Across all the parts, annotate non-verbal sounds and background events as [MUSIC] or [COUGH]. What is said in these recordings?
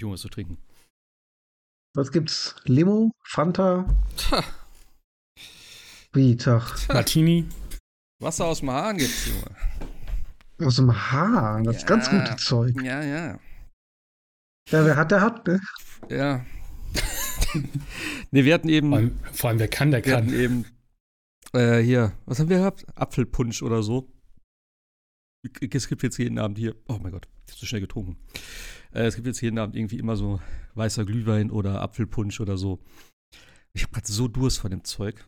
Junge zu trinken. Was gibt's? Limo? Fanta? Tja. Wie, Tag? Martini. Wasser aus dem Hahn gibt's, Junge. Aus dem Hahn. Das ist ganz Ja. gute Zeug. Ja, ja. Ja, wer hat, der hat, ne? Ja. nee, wir hatten eben. Vor allem, vor allem, wer kann, der Wir hatten kann. eben äh, hier, was haben wir gehabt? Apfelpunsch oder so. Es gibt jetzt jeden Abend hier, oh mein Gott, ich hab zu schnell getrunken. Äh, es gibt jetzt jeden Abend irgendwie immer so weißer Glühwein oder Apfelpunsch oder so. Ich habe gerade so Durst von dem Zeug.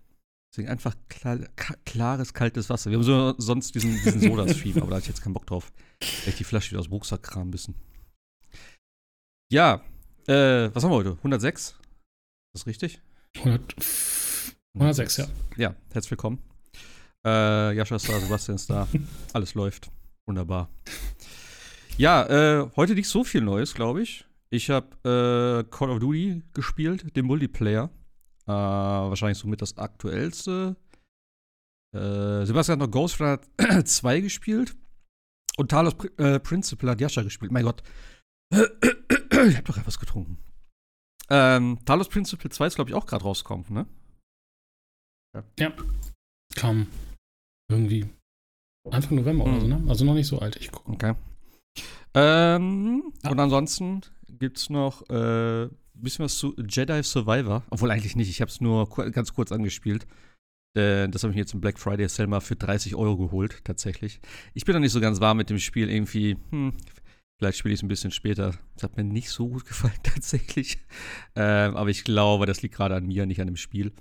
Deswegen einfach klar, klares, kaltes Wasser. Wir haben so, sonst diesen, diesen [LAUGHS] Soda-Stream, aber da hatte ich jetzt keinen Bock drauf. Ich die Flasche wieder aus dem Rucksack kramen müssen. Ja, äh, was haben wir heute? 106? Ist das richtig? 100, 106, ja. Ja, herzlich willkommen. Äh, Jascha ist da, Sebastian ist da. [LAUGHS] Alles läuft. Wunderbar. Ja, äh, heute nicht so viel Neues, glaube ich. Ich habe äh, Call of Duty gespielt, den Multiplayer. Äh, wahrscheinlich somit das aktuellste. Äh, Sebastian hat noch Ghost Runner 2 [CLEARS THROAT] gespielt. Und Talos Pri äh, Principle hat Jascha gespielt. Mein Gott. [CLEARS THROAT] ich habe doch etwas getrunken. Ähm, Talos Principle 2 ist, glaube ich, auch gerade rausgekommen, ne? Kam irgendwie Anfang November oder so, ne? Also noch nicht so alt. Ich gucke. Okay. Ähm, Ah. Und ansonsten gibt's noch äh, ein bisschen was zu Jedi Survivor. Obwohl eigentlich nicht, ich habe es nur ku ganz kurz angespielt. Äh, das habe ich mir jetzt im Black Friday Sale mal für 30 Euro geholt, tatsächlich. Ich bin noch nicht so ganz warm mit dem Spiel. Irgendwie, hm, vielleicht spiele ich es ein bisschen später. Das hat mir nicht so gut gefallen, [LAUGHS] tatsächlich. Ähm, aber ich glaube, das liegt gerade an mir, nicht an dem Spiel.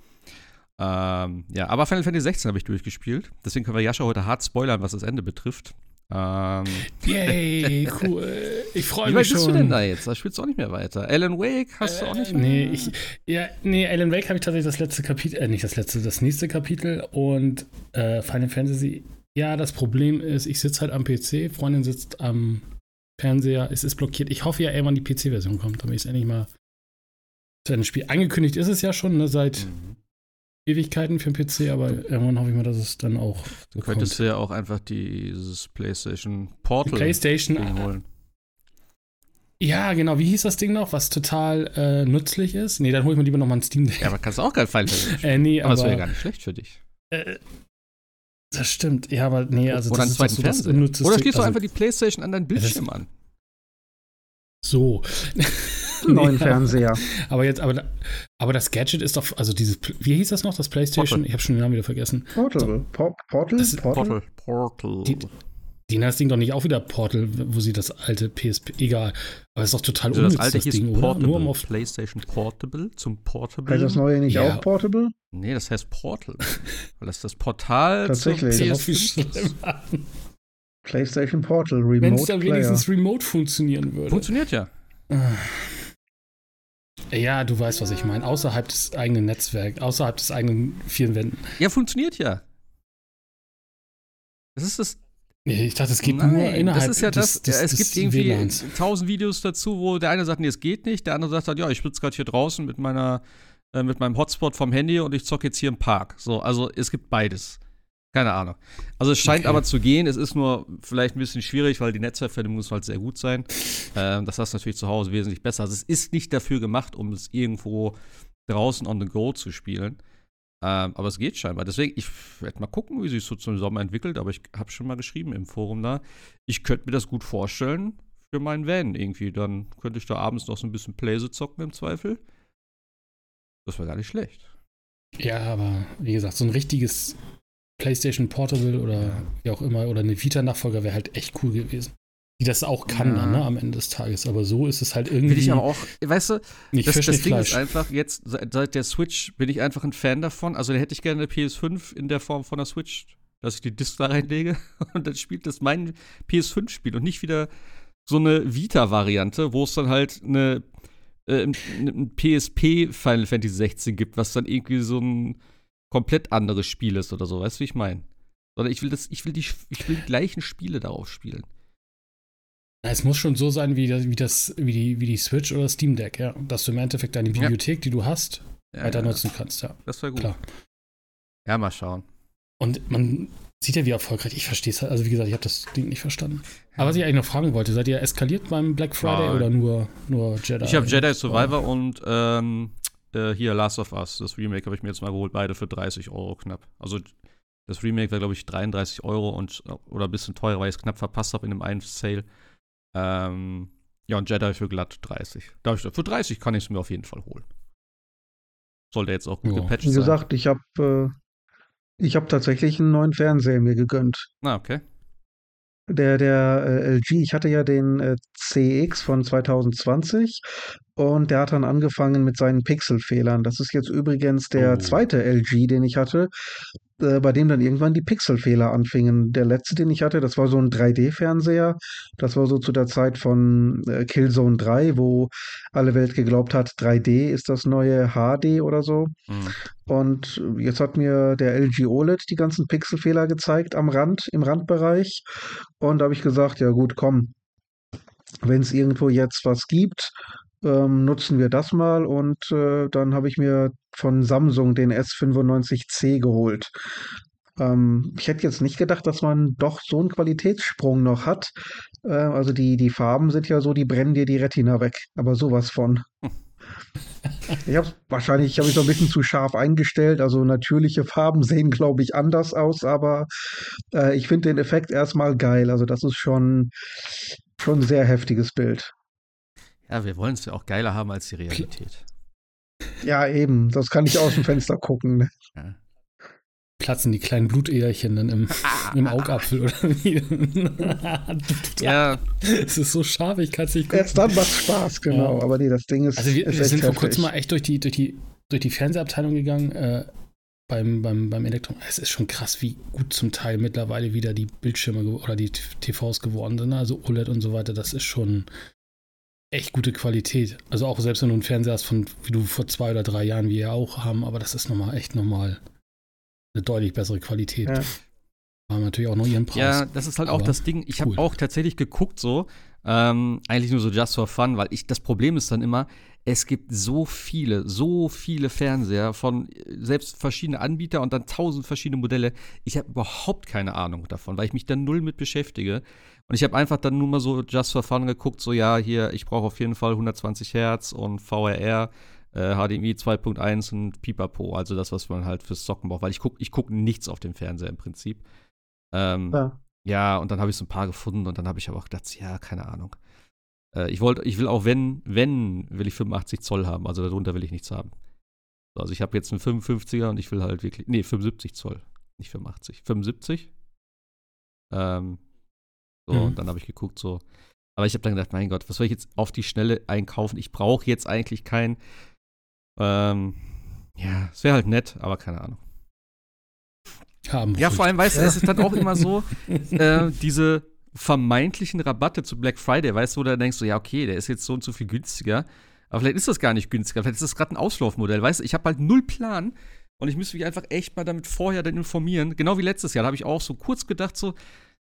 Ähm, ja, aber Final Fantasy 16 habe ich durchgespielt. Deswegen können wir Jascha heute hart spoilern, was das Ende betrifft. Ähm, Yay, [LAUGHS] cool. Ich freue wie mich weit schon. bist du denn da jetzt? Da spielst du auch nicht mehr weiter. Alan Wake hast du auch nicht Äh, Nee, ich, ja, nee, Alan Wake habe ich tatsächlich das letzte Kapitel, äh, nicht das letzte, das nächste Kapitel und äh, Final Fantasy. Ja, das Problem ist, ich sitze halt am PC, Freundin sitzt am Fernseher, es ist blockiert. Ich hoffe ja, irgendwann die PC-Version kommt, damit ich es endlich mal zu Ende spiele. Angekündigt ist es ja schon, ne, seit Mhm. Ewigkeiten für den PC, aber irgendwann hoffe ich mal, dass es dann auch Du könntest dir ja auch einfach dieses PlayStation Die Portal PlayStation. Ding holen. Ja, genau. Wie hieß das Ding noch, was total äh, nützlich ist? Nee, dann hole ich mir lieber nochmal ein Steam Deck. Ja, aber kannst du auch geil Final. Äh, nee, aber das aber. wäre ja gar nicht schlecht für dich. Äh, das stimmt. Ja, aber nee, also Oder das ist so das Oder schließt du also, einfach die PlayStation an deinen Bildschirm an. So. [LAUGHS] Einen neuen Nee, Fernseher. Aber jetzt, aber, aber das Gadget ist doch, also dieses, wie hieß das noch, das PlayStation? Portal. Ich habe schon den Namen wieder vergessen. Portal. Por Portal? Das Portal? Portal. Die- Die nennt das Ding doch nicht auch wieder Portal, wo sie das alte PSP, egal. Aber es ist doch total Also das unnütz, alte das hieß Ding, oder? Portable. Nur um auf, PlayStation Portable zum Portable. Heißt das neue nicht Ja. auch Portable? Nee, das heißt Portal. Weil das ist das Portal Tatsächlich. zum das ist PS5. noch viel schlimmer. PlayStation Portal, Wenn es Remote dann Player. wenigstens remote funktionieren würde. Funktioniert ja. Ja, du weißt, was ich meine. Außerhalb des eigenen Netzwerks, außerhalb des eigenen vier Wänden. Ja, funktioniert ja. Das ist das Nee, Ich dachte, es geht Nein, nur innerhalb das ist ja des, das. des, es des gibt irgendwie WLANs. tausend Videos dazu, wo der eine sagt, nee, es geht nicht, der andere sagt halt, ja, ich sitze gerade hier draußen mit meiner, äh, mit meinem Hotspot vom Handy und ich zocke jetzt hier im Park. So, also es gibt beides. Keine Ahnung. Also es scheint Okay. aber zu gehen. Es ist nur vielleicht ein bisschen schwierig, weil die Netzwerkverbindung muss halt sehr gut sein. Ähm, das hast du natürlich zu Hause wesentlich besser. Also es ist nicht dafür gemacht, um es irgendwo draußen on the go zu spielen. Ähm, aber es geht scheinbar. Deswegen, ich werde mal gucken, wie sich so zum Sommer entwickelt. Aber ich habe schon mal geschrieben im Forum da. Ich könnte mir das gut vorstellen für meinen Van irgendwie. Dann könnte ich da abends noch so ein bisschen Playse zocken im Zweifel. Das wäre gar nicht schlecht. Ja, aber wie gesagt, so ein richtiges PlayStation Portable oder wie auch immer oder eine Vita-Nachfolger wäre halt echt cool gewesen. Die das auch kann Ja. dann, ne, am Ende des Tages. Aber so ist es halt irgendwie Will ich aber auch, weißt du, nicht das, Fisch, das nicht Ding Fleisch. ist einfach, jetzt seit, seit der Switch bin ich einfach ein Fan davon. Also da hätte ich gerne eine PS5 in der Form von der Switch, dass ich die Disc da reinlege [LAUGHS] und dann spielt das mein PS5-Spiel und nicht wieder so eine Vita-Variante, wo es dann halt eine, äh, ein, ein PSP Final Fantasy 16 gibt, was dann irgendwie so ein komplett anderes Spiel ist oder so. Weißt du, wie ich meine? Sondern ich will das, ich will die, ich will die gleichen Spiele darauf spielen. Es muss schon so sein wie das, wie das, wie die, wie die Switch oder Steam Deck, ja. Dass du im Endeffekt deine Bibliothek, die du hast, Ja, weiter ja, nutzen kannst, ja. Das wäre gut. Klar. Ja, mal schauen. Und man, Sieht ja wie erfolgreich. Ich verstehe es halt. Also wie gesagt, ich habe das Ding nicht verstanden. Aber was ich eigentlich noch fragen wollte, seid ihr eskaliert beim Black Friday oder nur, nur Jedi? Ich habe Jedi Survivor und ähm, äh, hier Last of Us. Das Remake habe ich mir jetzt mal geholt, beide für 30 Euro knapp. Also das Remake war, glaube ich, 33 Euro und oder ein bisschen teurer, weil ich es knapp verpasst habe in dem einen Sale. Ähm, ja, und Jedi für glatt 30. Da hab ich, gedacht, für 30 kann ich es mir auf jeden Fall holen. Sollte jetzt auch gut Ja. gepatcht Wie sein. gesagt, ich habe äh, ich hab tatsächlich einen neuen Fernseher mir gegönnt. Ah, okay. Der, der äh, LG, ich hatte ja den äh, CX von 2020 und der hat dann angefangen mit seinen Pixelfehlern. Das ist jetzt übrigens der Oh. zweite LG, den ich hatte, äh, bei dem dann irgendwann die Pixelfehler anfingen. Der letzte, den ich hatte, das war so ein 3D-Fernseher. Das war so zu der Zeit von äh, Killzone 3, wo alle Welt geglaubt hat, 3D ist das neue HD oder so. Hm. Und jetzt hat mir der LG OLED die ganzen Pixelfehler gezeigt am Rand, im Randbereich. Und da habe ich gesagt, ja gut, komm, wenn es irgendwo jetzt was gibt, ähm, nutzen wir das mal. Und äh, dann habe ich mir von Samsung den S95C geholt. Ähm, ich hätte jetzt nicht gedacht, dass man doch so einen Qualitätssprung noch hat. Äh, also die, die Farben sind ja so, die brennen dir die Retina weg. Aber sowas von. [LAUGHS] Ich habe wahrscheinlich, habe ich so ein bisschen zu scharf eingestellt. Also natürliche Farben sehen, glaube ich, anders aus, aber äh, ich finde den Effekt erstmal geil. Also das ist schon schon ein sehr heftiges Bild. Ja, wir wollen es ja auch geiler haben als die Realität. Ja, eben. Das kann ich aus dem Fenster gucken. ne? [LAUGHS] Ja. Platzen die kleinen Blutährchen dann im, [LAUGHS] im Augapfel oder wie? [LAUGHS] Ja, Es ist so scharf, ich kann es nicht gucken. Erst dann macht Spaß, genau. Ja. Aber nee, das Ding ist. Also wir, ist wir echt sind vor kurzem mal echt durch die, durch die, durch die Fernsehabteilung gegangen, äh, beim, beim, beim Elektron. Es ist schon krass, wie gut zum Teil mittlerweile wieder die Bildschirme oder die TVs geworden sind. ne? Also OLED und so weiter, das ist schon echt gute Qualität. Also auch selbst wenn du einen Fernseher hast von, wie du vor zwei oder drei Jahren, wie wir auch haben, aber das ist nochmal echt nochmal eine deutlich bessere Qualität. Ja. Haben natürlich auch noch ihren Preis. Ja, das ist halt auch das Ding. Ich cool. habe auch tatsächlich geguckt so, ähm, eigentlich nur so just for fun, weil ich das Problem ist dann immer, es gibt so viele, so viele Fernseher von äh, selbst verschiedene Anbieter und dann tausend verschiedene Modelle. Ich habe überhaupt keine Ahnung davon, weil ich mich da null mit beschäftige. Und ich habe einfach dann nur mal so just for fun geguckt, so ja, hier, ich brauche auf jeden Fall 120 Hertz und VRR, äh, HDMI 2.1 und Pipapo, also das, was man halt fürs Zocken braucht, weil ich gucke ich guck nichts auf dem Fernseher im Prinzip. Ähm, Ja. ja, und dann habe ich so ein paar gefunden und dann habe ich aber auch gedacht, ja, keine Ahnung. Äh, ich wollte, ich will auch, wenn, wenn, will ich 85 Zoll haben, also darunter will ich nichts haben. So, Also ich habe jetzt einen 55er und ich will halt wirklich, nee, 75 Zoll, nicht 85, 75. Ähm, so, Mhm. und dann habe ich geguckt, so. Aber ich habe dann gedacht, mein Gott, was soll ich jetzt auf die Schnelle einkaufen? Ich brauche jetzt eigentlich kein, ähm, ja, es wäre halt nett, aber keine Ahnung. haben Ja, vor allem, weißt du, es ist dann auch immer so, [LAUGHS] äh, diese vermeintlichen Rabatte zu Black Friday, weißt du, wo du denkst, so, ja, okay, der ist jetzt so und so viel günstiger. Aber vielleicht ist das gar nicht günstiger. Vielleicht ist das gerade ein Auslaufmodell. Weißt du, ich habe halt null Plan und ich müsste mich einfach echt mal damit vorher dann informieren. Genau wie letztes Jahr. Da habe ich auch so kurz gedacht, so,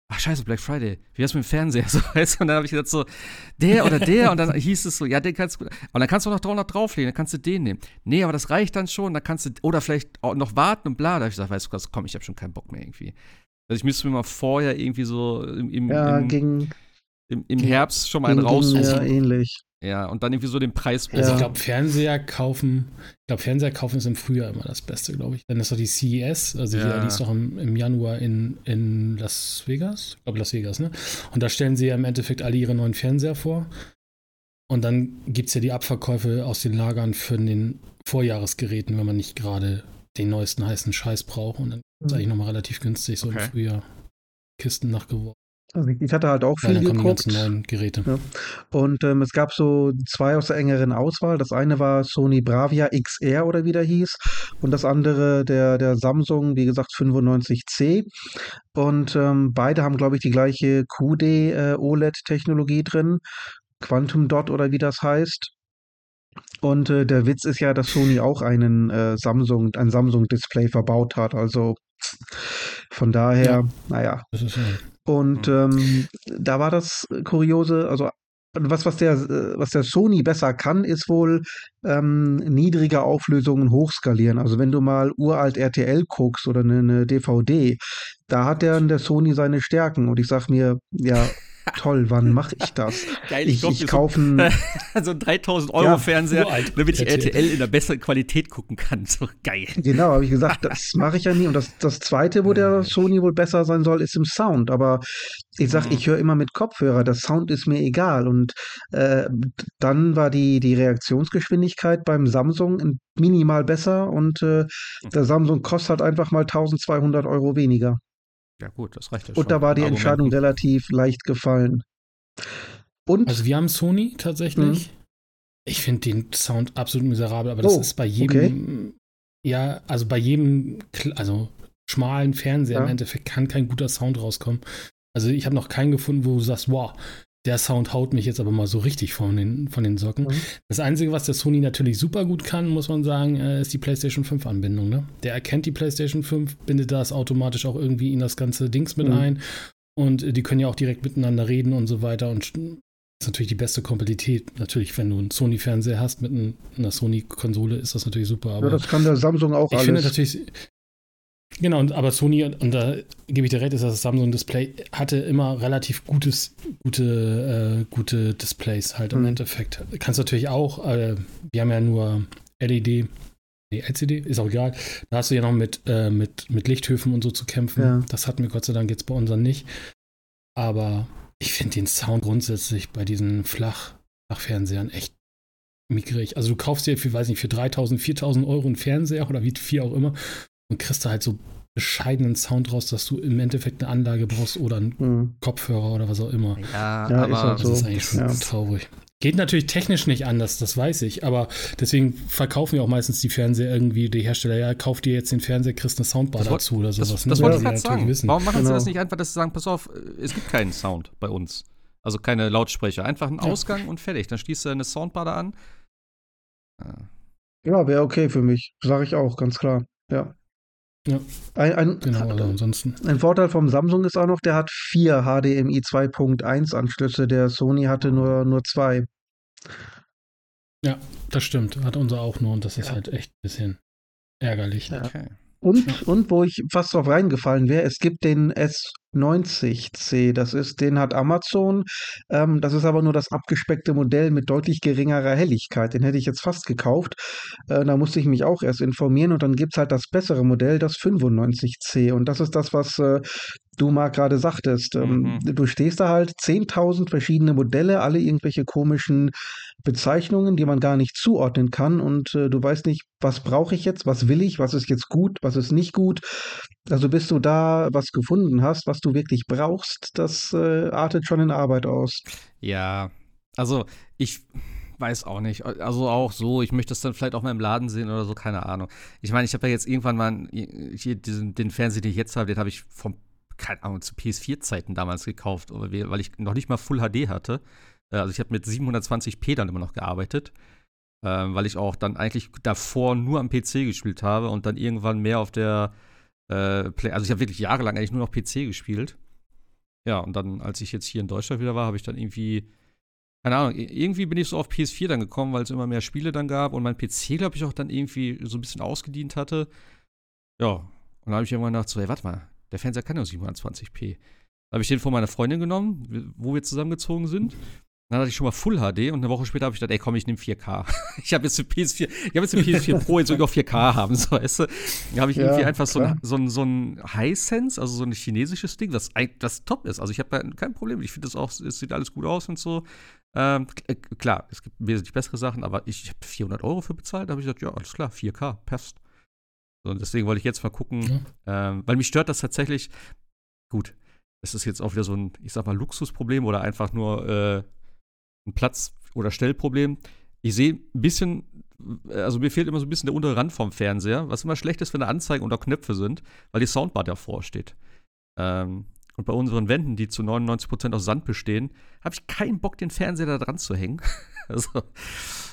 ach, scheiße, Black Friday. Wie wär's mit dem Fernseher? [LAUGHS] So, weißt? Und dann habe ich gedacht, so, der oder der. Und dann hieß es so, ja, den kannst du. Und dann kannst du auch noch 300 drauflegen, dann kannst du den nehmen. Nee, aber das reicht dann schon. Dann kannst du. Oder vielleicht noch warten und bla. Da habe ich gesagt, weißt du komm, ich habe schon keinen Bock mehr irgendwie. Also ich müsste mir mal vorher irgendwie so im, im, Ja, im, ging, im, im Herbst schon mal einen ging, ging raussuchen. mir ähnlich. Ja, und dann irgendwie so den Preis Also Ja. ich glaube, Fernseher kaufen, ich glaube, Fernseher kaufen ist im Frühjahr immer das Beste, glaube ich. Dann ist doch die CES, also Ja. hier, die ist doch im, im Januar in, in Las Vegas. Ich glaube, Las Vegas, ne? Und da stellen sie ja im Endeffekt alle ihre neuen Fernseher vor. Und dann gibt es ja die Abverkäufe aus den Lagern für den Vorjahresgeräten, wenn man nicht gerade den neuesten heißen Scheiß braucht. Und dann ist eigentlich nochmal relativ günstig, so Okay. im Frühjahr Kisten nachgeworfen. Also ich hatte halt auch Weil viel dann kommen die geguckt. ganzen neuen Geräte. Und ähm, es gab so zwei aus der engeren Auswahl. Das eine war Sony Bravia XR oder wie der hieß. Und das andere der, der Samsung, wie gesagt, 95C. Und ähm, beide haben, glaube ich, die gleiche QD äh, OLED-Technologie drin. Quantum Dot oder wie das heißt. Und äh, der Witz ist ja, dass Sony auch einen äh, Samsung, ein Samsung-Display verbaut hat. Also von daher, Ja. naja, und ähm, da war das Kuriose, also was, was, der, äh, was der Sony besser kann, ist wohl ähm, niedrige Auflösungen hochskalieren. Also wenn du mal uralt RTL guckst oder eine, eine DVD, da hat der der Sony seine Stärken. Und ich sag mir, ja, toll, wann mache ich das? [LAUGHS] Geil, ich, ich, ich kaufe einen [LAUGHS] so einen 3000 Euro Ja, Fernseher, damit ich RTL. In der besseren Qualität gucken kann. So geil. Genau, habe ich gesagt, das mache ich ja nie. Und das, das zweite, wo der Sony wohl besser sein soll, ist im Sound. Aber ich sag, Mhm. ich höre immer mit Kopfhörer, der Sound ist mir egal. Und äh, dann war die, die Reaktionsgeschwindigkeit beim Samsung minimal besser und äh, der Samsung kostet halt einfach mal 1200 Euro weniger. Ja gut, das reicht ja Und da war die. Entscheidung relativ leicht gefallen. Und Also wir haben Sony tatsächlich. Ich finde den Sound absolut miserabel, aber das Oh, ist bei jedem, ja, also bei jedem, also schmalen Fernseher Ja. im Endeffekt kann kein guter Sound rauskommen. Also ich habe noch keinen gefunden, wo du sagst, wow, der Sound haut mich jetzt aber mal so richtig von den, von den Socken. Mhm. Das Einzige, was der Sony natürlich super gut kann, muss man sagen, äh, ist die PlayStation 5 Anbindung. Ne? Der erkennt die PlayStation 5, bindet das automatisch auch irgendwie in das ganze Dings mit Mhm. ein. Und äh, die können ja auch direkt miteinander reden und so weiter. Und das ist natürlich die beste Kompatibilität. Natürlich, wenn du einen Sony-Fernseher hast mit ein- einer Sony-Konsole, ist das natürlich super. ja, Aber das kann der Samsung auch ich finde alles. natürlich. Genau, und, aber Sony, und, da gebe ich dir recht, ist das Samsung-Display hatte immer relativ gutes, gute, äh, gute Displays halt im Mhm. Endeffekt. Kannst natürlich auch, äh, wir haben ja nur LED, nee, LCD, ist auch egal. Da hast du ja noch mit, äh, mit, mit Lichthöfen und so zu kämpfen. Ja. Das hatten wir Gott sei Dank jetzt bei unseren nicht. Aber ich finde den Sound grundsätzlich bei diesen Flach, Flachfernsehern echt mickrig. Also du kaufst dir für, weiß nicht, für 3000, 4000 Euro einen Fernseher oder wie viel auch immer und kriegst da halt so bescheidenen Sound raus, dass du im Endeffekt eine Anlage brauchst oder einen Mhm. Kopfhörer oder was auch immer. Ja, Ja, aber ist halt Das so. ist eigentlich schon ja. traurig. Geht natürlich technisch nicht anders, das weiß ich, aber deswegen verkaufen ja auch meistens die Fernseher irgendwie, die Hersteller, ja, kauf dir jetzt den Fernseher, kriegst eine Soundbar Das dazu oder das, sowas. das ne? wollte Weil ich gerade natürlich sagen. wissen. Warum machen sie Genau. das nicht einfach, dass sie sagen, pass auf, äh, es gibt keinen Sound bei uns. Also keine Lautsprecher. Einfach einen Ja. Ausgang und fertig. Dann schließt du eine Soundbar da an. Ja. Ja, wäre okay für mich. Sage ich auch, ganz klar. Ja. Ja. Ein, ein, Genau, also ansonsten. ein Vorteil vom Samsung ist auch noch, der hat vier HDMI 2.1 Anschlüsse. Der Sony hatte nur, nur zwei. Das stimmt, hat unser auch nur und das ist Ja. halt echt ein bisschen ärgerlich. Ja. Okay. Und, Ja. und wo ich fast drauf reingefallen wäre, es gibt den S90C. Das ist, den hat Amazon. Ähm, das ist aber nur das abgespeckte Modell mit deutlich geringerer Helligkeit. Den hätte ich jetzt fast gekauft. Äh, da musste ich mich auch erst informieren. Und dann gibt es halt das bessere Modell, das 95C. Und das ist das, was äh, du mal gerade sagtest. Ähm, Mhm. Du stehst da halt 10.000 verschiedene Modelle, alle irgendwelche komischen Bezeichnungen, die man gar nicht zuordnen kann. Und äh, du weißt nicht, was brauche ich jetzt, was will ich, was ist jetzt gut, was ist nicht gut. Also bis du da was gefunden hast, was du wirklich brauchst, das äh, artet schon in Arbeit aus. Ja, also ich weiß auch nicht. Also auch so, ich möchte es dann vielleicht auch mal im Laden sehen oder so, keine Ahnung. Ich meine, ich habe ja jetzt irgendwann mal einen- hier diesen, den Fernseher, den ich jetzt habe, den habe ich vom, keine Ahnung, zu PS4-Zeiten damals gekauft, weil ich noch nicht mal Full HD hatte. Äh, Also ich habe mit 720p dann immer noch gearbeitet, ähm, weil ich auch dann eigentlich davor nur am PC gespielt habe und dann irgendwann mehr auf der äh, Play. Also ich habe wirklich jahrelang eigentlich nur noch PC gespielt. Ja, und dann, als ich jetzt hier in Deutschland wieder war, habe ich dann irgendwie, keine Ahnung, irgendwie bin ich so auf PS4 dann gekommen, weil es immer mehr Spiele dann gab und mein PC, glaube ich, auch dann irgendwie so ein bisschen ausgedient hatte. Ja, und dann habe ich irgendwann gedacht, so, ey, warte mal, der Fernseher kann ja 720p. Da habe ich den von meiner Freundin genommen, wo wir zusammengezogen sind. Dann hatte ich schon mal Full HD und eine Woche später habe ich gedacht, ey, komm, ich nehme 4K. [LAUGHS] Ich habe jetzt eine PS4, ich habe jetzt eine PS4 Pro, jetzt soll ich auch 4K haben, [LAUGHS] so weißt du. Da habe ich Ja, irgendwie einfach so ein, so ein, so ein Hisense, also so ein chinesisches Ding, das, das top ist. Also ich habe da kein Problem. Ich finde das auch, es sieht alles gut aus und so. Ähm, äh, klar, es gibt wesentlich bessere Sachen, aber ich, ich habe 400 Euro für bezahlt. Da habe ich gesagt, ja, alles klar, 4K, passt. So, und deswegen wollte ich jetzt mal gucken, ähm, weil mich stört das tatsächlich. Gut, das ist jetzt auch wieder so ein, ich sag mal, Luxusproblem oder einfach nur äh, ein Platz- oder Stellproblem. Ich sehe ein bisschen, also mir fehlt immer so ein bisschen der untere Rand vom Fernseher, was immer schlecht ist, wenn da Anzeigen unter Knöpfe sind, weil die Soundbar davor steht. Ähm, und bei unseren Wänden, die zu 99% aus Sand bestehen, habe ich keinen Bock, den Fernseher da dran zu hängen. [LAUGHS] also,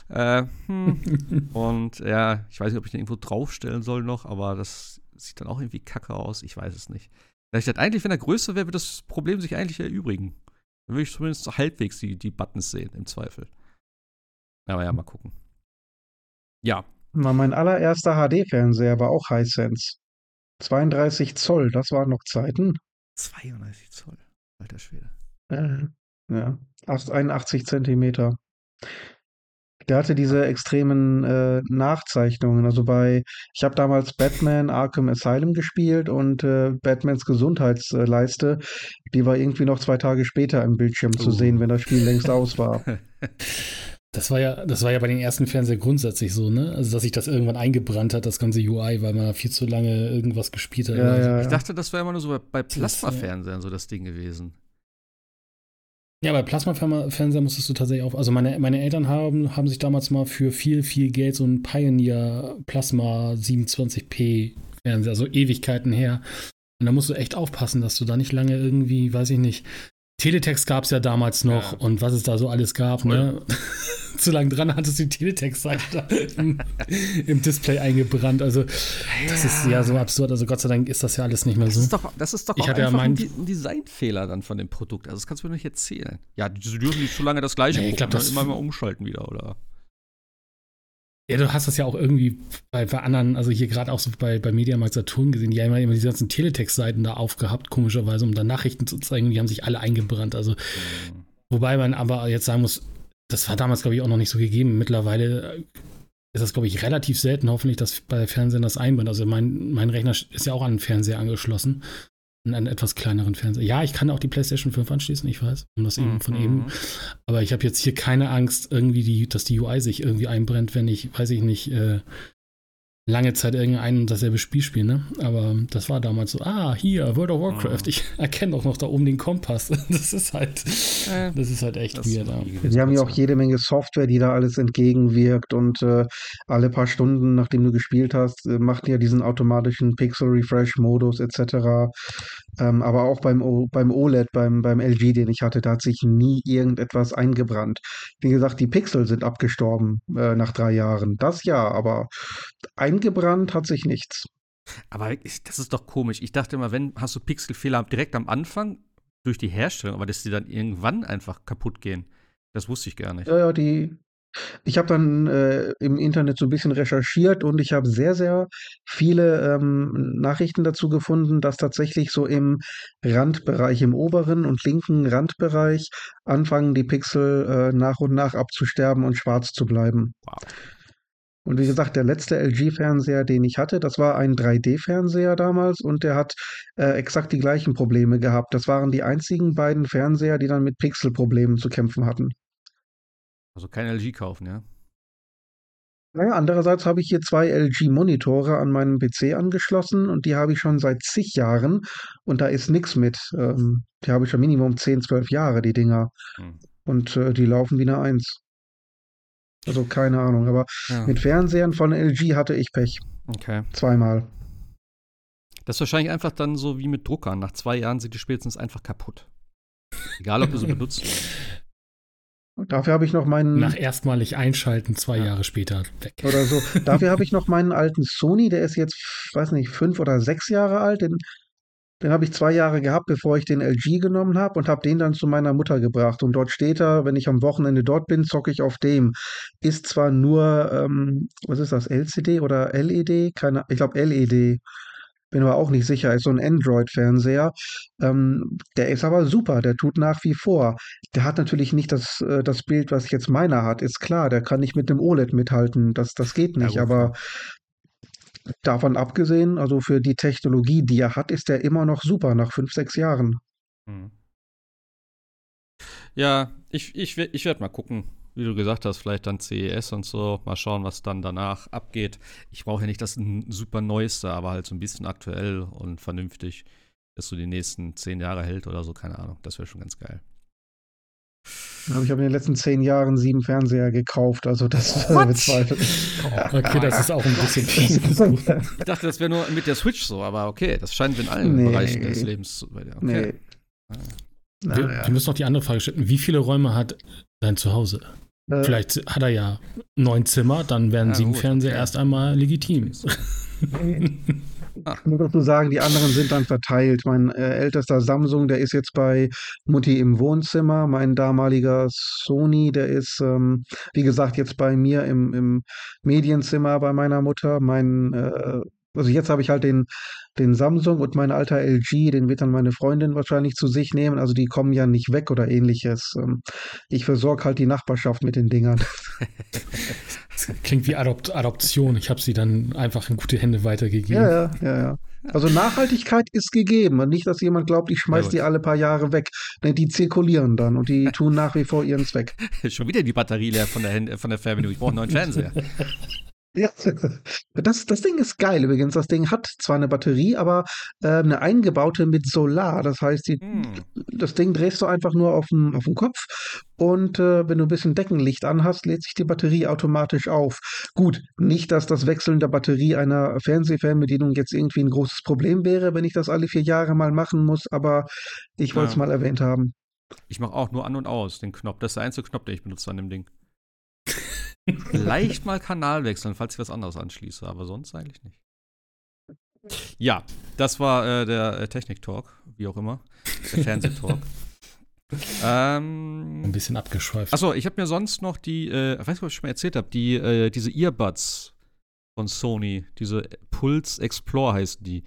äh, hm. [LAUGHS] Und ja, ich weiß nicht, ob ich den irgendwo draufstellen soll noch, aber das sieht dann auch irgendwie kacke aus. Ich weiß es nicht. Da ich dachte, eigentlich, wenn er größer wäre, würde das Problem sich eigentlich erübrigen. Dann will ich zumindest halbwegs die, die Buttons sehen, im Zweifel. Aber ja, mal gucken. Ja. Na, mein allererster HD-Fernseher war auch Hisense. 32 Zoll, das waren noch Zeiten. 32 Zoll, alter Schwede. Äh, ja, 81 Zentimeter. Der hatte diese extremen äh, Nachzeichnungen. Also bei, ich habe damals Batman Arkham Asylum gespielt und äh, Batmans Gesundheitsleiste, die war irgendwie noch zwei Tage später im Bildschirm zu Oh. sehen, wenn das Spiel längst aus war. [LAUGHS] Das war ja, das war ja bei den ersten Fernseher grundsätzlich so, ne? Also, dass sich das irgendwann eingebrannt hat, das ganze UI, weil man viel zu lange irgendwas gespielt hat. Ja, ja, Ich ja. dachte, das wäre immer nur so bei, bei ist, Plasma-Fernsehern so das Ding gewesen. Ja, bei Plasma-Fernseher musstest du tatsächlich auch. Also meine, meine Eltern haben, haben sich damals mal für viel, viel Geld so einen Pioneer Plasma 27p Fernseher, also Ewigkeiten her. Und da musst du echt aufpassen, dass du da nicht lange irgendwie, weiß ich nicht. Teletext gab es ja damals noch Ja. und was es da so alles gab, ne? [LAUGHS] Zu lang dran hattest du die Teletext-Seite im, im Display eingebrannt. Also, das ist ja so absurd. Also, Gott sei Dank ist das ja alles nicht mehr Das so. ist doch, das ist doch Ich auch ja einfach ein, mein- ein Designfehler dann von dem Produkt. Also das kannst du mir nicht erzählen. Ja, die die dürfen nicht zu lange das gleiche Nee, ich gucken, glaub, ne? das- immer mal umschalten wieder, oder? Ja, du hast das ja auch irgendwie bei, bei anderen, also hier gerade auch so bei, bei Mediamarkt Saturn gesehen, die haben ja immer diese ganzen Teletext-Seiten da aufgehabt, komischerweise, um dann Nachrichten zu zeigen, die haben sich alle eingebrannt. Also, wobei man aber jetzt sagen muss, das war damals, glaube ich, auch noch nicht so gegeben. Mittlerweile ist das, glaube ich, relativ selten, hoffentlich, dass bei Fernsehen das einbrennt. Also mein, mein Rechner ist ja auch an den Fernseher angeschlossen. Einen etwas kleineren Fernseher. Ja, ich kann auch die PlayStation 5 anschließen, ich weiß, um das eben von eben Mhm. aber ich habe jetzt hier keine Angst, irgendwie, die, dass die UI sich irgendwie einbrennt, wenn ich, weiß ich nicht, äh, lange Zeit irgendein und dasselbe Spiel spiele. Ne? Aber das war damals so, ah, hier, World of Warcraft. Mhm. Ich erkenne auch noch da oben den Kompass. [LAUGHS] Das ist halt, Äh, das ist halt echt weird. Ja. Sie haben ja auch jede Menge Software, die da alles entgegenwirkt und äh, alle paar Stunden, nachdem du gespielt hast, äh, macht ja diesen automatischen Pixel-Refresh-Modus etc. Ähm, aber auch beim, o beim OLED, beim, beim LG, den ich hatte, da hat sich nie irgendetwas eingebrannt. Wie gesagt, die Pixel sind abgestorben äh, nach drei Jahren. Das ja, aber eingebrannt hat sich nichts. Aber ich, das ist doch komisch. Ich dachte immer, wenn hast du Pixelfehler direkt am Anfang durch die Herstellung, aber dass die dann irgendwann einfach kaputt gehen. Das wusste ich gar nicht. Ja, ja, die. Ich habe dann äh, im Internet so ein bisschen recherchiert und ich habe sehr, sehr viele ähm, Nachrichten dazu gefunden, dass tatsächlich so im Randbereich, im oberen und linken Randbereich anfangen die Pixel äh, nach und nach abzusterben und schwarz zu bleiben. Wow. Und wie gesagt, der letzte LG-Fernseher, den ich hatte, das war ein 3D-Fernseher damals und der hat äh, exakt die gleichen Probleme gehabt. Das waren die einzigen beiden Fernseher, die dann mit Pixelproblemen zu kämpfen hatten. Also kein LG kaufen, ja. Naja, andererseits habe ich hier zwei LG-Monitore an meinem PC angeschlossen und die habe ich schon seit zig Jahren und da ist nichts mit. Ähm, die habe ich schon Minimum 10, 12 Jahre, die Dinger. Hm. Und äh, die laufen wie eine Eins. Also keine Ahnung, aber ja. mit Fernsehern von LG hatte ich Pech. Okay. Zweimal. Das ist wahrscheinlich einfach dann so wie mit Druckern. Nach zwei Jahren sind die spätestens einfach kaputt. Egal, ob du sie [LAUGHS] benutzt. Und Dafür habe ich noch meinen. Nach erstmalig einschalten, zwei Ja. Jahre später weg. Oder so. [LAUGHS] Dafür habe ich noch meinen alten Sony, der ist jetzt, weiß nicht, fünf oder sechs Jahre alt. Den, den habe ich zwei Jahre gehabt, bevor ich den LG genommen habe und habe den dann zu meiner Mutter gebracht. Und dort steht er, wenn ich am Wochenende dort bin, zocke ich auf dem. Ist zwar nur, ähm, was ist das, LCD oder LED? Keine, ich glaube LED. Bin aber auch nicht sicher, ist so ein Android-Fernseher. Ähm, der ist aber super, der tut nach wie vor. Der hat natürlich nicht das, äh, das Bild, was jetzt meiner hat, ist klar. Der kann nicht mit dem OLED mithalten, das, das geht Ja, nicht. gut, aber davon abgesehen, also für die Technologie, die er hat, ist er immer noch super nach fünf, sechs Jahren. Hm. Ja, ich, ich, ich werde mal gucken, wie du gesagt hast, vielleicht dann CES und so. Mal schauen, was dann danach abgeht. Ich brauche ja nicht das super Neueste, aber halt so ein bisschen aktuell und vernünftig, dass du die nächsten zehn Jahre hält oder so, keine Ahnung. Das wäre schon ganz geil. Ich habe in den letzten zehn Jahren sieben Fernseher gekauft, also das äh, bezweifle ich. [LAUGHS] Okay, das ist auch ein bisschen fies. [LAUGHS] Ich dachte, das wäre nur mit der Switch so, aber okay, das scheint in allen Nee. Bereichen des Lebens zu okay. Nee. Wir, wir müssen noch die andere Frage stellen. Wie viele Räume hat dein Zuhause? Äh, Vielleicht hat er ja neun Zimmer, dann wären Ja, sieben gut, Fernseher okay. erst einmal legitim. [LAUGHS] Ich muss dazu sagen, die anderen sind dann verteilt. Mein äh, ältester Samsung, der ist jetzt bei Mutti im Wohnzimmer. Mein damaliger Sony, der ist, ähm, wie gesagt, jetzt bei mir im, im Medienzimmer bei meiner Mutter. Mein äh, also jetzt habe ich halt den, den Samsung und mein alter LG, den wird dann meine Freundin wahrscheinlich zu sich nehmen. Also die kommen ja nicht weg oder ähnliches. Ähm, ich versorge halt die Nachbarschaft mit den Dingern. [LAUGHS] [LAUGHS] Das klingt wie Adopt Adoption. Ich habe sie dann einfach in gute Hände weitergegeben. Ja, ja, ja, ja. Also Nachhaltigkeit ist gegeben. Und nicht, dass jemand glaubt, ich schmeiß die alle paar Jahre weg. Nee, die zirkulieren dann und die [LAUGHS] tun nach wie vor ihren Zweck. Schon wieder die Batterie leer von der, von der Fernbedienung. Ich brauche einen neuen Fernseher. Ja, das, das Ding ist geil übrigens. Das Ding hat zwar eine Batterie, aber äh, eine eingebaute mit Solar. Das heißt, die, hm. das Ding drehst du einfach nur auf den, auf den Kopf und äh, wenn du ein bisschen Deckenlicht anhast, lädt sich die Batterie automatisch auf. Gut, nicht, dass das Wechseln der Batterie einer Fernsehfernbedienung jetzt irgendwie ein großes Problem wäre, wenn ich das alle vier Jahre mal machen muss, aber ich wollte es ja. mal erwähnt haben. Ich mache auch nur an und aus den Knopf. Das ist der einzige Knopf, den ich benutze an dem Ding. Vielleicht mal Kanal wechseln, falls ich was anderes anschließe, aber sonst eigentlich nicht. Ja, das war äh, der äh, Technik-Talk, wie auch immer. Der Fernsehtalk. [LAUGHS] ähm, Ein bisschen abgeschweift. Achso, ich habe mir sonst noch die, äh, ich weiß nicht, ob ich schon mal erzählt habe, die, äh, diese Earbuds von Sony, diese Pulse Explore heißen die.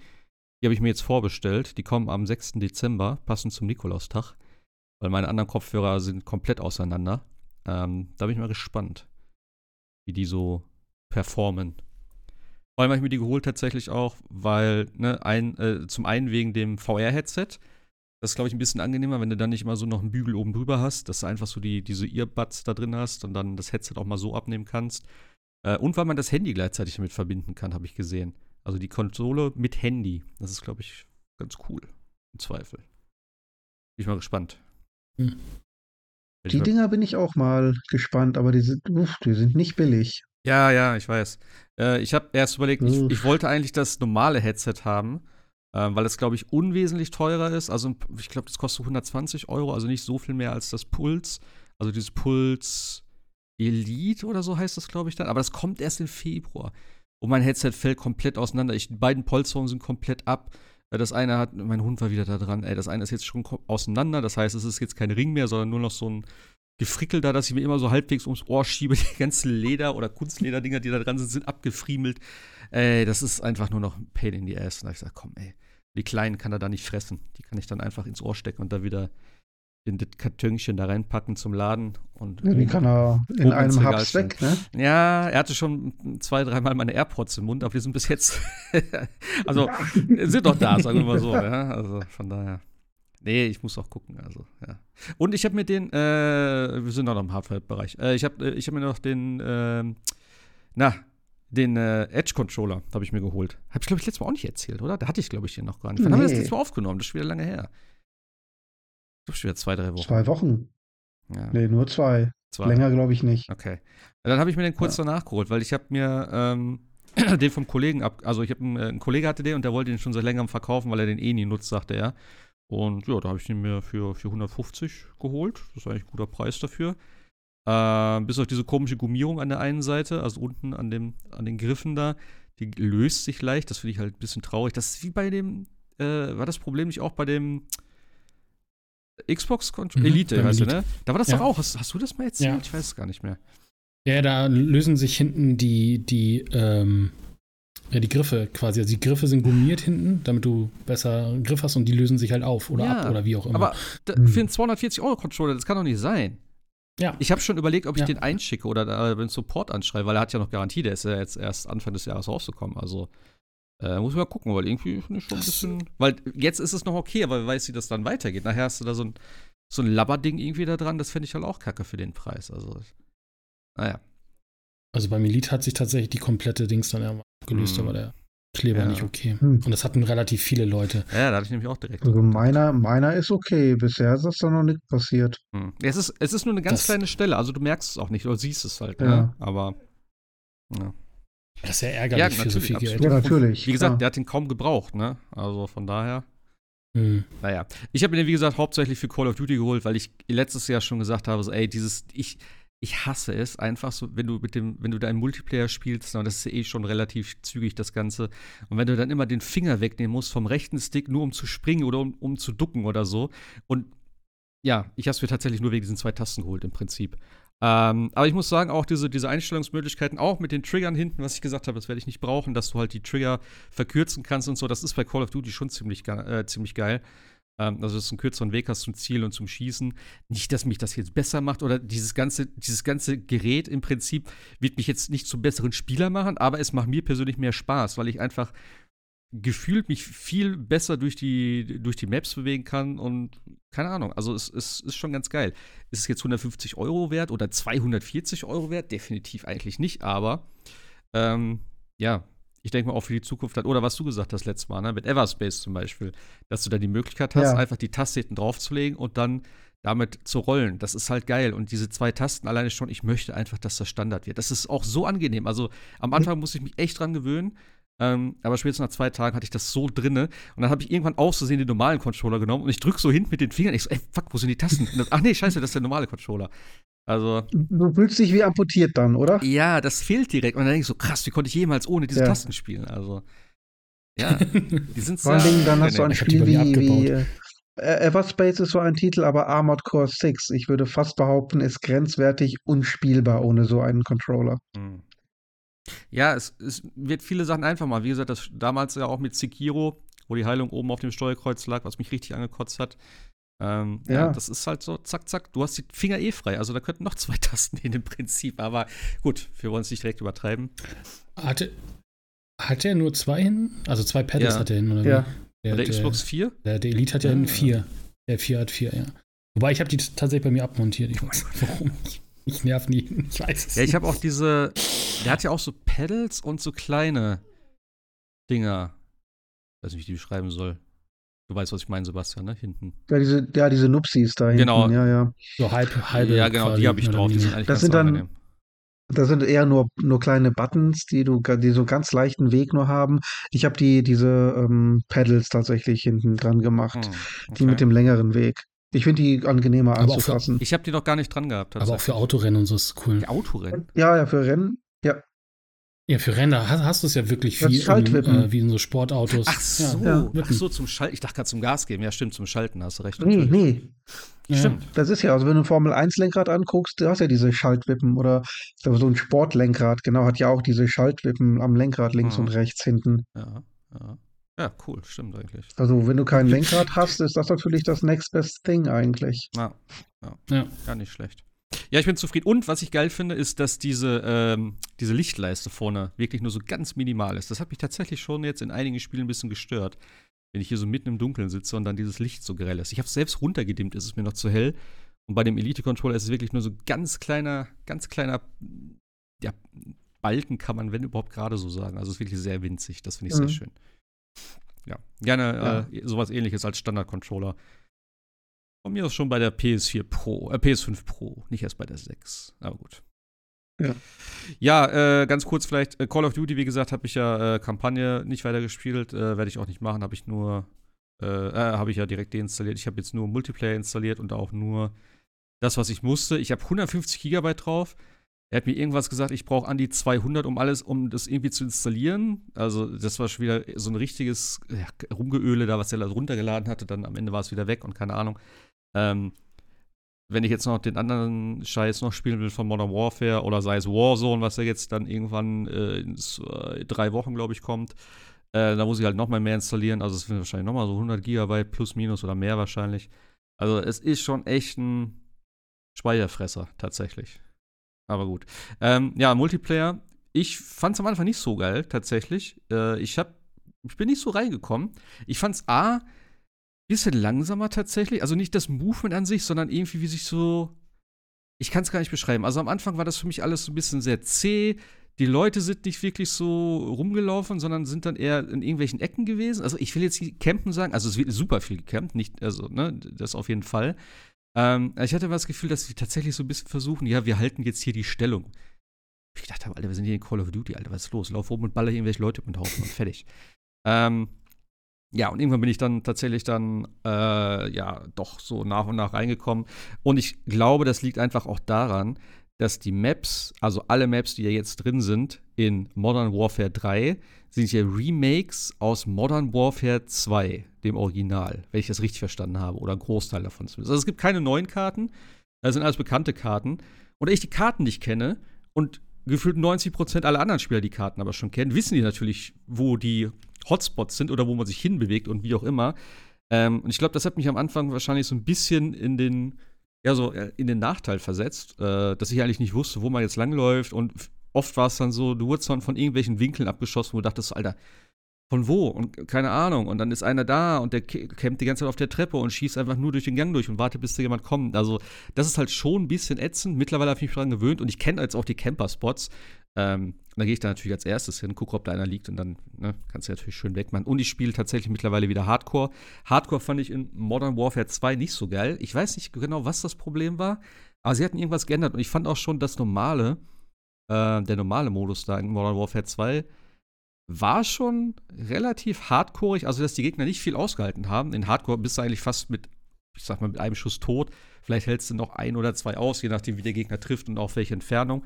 Die habe ich mir jetzt vorbestellt. Die kommen am 6. Dezember, passend zum Nikolaustag. Weil meine anderen Kopfhörer sind komplett auseinander. Ähm, da bin ich mal gespannt wie die so performen. Vor allem habe ich mir die geholt tatsächlich auch, weil, ne, ein, äh, zum einen wegen dem VR-Headset. Das ist, glaube ich, ein bisschen angenehmer, wenn du dann nicht immer so noch einen Bügel oben drüber hast, dass du einfach so die, diese Earbuds da drin hast und dann das Headset auch mal so abnehmen kannst. Äh, und weil man das Handy gleichzeitig damit verbinden kann, habe ich gesehen. Also die Konsole mit Handy. Das ist, glaube ich, ganz cool. Im Zweifel. Bin ich mal gespannt. Hm. Die Dinger bin ich auch mal gespannt, aber die sind, uff, die sind nicht billig. Ja, ja, ich weiß. Äh, ich habe erst überlegt, ich, ich, wollte eigentlich das normale Headset haben, äh, weil es, glaube ich, unwesentlich teurer ist. Also, ich glaube, das kostet 120 Euro, also nicht so viel mehr als das Puls. Also, dieses Puls Elite oder so heißt das, glaube ich, dann. Aber das kommt erst im Februar. Und mein Headset fällt komplett auseinander. Ich, die beiden Polsterungen sind komplett ab. Äh, das eine hat, mein Hund war wieder da dran, ey, das eine ist jetzt schon auseinander, das heißt, es ist jetzt kein Ring mehr, sondern nur noch so ein Gefrickel da, dass ich mir immer so halbwegs ums Ohr schiebe. [LAUGHS] Die ganzen Leder- oder Kunstlederdinger, die da dran sind, sind abgefriemelt. Ey, das ist einfach nur noch ein Pain in the Ass. Und da hab ich gesagt, komm, ey, die Kleinen kann er da nicht fressen. Die kann ich dann einfach ins Ohr stecken und da wieder in das Kartönchen da reinpacken zum Laden. Und ja, die kann er in einem Haps weg, ne? Ja, er hatte schon zwei, dreimal meine AirPods im Mund, aber die sind bis jetzt, [LAUGHS] also ja. sind doch da, sagen wir mal so. [LAUGHS] ja? Also von daher. Nee, ich muss auch gucken, also, ja. Und ich habe mir den, äh, wir sind noch im Hardware-Bereich, äh, ich habe äh, ich hab mir noch den, äh, na, den äh, Edge-Controller habe ich mir geholt. Habe ich, glaube ich, letztes Mal auch nicht erzählt, oder? Da hatte ich, glaube ich, den noch gar nicht. Wann nee. haben wir das letztes Mal aufgenommen? Das ist wieder lange her. Ich schon wieder zwei, drei Wochen. Zwei Wochen? Ja. Nee, nur zwei. zwei. Länger glaube ich nicht. Okay. Dann habe ich mir den kurz ja. danach geholt, weil ich habe mir ähm, [CLEARS THROAT] den vom Kollegen ab, also ich habe einen, äh, einen Kollege hatte den und der wollte den schon seit längerem verkaufen, weil er den eh nie nutzt, sagte er. Und ja, da habe ich den mir für, für 150 geholt. Das ist eigentlich ein guter Preis dafür. Äh, bis auf diese komische Gummierung an der einen Seite, also unten an, dem, an den Griffen da, die löst sich leicht. Das finde ich halt ein bisschen traurig. Das ist wie bei dem, äh, war das Problem nicht auch bei dem Xbox mhm, Elite, heißt Elite. ne? Da war das ja. doch auch. Hast, hast, du das mal erzählt? Ja. Ich weiß es gar nicht mehr. Ja, da lösen sich hinten die, die, ähm, ja, die Griffe quasi. Also die Griffe sind gummiert hinten, damit du besser einen Griff hast und die lösen sich halt auf oder ja, ab oder wie auch immer. Aber da, mhm. für einen 240-Euro-Controller, das kann doch nicht sein. Ja. Ich habe schon überlegt, ob ich ja. den einschicke oder den Support anschreibe, weil er hat ja noch Garantie, der ist ja jetzt erst Anfang des Jahres rausgekommen. Also äh, muss man mal gucken, weil irgendwie finde ich schon ein bisschen. Weil jetzt ist es noch okay, aber weiß, wie das dann weitergeht. Nachher hast du da so ein, so ein Labberding irgendwie da dran. Das fände ich halt auch kacke für den Preis. Also, naja. Also beim Elite hat sich tatsächlich die komplette Dings dann gelöst, hm. aber der Kleber ja. nicht okay. Hm. Und das hatten relativ viele Leute. Ja, da hatte ich nämlich auch direkt. Also meiner, meiner ist okay. Bisher ist das da noch nicht passiert. Hm. Es, ist, es ist nur eine ganz das kleine Stelle. Also du merkst es auch nicht oder siehst es halt. Ja. Ne? Aber. Ja. Das ist ja ärgerlich ja, für so viel Geld. Ja, natürlich. Wie gesagt, klar. der hat ihn kaum gebraucht, ne? Also von daher. Hm. Naja. Ich habe mir den, wie gesagt, hauptsächlich für Call of Duty geholt, weil ich letztes Jahr schon gesagt habe, so, ey, dieses, ich, ich hasse es einfach so, wenn du mit dem, wenn du da im Multiplayer spielst, und das ist ja eh schon relativ zügig das Ganze, und wenn du dann immer den Finger wegnehmen musst vom rechten Stick, nur um zu springen oder um, um zu ducken oder so. Und ja, ich habe es mir tatsächlich nur wegen diesen zwei Tasten geholt im Prinzip. Ähm, aber ich muss sagen, auch diese, diese Einstellungsmöglichkeiten, auch mit den Triggern hinten, was ich gesagt habe, das werde ich nicht brauchen, dass du halt die Trigger verkürzen kannst und so, das ist bei Call of Duty schon ziemlich, äh, ziemlich geil. Ähm, also, dass du einen kürzeren Weg hast zum Ziel und zum Schießen. Nicht, dass mich das jetzt besser macht oder dieses ganze, dieses ganze Gerät im Prinzip wird mich jetzt nicht zum besseren Spieler machen, aber es macht mir persönlich mehr Spaß, weil ich einfach gefühlt mich viel besser durch die, durch die Maps bewegen kann und keine Ahnung, also es, es ist schon ganz geil. Ist es jetzt 150 Euro wert oder 240 Euro wert? Definitiv eigentlich nicht, aber ähm, ja, ich denke mal auch für die Zukunft hat, oder was du gesagt hast letztes Mal, ne, mit Everspace zum Beispiel, dass du da die Möglichkeit hast, Ja. einfach die Taste hinten draufzulegen und dann damit zu rollen. Das ist halt geil. Und diese zwei Tasten alleine schon, ich möchte einfach, dass das Standard wird. Das ist auch so angenehm. Also am Anfang musste ich mich echt dran gewöhnen. Ähm, aber spätestens nach zwei Tagen hatte ich das so drinne. Und dann habe ich irgendwann aus Versehen den normalen Controller genommen und ich drücke so hinten mit den Fingern. Ich so, ey, fuck, wo sind die Tasten? Das, ach nee, scheiße, das ist der normale Controller. Also, Du fühlst dich wie amputiert dann, oder? ja, das fehlt direkt. Und dann denke ich so, krass, wie konnte ich jemals ohne diese Ja. Tasten spielen? Also, ja, [LAUGHS] die sind Vor allen Dingen, dann hast du ein Spiel wie, wie abgebaut. äh, Everspace ist so ein Titel, aber Armored Core 6, ich würde fast behaupten, ist grenzwertig unspielbar ohne so einen Controller. Hm. Ja, es, es wird viele Sachen einfach mal. Wie gesagt, das damals ja auch mit Sekiro, wo die Heilung oben auf dem Steuerkreuz lag, was mich richtig angekotzt hat. Ähm, ja. Ja. das ist halt so, zack, zack, du hast die Finger eh frei. Also da könnten noch [LAUGHS] zwei Tasten hin im Prinzip. Aber gut, wir wollen es nicht direkt übertreiben. Hatte, hat er nur zwei hin? Also zwei Paddles Ja. hat er hin, oder? Ja. wie? Der, Oder der, Xbox 4? Der, der Elite hat ja einen vier. Der vier hat vier, ja. Wobei ich habe die tatsächlich bei mir abmontiert. Ich weiß nicht warum. Ich, ich nerv nie. Ich weiß es Ja, ich habe auch diese. Der hat ja auch so Pedals und so kleine Dinger. weiß nicht, wie ich die beschreiben soll. Du weißt, was ich meine, Sebastian, ne? Hinten. Ja, diese, ja, diese Nupsis da hinten. Genau. Ja, ja. So halb, halbe. ja, genau, die habe ich drauf. Die sind Das ganz sind dann- angenehm. Das sind eher nur, nur kleine Buttons, die du, die so ganz leichten Weg nur haben. Ich habe die, diese ähm, Pedals tatsächlich hinten dran gemacht. Hm, Die okay. mit dem längeren Weg. Ich finde die angenehmer Aber auch für- anzufassen. Ich habe die noch gar nicht dran gehabt. Aber auch für. Autorennen und so ist es cool. Die Autorennen. Ja, ja, für Rennen. Ja, Ja, für Renner hast, hast du es ja wirklich viel, äh, wie in so Sportautos. Ach so, Ja, ach so, zum Schalten. Ich dachte gerade zum Gas geben. Ja, stimmt, zum Schalten hast du recht. nee, natürlich. nee. ja. Stimmt. Das ist ja, also wenn du ein Formel 1 Lenkrad anguckst, du hast ja diese Schaltwippen oder so ein Sportlenkrad, genau, hat ja auch diese Schaltwippen am Lenkrad links Mhm. und rechts hinten. Ja, ja. Ja, cool, stimmt eigentlich. Also wenn du kein Lenkrad hast, ist das natürlich das next best thing eigentlich. Ja, ja, Ja. gar nicht schlecht. Ja, ich bin zufrieden. Und was ich geil finde, ist, dass diese, ähm, diese Lichtleiste vorne wirklich nur so ganz minimal ist. Das hat mich tatsächlich schon jetzt in einigen Spielen ein bisschen gestört. Wenn ich hier so mitten im Dunkeln sitze und dann dieses Licht so grell ist. Ich habe es selbst runtergedimmt, ist es mir noch zu hell. Und bei dem Elite-Controller ist es wirklich nur so ganz kleiner, ganz kleiner, ja, Balken kann man, wenn überhaupt, gerade so sagen. Also es ist wirklich sehr winzig. Das finde ich Mhm. sehr schön. Ja, gerne Äh, sowas ähnliches als Standard-Controller. Von mir aus schon bei der PS4 Pro, äh, PS5 Pro, nicht erst bei der 6. Aber gut. Ja. Ja, äh, ganz kurz vielleicht, äh, Call of Duty, wie gesagt, habe ich ja äh, Kampagne nicht weitergespielt, äh, werde ich auch nicht machen, habe ich nur, äh, äh, habe ich ja direkt deinstalliert. Ich habe jetzt nur Multiplayer installiert und auch nur das, was ich musste. Ich habe 150 Gigabyte drauf. Er hat mir irgendwas gesagt, ich brauche an die 200, um alles, um das irgendwie zu installieren. Also das war schon wieder so ein richtiges ja, Rumgeöle da, was er da runtergeladen hatte. Dann am Ende war es wieder weg und keine Ahnung. Ähm, wenn ich jetzt noch den anderen Scheiß noch spielen will von Modern Warfare oder sei es Warzone, was ja jetzt dann irgendwann äh, in zwei, drei Wochen, glaube ich, kommt, äh, da muss ich halt noch mal mehr installieren. Also es sind wahrscheinlich noch mal so 100 Gigabyte plus minus oder mehr wahrscheinlich. Also es ist schon echt ein Speicherfresser tatsächlich. Aber gut. Ähm, ja, Multiplayer. Ich fand es am Anfang nicht so geil, tatsächlich. Äh, ich, hab, ich bin nicht so reingekommen. Ich fand es A, bisschen langsamer tatsächlich. Also nicht das Movement an sich, sondern irgendwie wie sich so. Ich kann es gar nicht beschreiben. Also am Anfang war das für mich alles so ein bisschen sehr zäh. Die Leute sind nicht wirklich so rumgelaufen, sondern sind dann eher in irgendwelchen Ecken gewesen. Also ich will jetzt nicht campen sagen, also es wird super viel gecampt, nicht, also, ne, das auf jeden Fall. Ähm, ich hatte das Gefühl, dass sie tatsächlich so ein bisschen versuchen, ja, wir halten jetzt hier die Stellung. Ich dachte, Alter, wir sind hier in Call of Duty, Alter, was ist los? Lauf oben und baller irgendwelche Leute mit den Haufen und fertig. [LAUGHS] Ähm, ja, und irgendwann bin ich dann tatsächlich dann, äh, ja, doch so nach und nach reingekommen. Und ich glaube, das liegt einfach auch daran, dass die Maps, also alle Maps, die ja jetzt drin sind in Modern Warfare 3, sind ja Remakes aus Modern Warfare 2, dem Original, wenn ich das richtig verstanden habe, oder ein Großteil davon zumindest. Also es gibt keine neuen Karten, das sind alles bekannte Karten. Und ich die Karten nicht kenne und gefühlt 90% aller anderen Spieler die Karten aber schon kennen, wissen die natürlich, wo die Hotspots sind oder wo man sich hinbewegt und wie auch immer. Ähm, und ich glaube, das hat mich am Anfang wahrscheinlich so ein bisschen in den, ja, so äh, in den Nachteil versetzt, äh, dass ich eigentlich nicht wusste, wo man jetzt langläuft. Und oft war es dann so, du wurdest dann von irgendwelchen Winkeln abgeschossen, wo du dachtest, Alter, von wo? Und keine Ahnung. Und dann ist einer da und der campt die ganze Zeit auf der Treppe und schießt einfach nur durch den Gang durch und wartet, bis da jemand kommt. Also, das ist halt schon ein bisschen ätzend. Mittlerweile habe ich mich daran gewöhnt und ich kenne jetzt auch die Camper-Spots. Ähm, da gehe ich da natürlich als erstes hin, gucke, ob da einer liegt und dann ne, kannst du natürlich schön wegmachen. Und ich spiele tatsächlich mittlerweile wieder Hardcore. Hardcore fand ich in Modern Warfare 2 nicht so geil. Ich weiß nicht genau, was das Problem war, aber sie hatten irgendwas geändert und ich fand auch schon das normale, äh, der normale Modus da in Modern Warfare 2 war schon relativ hardcoreig, also dass die Gegner nicht viel ausgehalten haben. In Hardcore bist du eigentlich fast mit, ich sag mal, mit einem Schuss tot. Vielleicht hältst du noch ein oder zwei aus, je nachdem, wie der Gegner trifft und auf welche Entfernung.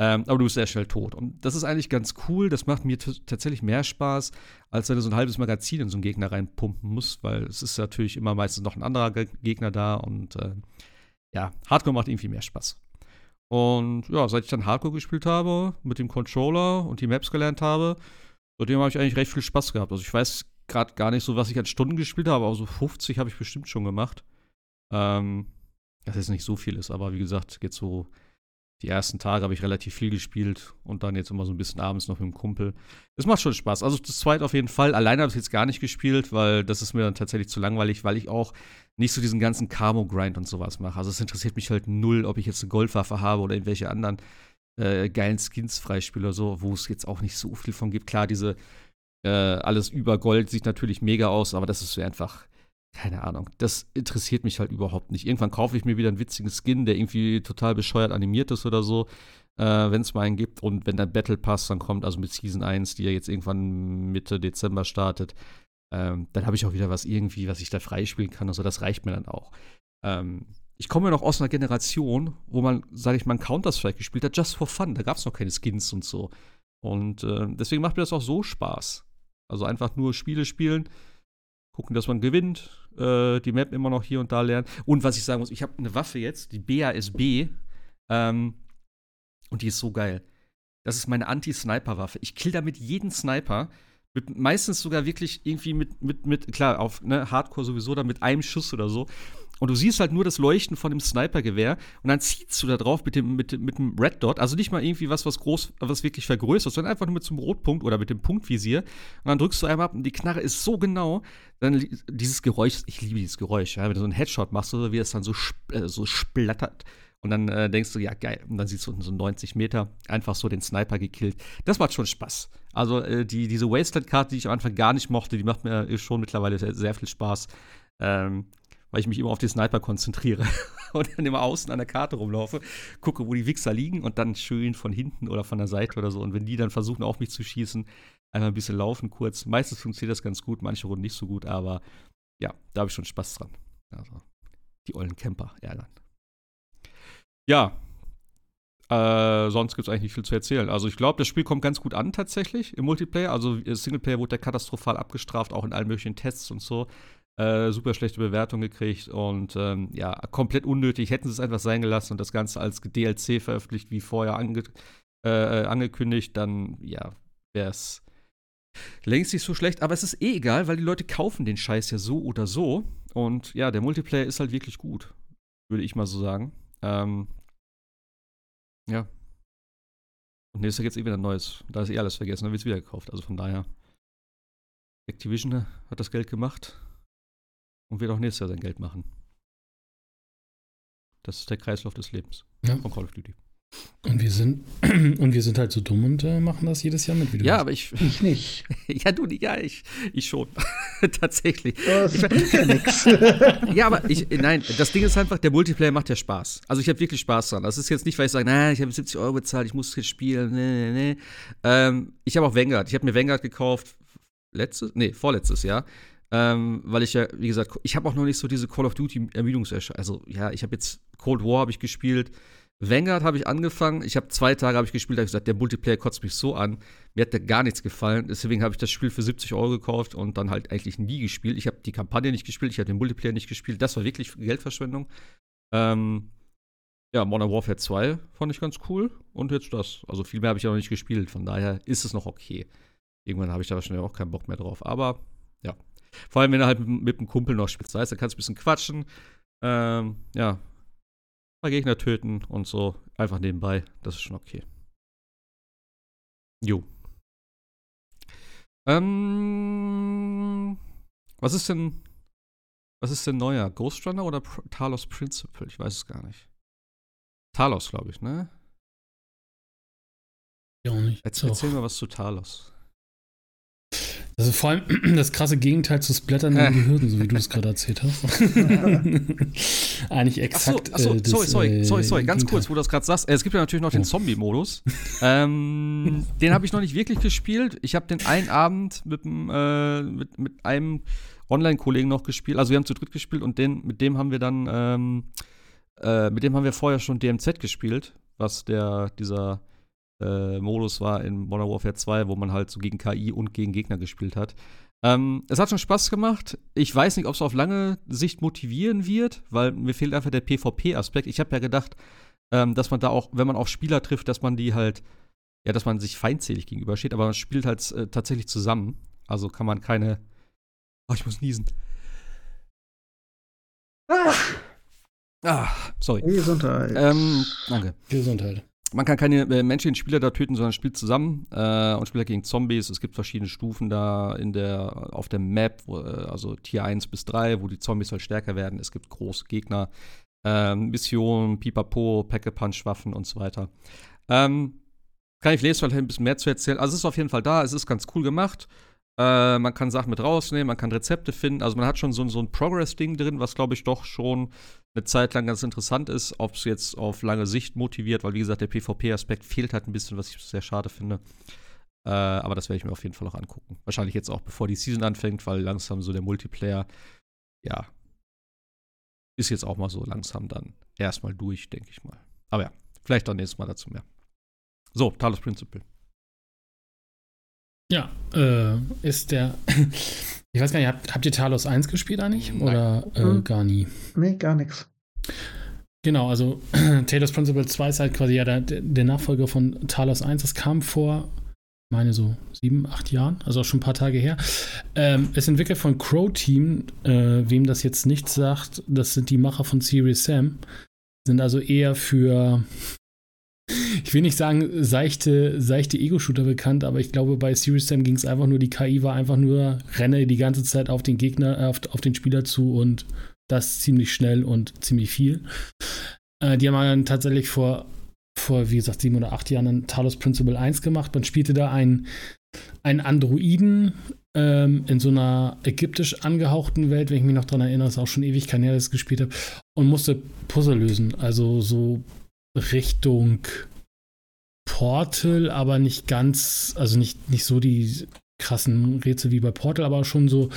Ähm, aber du bist sehr schnell tot. Und das ist eigentlich ganz cool. Das macht mir tatsächlich mehr Spaß, als wenn du so ein halbes Magazin in so einen Gegner reinpumpen musst, weil es ist natürlich immer meistens noch ein anderer Gegner da. Und äh, ja, Hardcore macht irgendwie mehr Spaß. Und ja, seit ich dann Hardcore gespielt habe, mit dem Controller und die Maps gelernt habe, Seitdem habe ich eigentlich recht viel Spaß gehabt. Also ich weiß gerade gar nicht so, was ich an Stunden gespielt habe, aber so 50 habe ich bestimmt schon gemacht. Ähm, das jetzt nicht so viel ist, aber wie gesagt, jetzt so die ersten Tage habe ich relativ viel gespielt und dann jetzt immer so ein bisschen abends noch mit dem Kumpel. Es macht schon Spaß. Also das zweite auf jeden Fall. Alleine habe ich jetzt gar nicht gespielt, weil das ist mir dann tatsächlich zu langweilig, weil ich auch nicht so diesen ganzen Camo-Grind und sowas mache. Also es interessiert mich halt null, ob ich jetzt eine Goldwaffe habe oder irgendwelche anderen äh, geilen Skins freispiele oder so, wo es jetzt auch nicht so viel von gibt. Klar, diese äh, alles über Gold sieht natürlich mega aus, aber das ist einfach, keine Ahnung. Das interessiert mich halt überhaupt nicht. Irgendwann kaufe ich mir wieder einen witzigen Skin, der irgendwie total bescheuert animiert ist oder so, äh, wenn es mal einen gibt. Und wenn der Battle Pass dann kommt, also mit Season 1, die ja jetzt irgendwann Mitte Dezember startet, ähm, dann habe ich auch wieder was irgendwie, was ich da freispielen kann. Also das reicht mir dann auch. Ähm, ich komme ja noch aus einer Generation, wo man, sage ich mal, Counter-Strike gespielt hat, just for fun. Da gab es noch keine Skins und so. Und äh, deswegen macht mir das auch so Spaß. Also einfach nur Spiele spielen, gucken, dass man gewinnt, äh, die Map immer noch hier und da lernen. Und was ich sagen muss, ich habe eine Waffe jetzt, die BASB, ähm, und die ist so geil. Das ist meine Anti-Sniper-Waffe. Ich kill damit jeden Sniper. Mit, meistens sogar wirklich irgendwie mit, mit, mit klar, auf ne, Hardcore sowieso, dann mit einem Schuss oder so. Und du siehst halt nur das Leuchten von dem Snipergewehr und dann ziehst du da drauf mit dem, mit, mit dem Red Dot, also nicht mal irgendwie was, was groß, was wirklich vergrößert, sondern einfach nur mit so einem Rotpunkt oder mit dem Punktvisier. Und dann drückst du einmal ab und die Knarre ist so genau, dann dieses Geräusch, ich liebe dieses Geräusch, ja, wenn du so einen Headshot machst, oder wie es dann so, äh, so splattert. Und dann äh, denkst du, ja, geil. Und dann siehst du so 90 Meter einfach so den Sniper gekillt. Das macht schon Spaß. Also äh, die, diese Wasteland-Karte, die ich am Anfang gar nicht mochte, die macht mir schon mittlerweile sehr, sehr viel Spaß. Ähm, weil ich mich immer auf die Sniper konzentriere [LAUGHS] und dann immer außen an der Karte rumlaufe, gucke, wo die Wichser liegen und dann schön von hinten oder von der Seite oder so. Und wenn die dann versuchen, auf mich zu schießen, einmal ein bisschen laufen kurz. Meistens funktioniert das ganz gut, manche Runden nicht so gut, aber ja, da habe ich schon Spaß dran. Also, die ollen Camper ärgern. Ja, äh, sonst gibt es eigentlich nicht viel zu erzählen. Also ich glaube, das Spiel kommt ganz gut an tatsächlich im Multiplayer. Also Singleplayer wurde der katastrophal abgestraft, auch in allen möglichen Tests und so. Äh, super schlechte Bewertung gekriegt und ähm, ja, komplett unnötig. Hätten sie es einfach sein gelassen und das Ganze als DLC veröffentlicht, wie vorher ange äh, angekündigt, dann ja, wäre es längst nicht so schlecht. Aber es ist eh egal, weil die Leute kaufen den Scheiß ja so oder so. Und ja, der Multiplayer ist halt wirklich gut, würde ich mal so sagen. Ähm, ja. Und nächstes Jahr gibt es eh wieder ein neues. Da ist eh alles vergessen, dann wird es wieder gekauft. Also von daher. Activision hat das Geld gemacht und wird auch nächstes Jahr sein Geld machen. Das ist der Kreislauf des Lebens ja. von Call of Duty. Und wir sind [CLEARS THROAT] und wir sind halt so dumm und äh, machen das jedes Jahr mit. Wie ja, aber ich ich [LAUGHS] nicht. ja, du ja, ich ich schon [LAUGHS] tatsächlich. Das ich, bringt ja nichts. [LAUGHS] ja, aber ich nein, das Ding ist einfach, der Multiplayer macht ja Spaß. Also ich habe wirklich Spaß dran. Das ist jetzt nicht, weil ich sage, na, ich habe 70 Euro bezahlt, ich muss jetzt spielen. Nee, nee, nee. Ähm, ich habe auch Vanguard. Ich habe mir Vanguard gekauft letztes, nee, vorletztes Jahr. Ähm, weil ich ja, wie gesagt, ich habe auch noch nicht so diese Call of Duty Ermüdungserscheinung. Also, ja, ich habe jetzt Cold War habe ich gespielt. Vanguard habe ich angefangen. Ich habe zwei Tage habe ich gespielt, habe gesagt, der Multiplayer kotzt mich so an. Mir hat der gar nichts gefallen. Deswegen habe ich das Spiel für 70 Euro gekauft und dann halt eigentlich nie gespielt. Ich habe die Kampagne nicht gespielt, ich habe den Multiplayer nicht gespielt. Das war wirklich Geldverschwendung. Ähm, ja, Modern Warfare 2 fand ich ganz cool. Und jetzt das. Also viel mehr habe ich ja noch nicht gespielt. Von daher ist es noch okay. Irgendwann habe ich da wahrscheinlich auch keinen Bock mehr drauf. Aber. Vor allem, wenn du halt mit, mit einem Kumpel noch spielst. Weißt, dann kannst du ein bisschen quatschen. Ähm, ja, mal Gegner töten und so einfach nebenbei. Das ist schon okay. Jo. Ähm, was ist denn, was ist denn neuer? Ghost Runner oder Pr Talos Principle? Ich weiß es gar nicht. Talos, glaube ich, ne? Ja, auch nicht. Erzähl, erzähl mal was zu Talos. Also vor allem [CLEARS THROAT] das krasse Gegenteil zu splatternden Gehirnen, so wie du es gerade erzählt hast. [LAUGHS] Eigentlich exakt. Achso, achso sorry, sorry, sorry, sorry, ganz Gegenteil. kurz, wo du das gerade sagst. Es gibt ja natürlich noch den oh. Zombie-Modus. ähm, [LAUGHS] den habe ich noch nicht wirklich gespielt. Ich habe den einen Abend mit, äh, mit, mit einem Online-Kollegen noch gespielt. Also wir haben zu dritt gespielt und den, mit dem haben wir dann, ähm, äh, mit dem haben wir vorher schon DMZ gespielt, was der, dieser äh, Modus war in Modern Warfare 2, wo man halt so gegen KI und gegen Gegner gespielt hat. Ähm, es hat schon Spaß gemacht. Ich weiß nicht, ob es auf lange Sicht motivieren wird, weil mir fehlt einfach der PvP-Aspekt. Ich habe ja gedacht, ähm, dass man da auch, wenn man auf Spieler trifft, dass man die halt, ja, dass man sich feindselig gegenübersteht, aber man spielt halt äh, tatsächlich zusammen. Also kann man keine. Oh, ich muss niesen. Ah, ah sorry. Gesundheit. Ähm, danke. Gesundheit man kann keine äh, menschlichen Spieler da töten, sondern spielt zusammen äh, und spielt gegen Zombies. Es gibt verschiedene Stufen da in der, auf der Map, wo, äh, also Tier 1 bis 3, wo die Zombies halt stärker werden. Es gibt große Gegner, äh, Missionen, Pipapo, Pack-a-Punch-Waffen und so weiter. Ähm, kann ich lesen, vielleicht ein bisschen mehr zu erzählen. Also es ist auf jeden Fall da, es ist ganz cool gemacht. Äh, man kann Sachen mit rausnehmen, man kann Rezepte finden. Also man hat schon so, so ein Progress-Ding drin, was glaube ich doch schon eine Zeit lang ganz interessant ist, ob es jetzt auf lange Sicht motiviert, weil wie gesagt, der PvP-Aspekt fehlt halt ein bisschen, was ich sehr schade finde. Äh, aber das werde ich mir auf jeden Fall auch angucken. Wahrscheinlich jetzt auch, bevor die Season anfängt, weil langsam so der Multiplayer, ja, ist jetzt auch mal so langsam dann erstmal durch, denke ich mal. Aber ja, vielleicht dann nächstes Mal dazu mehr. So, Talos Principle. Ja, äh, ist der. [LAUGHS] ich weiß gar nicht, habt, habt ihr Talos 1 gespielt eigentlich? Nein. Oder äh, hm. gar nie? Nee, gar nichts. Genau, also [CLEARS THROAT] Talos Principle 2 ist halt quasi ja der, der Nachfolger von Talos 1. Das kam vor, meine so sieben, acht Jahren, also auch schon ein paar Tage her. Ähm, ist entwickelt von Crow Team. Äh, wem das jetzt nichts sagt, das sind die Macher von Serious Sam. Sind also eher für ich will nicht sagen, seichte, seichte Ego-Shooter bekannt, aber ich glaube, bei Serious Sam ging es einfach nur, die KI war einfach nur, renne die ganze Zeit auf den Gegner, äh, auf, auf den Spieler zu und das ziemlich schnell und ziemlich viel. Äh, die haben dann tatsächlich vor, vor, wie gesagt, sieben oder acht Jahren ein Talos Principle 1 gemacht. Man spielte da einen, einen Androiden ähm, in so einer ägyptisch angehauchten Welt, wenn ich mich noch daran erinnere, ist auch schon ewig kein Jahr, ich gespielt habe, und musste Puzzle lösen. Also so Richtung Portal, aber nicht ganz, also nicht, nicht so die krassen Rätsel wie bei Portal, aber schon so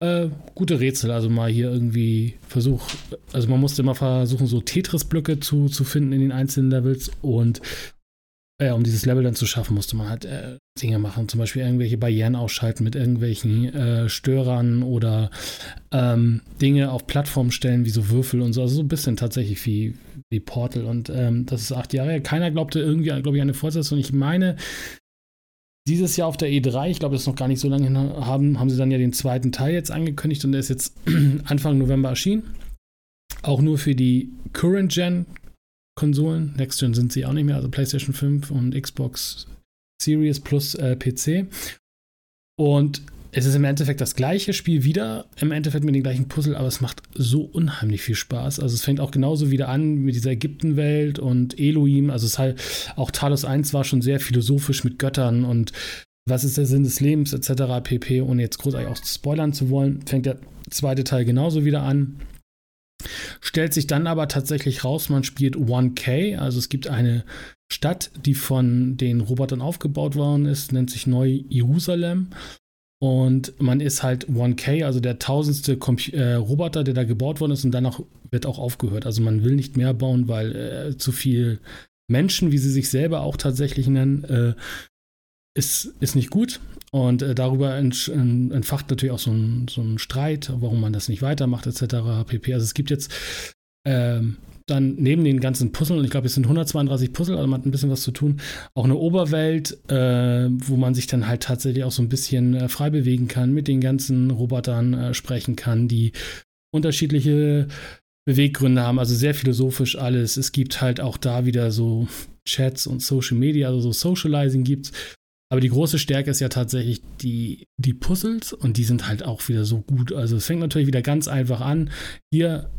äh, gute Rätsel. Also mal hier irgendwie Versuch, also man musste immer versuchen, so Tetris-Blöcke zu, zu finden in den einzelnen Levels und äh, um dieses Level dann zu schaffen, musste man halt äh, Dinge machen, zum Beispiel irgendwelche Barrieren ausschalten mit irgendwelchen äh, Störern oder ähm, Dinge auf Plattformen stellen, wie so Würfel und so. Also so ein bisschen tatsächlich wie, wie Portal. Und ähm, das ist acht Jahre her. Keiner glaubte irgendwie, glaube ich, eine Fortsetzung. Ich meine, dieses Jahr auf der E3, ich glaube, das ist noch gar nicht so lange hin, haben, haben sie dann ja den zweiten Teil jetzt angekündigt und der ist jetzt [CLEARS THROAT] Anfang November erschienen. Auch nur für die Current Gen Konsolen. Next Gen sind sie auch nicht mehr, also PlayStation 5 und Xbox Series plus äh, PC. Und es ist im Endeffekt das gleiche Spiel wieder, im Endeffekt mit den gleichen Puzzle, aber es macht so unheimlich viel Spaß. Also es fängt auch genauso wieder an mit dieser Ägyptenwelt und Elohim. Also es ist halt, auch Talos 1 war schon sehr philosophisch mit Göttern und was ist der Sinn des Lebens etc. pp. Ohne jetzt großartig auch spoilern zu wollen, fängt der zweite Teil genauso wieder an. Stellt sich dann aber tatsächlich raus, man spielt 1K, also es gibt eine Stadt, die von den Robotern aufgebaut worden ist, nennt sich Neu-Jerusalem. Und man ist halt 1K, also der tausendste Compu äh, Roboter, der da gebaut worden ist, und danach wird auch aufgehört. Also man will nicht mehr bauen, weil äh, zu viel Menschen, wie sie sich selber auch tatsächlich nennen, äh, ist, ist nicht gut. Und äh, darüber entfacht natürlich auch so ein, so ein Streit, warum man das nicht weitermacht, etc. pp. Also es gibt jetzt ähm, dann neben den ganzen Puzzlen, und ich glaube, es sind 132 Puzzle, also man hat ein bisschen was zu tun, auch eine Oberwelt, äh, wo man sich dann halt tatsächlich auch so ein bisschen äh, frei bewegen kann, mit den ganzen Robotern äh, sprechen kann, die unterschiedliche Beweggründe haben, also sehr philosophisch alles. Es gibt halt auch da wieder so Chats und Social Media, also so Socializing gibt's. Aber die große Stärke ist ja tatsächlich die, die Puzzles und die sind halt auch wieder so gut. Also es fängt natürlich wieder ganz einfach an. Hier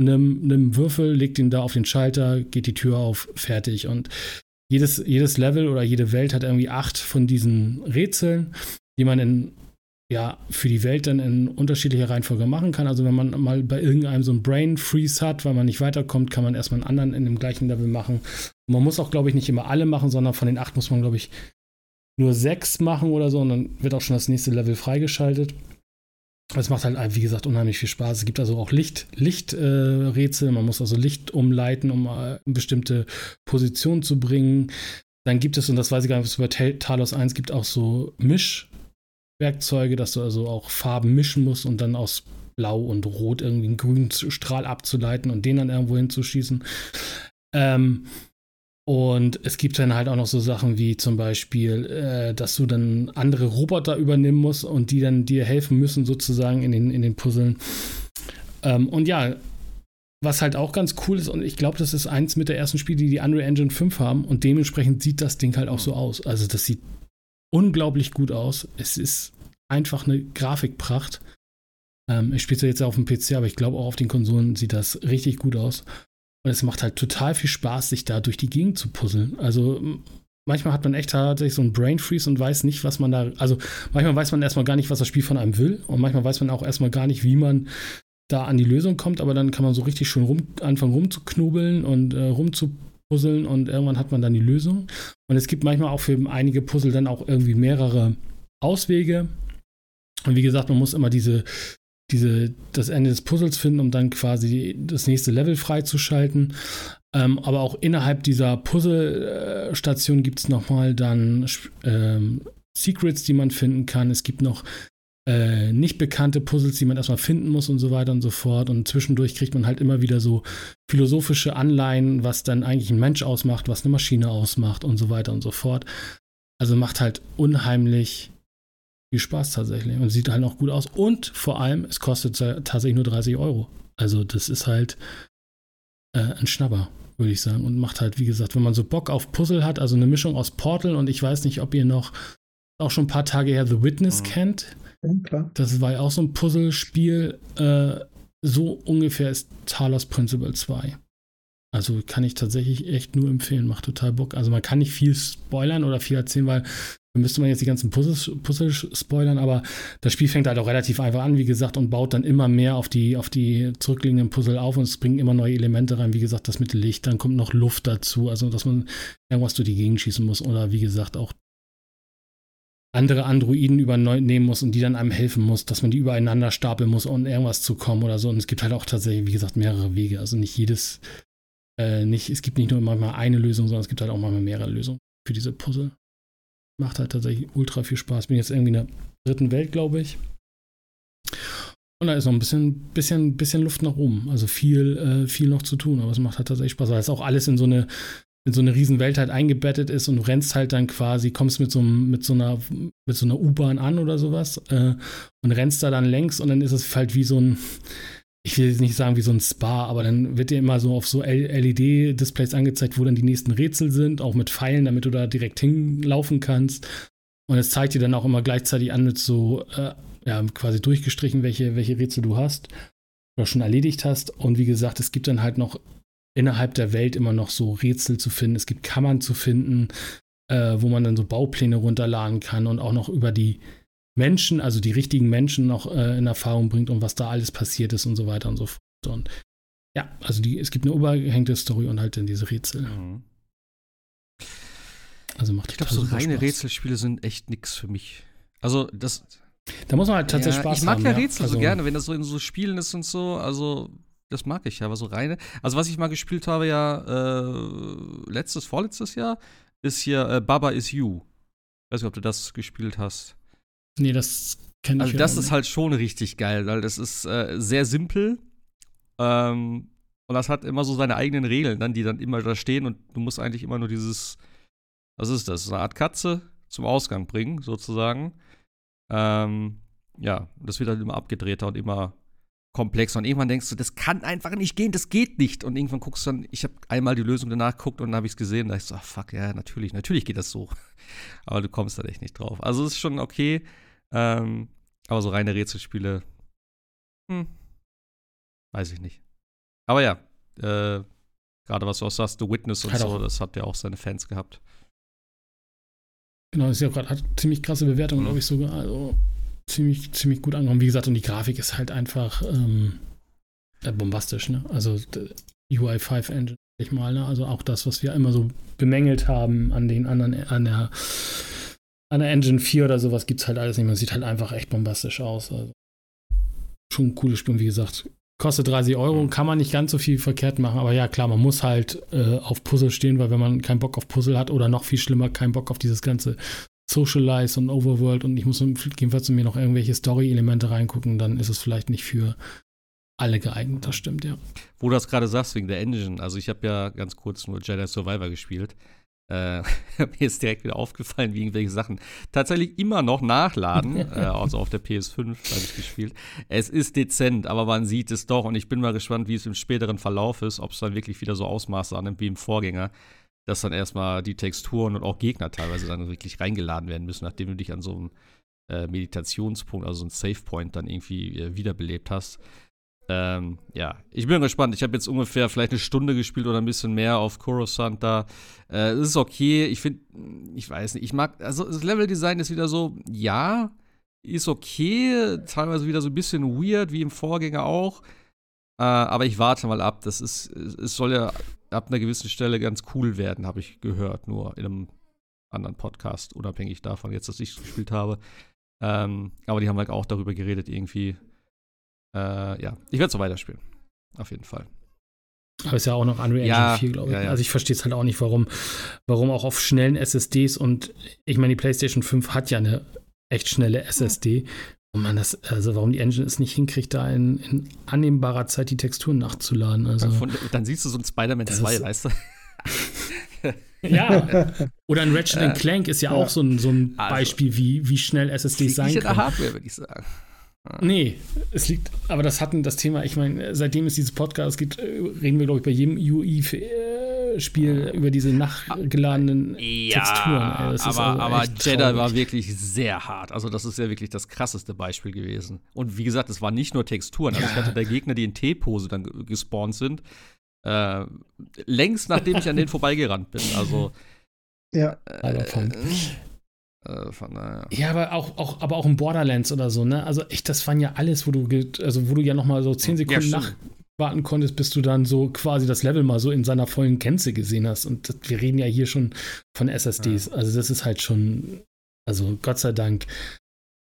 nimm, nimm Würfel, leg den da auf den Schalter, geht die Tür auf, fertig. Und jedes, jedes Level oder jede Welt hat irgendwie acht von diesen Rätseln, die man in, ja, für die Welt dann in unterschiedlicher Reihenfolge machen kann. Also wenn man mal bei irgendeinem so ein Brain Freeze hat, weil man nicht weiterkommt, kann man erstmal einen anderen in dem gleichen Level machen. Man muss auch, glaube ich, nicht immer alle machen, sondern von den acht muss man, glaube ich, nur sechs machen oder so und dann wird auch schon das nächste Level freigeschaltet. Es macht halt, wie gesagt, unheimlich viel Spaß. Es gibt also auch Licht, Lichträtsel. Äh, Man muss also Licht umleiten, um äh, bestimmte Positionen zu bringen. Dann gibt es, und das weiß ich gar nicht, was über Talos 1 gibt, auch so Mischwerkzeuge, dass du also auch Farben mischen musst und dann aus Blau und Rot irgendwie einen grünen Strahl abzuleiten und den dann irgendwo hinzuschießen. Ähm, und es gibt dann halt auch noch so Sachen wie zum Beispiel, äh, dass du dann andere Roboter übernehmen musst und die dann dir helfen müssen, sozusagen in den, in den Puzzeln. Ähm, und ja, was halt auch ganz cool ist, und ich glaube, das ist eins mit der ersten Spiele, die die Unreal Engine 5 haben, und dementsprechend sieht das Ding halt auch so aus. Also, das sieht unglaublich gut aus. Es ist einfach eine Grafikpracht. Ähm, ich spiele es jetzt auf dem PC, aber ich glaube auch auf den Konsolen sieht das richtig gut aus. Und es macht halt total viel Spaß, sich da durch die Gegend zu puzzeln. Also manchmal hat man echt tatsächlich so einen Brain Freeze und weiß nicht, was man da. Also manchmal weiß man erstmal gar nicht, was das Spiel von einem will. Und manchmal weiß man auch erstmal gar nicht, wie man da an die Lösung kommt. Aber dann kann man so richtig schön rum, anfangen rumzuknobeln und äh, rumzupuzzeln und irgendwann hat man dann die Lösung. Und es gibt manchmal auch für einige Puzzle dann auch irgendwie mehrere Auswege. Und wie gesagt, man muss immer diese diese, das Ende des Puzzles finden, um dann quasi das nächste Level freizuschalten. Ähm, aber auch innerhalb dieser Puzzlestation gibt es nochmal dann ähm, Secrets, die man finden kann. Es gibt noch äh, nicht bekannte Puzzles, die man erstmal finden muss und so weiter und so fort. Und zwischendurch kriegt man halt immer wieder so philosophische Anleihen, was dann eigentlich ein Mensch ausmacht, was eine Maschine ausmacht und so weiter und so fort. Also macht halt unheimlich viel Spaß tatsächlich und sieht halt auch gut aus. Und vor allem, es kostet tatsächlich nur 30 Euro. Also das ist halt äh, ein Schnapper, würde ich sagen. Und macht halt, wie gesagt, wenn man so Bock auf Puzzle hat, also eine Mischung aus Portal und ich weiß nicht, ob ihr noch auch schon ein paar Tage her The Witness mhm. kennt. Ja. Das war ja auch so ein Puzzlespiel. Äh, so ungefähr ist Talos Principle 2. Also kann ich tatsächlich echt nur empfehlen, macht total Bock. Also man kann nicht viel spoilern oder viel erzählen, weil müsste man jetzt die ganzen Puzzles, Puzzles spoilern, aber das Spiel fängt halt auch relativ einfach an, wie gesagt, und baut dann immer mehr auf die, auf die zurückliegenden Puzzle auf und es bringen immer neue Elemente rein, wie gesagt, das mit Licht, dann kommt noch Luft dazu, also dass man irgendwas durch die Gegend schießen muss oder wie gesagt auch andere Androiden übernehmen muss und die dann einem helfen muss, dass man die übereinander stapeln muss, um irgendwas zu kommen oder so. Und es gibt halt auch tatsächlich, wie gesagt, mehrere Wege. Also nicht jedes, äh, nicht, es gibt nicht nur manchmal eine Lösung, sondern es gibt halt auch manchmal mehrere Lösungen für diese Puzzle macht halt tatsächlich ultra viel Spaß. Bin jetzt irgendwie in der dritten Welt, glaube ich. Und da ist noch ein bisschen, bisschen, bisschen Luft nach oben. Also viel, äh, viel noch zu tun, aber es macht halt tatsächlich Spaß, weil es auch alles in so eine, in so eine Riesenwelt halt eingebettet ist und du rennst halt dann quasi, kommst mit so, mit so einer, mit so einer U-Bahn an oder sowas äh, und rennst da dann längs und dann ist es halt wie so ein, ich will jetzt nicht sagen wie so ein Spa, aber dann wird dir immer so auf so LED-Displays angezeigt, wo dann die nächsten Rätsel sind, auch mit Pfeilen, damit du da direkt hinlaufen kannst. Und es zeigt dir dann auch immer gleichzeitig an mit so, äh, ja, quasi durchgestrichen, welche, welche Rätsel du hast oder schon erledigt hast. Und wie gesagt, es gibt dann halt noch innerhalb der Welt immer noch so Rätsel zu finden. Es gibt Kammern zu finden, äh, wo man dann so Baupläne runterladen kann und auch noch über die Menschen, also die richtigen Menschen noch äh, in Erfahrung bringt und was da alles passiert ist und so weiter und so fort. Und ja, also die, es gibt eine überhängte Story und halt dann diese Rätsel. Mhm. Also macht Ich glaube, so reine Spaß. Rätselspiele sind echt nix für mich. Also das, Da muss man halt tatsächlich ja, Spaß ich mag haben. ja. Rätsel so Also- gerne, wenn das so in so Spielen ist und so. Also, das mag ich ja, aber so reine. Also, was ich mal gespielt habe, ja, äh, letztes, vorletztes Jahr, ist hier äh, Baba is You. weiß nicht, ob du das gespielt hast. Nee, das kenne ich Also, das ist halt schon richtig geil, weil das ist äh, sehr simpel. Ähm, und das hat immer so seine eigenen Regeln, dann, die dann immer da stehen und du musst eigentlich immer nur dieses, was ist das, eine Art Katze zum Ausgang bringen, sozusagen. Ähm, ja, das wird dann immer abgedrehter und immer komplexer. Und irgendwann denkst du, das kann einfach nicht gehen, das geht nicht. Und irgendwann guckst du dann, ich habe einmal die Lösung danach geguckt und dann habe ich es gesehen. Da ich so, ach fuck, ja, natürlich, natürlich geht das so. [LAUGHS] Aber du kommst da echt nicht drauf. Also es ist schon okay. Ähm, aber so reine Rätselspiele, hm, weiß ich nicht. Aber ja, äh, gerade was du auch sagst, The Witness und Hat so, auch- das hat ja auch seine Fans gehabt. Genau, ist ja gerade, hat ziemlich krasse Bewertungen, Mhm. glaube ich sogar. Also ziemlich, ziemlich gut angekommen. Wie gesagt, und die Grafik ist halt einfach ähm, äh, bombastisch, ne? Also d- UI5 Engine, sag ich mal, ne? Also auch das, was wir immer so bemängelt haben an den anderen, an der, an der Engine 4 oder sowas, gibt's halt alles nicht mehr. Sieht halt einfach echt bombastisch aus. Also schon ein cooles Spiel, wie gesagt. Kostet 30 Euro, kann man nicht ganz so viel verkehrt machen, aber ja, klar, man muss halt äh, auf Puzzle stehen, weil wenn man keinen Bock auf Puzzle hat oder noch viel schlimmer, keinen Bock auf dieses ganze Socialize und Overworld und ich muss jedenfalls mir noch irgendwelche Story-Elemente reingucken, dann ist es vielleicht nicht für alle geeignet, das stimmt, ja. Wo du das gerade sagst, wegen der Engine. Also ich habe ja ganz kurz nur Jedi Survivor gespielt. Äh, [LAUGHS] mir ist direkt wieder aufgefallen, wie irgendwelche Sachen tatsächlich immer noch nachladen. [LAUGHS] äh, also auf der PS5 habe ich gespielt. Es ist dezent, aber man sieht es doch. Und ich bin mal gespannt, wie es im späteren Verlauf ist, ob es dann wirklich wieder so Ausmaße annimmt wie im Vorgänger. Dass dann erstmal die Texturen und auch Gegner teilweise dann wirklich reingeladen werden müssen, nachdem du dich an so einem äh, Meditationspunkt, also so einem Save Point dann irgendwie äh, wiederbelebt hast. Ähm, ja, ich bin gespannt. Ich habe jetzt ungefähr vielleicht eine Stunde gespielt oder ein bisschen mehr auf Coruscant da. Äh, es ist okay. Ich finde, ich weiß nicht, ich mag, also das Leveldesign ist wieder so, ja, ist okay. Teilweise wieder so ein bisschen weird, wie im Vorgänger auch. Äh, aber ich warte mal ab. Das ist, es soll ja ab einer gewissen Stelle ganz cool werden, habe ich gehört, nur in einem anderen Podcast, unabhängig davon, jetzt, dass ich es gespielt habe. Ähm, aber die haben halt auch darüber geredet, irgendwie. Äh, ja, ich werde so weiterspielen. Auf jeden Fall. Aber ist ja auch noch Unreal Ja, Engine 4, glaube ich. ja, ja. Also ich verstehe es halt auch nicht, warum, warum auch auf schnellen SSDs und ich meine, die PlayStation 5 hat ja eine echt schnelle SSD. Und man das, also warum die Engine es nicht hinkriegt, da in, in annehmbarer Zeit die Texturen nachzuladen. Also, Von, dann siehst du so ein Spider-Man Das 2, ist- weißt du? [LAUGHS] ja. Oder ein Ratchet Äh, Clank ist ja, ja. auch so ein, so ein Also, Beispiel, wie, wie schnell SSDs sein können. Hardware, würde ich sagen. Nee, es liegt, aber das hatten das Thema, ich meine, seitdem es dieses Podcast gibt, äh, reden wir, glaube ich, bei jedem UI-Spiel über diese nachgeladenen Texturen. ey. Das ist aber, also aber Jedi traurig. war wirklich sehr hart. Also, das ist ja wirklich das krasseste Beispiel gewesen. Und wie gesagt, es waren nicht nur Texturen. Also, ich Ja. hatte da Gegner, die in T-Pose dann ge- gespawnt sind. Äh, längst nachdem ich an denen [LAUGHS] vorbeigerannt bin. Also, Ja, Alter, Äh, von daher. Ja, aber auch, auch, aber auch in Borderlands oder so, ne? Also echt, das waren ja alles, wo du, also wo du ja noch mal so 10 Sekunden stimmt. nachwarten konntest, bis du dann so quasi das Level mal so in seiner vollen Gänze gesehen hast. Und das, wir reden ja hier schon von SSDs. Also das ist halt schon, also Gott sei Dank.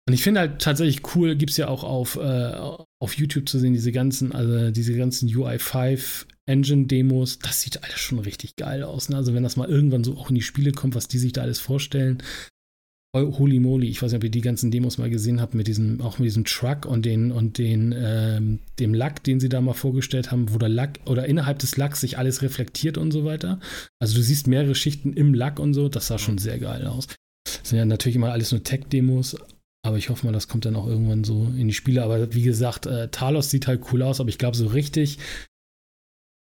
Und ich finde halt tatsächlich cool, gibt es ja auch auf, äh, auf YouTube zu sehen, diese ganzen, also diese ganzen UI5 Engine-Demos, das sieht alles schon richtig geil aus. Ne? Also wenn das mal irgendwann so auch in die Spiele kommt, was die sich da alles vorstellen. Holy moly, ich weiß nicht, ob ihr die ganzen Demos mal gesehen habt, mit diesem, auch mit diesem Truck und den, und den, ähm, dem Lack, den sie da mal vorgestellt haben, wo der Lack oder innerhalb des Lacks sich alles reflektiert und so weiter. Also du siehst mehrere Schichten im Lack und so, das sah schon sehr geil aus. Das sind ja natürlich immer alles nur Tech-Demos, aber ich hoffe mal, das kommt dann auch irgendwann so in die Spiele. Aber wie gesagt, äh, Talos sieht halt cool aus, aber ich glaube, so richtig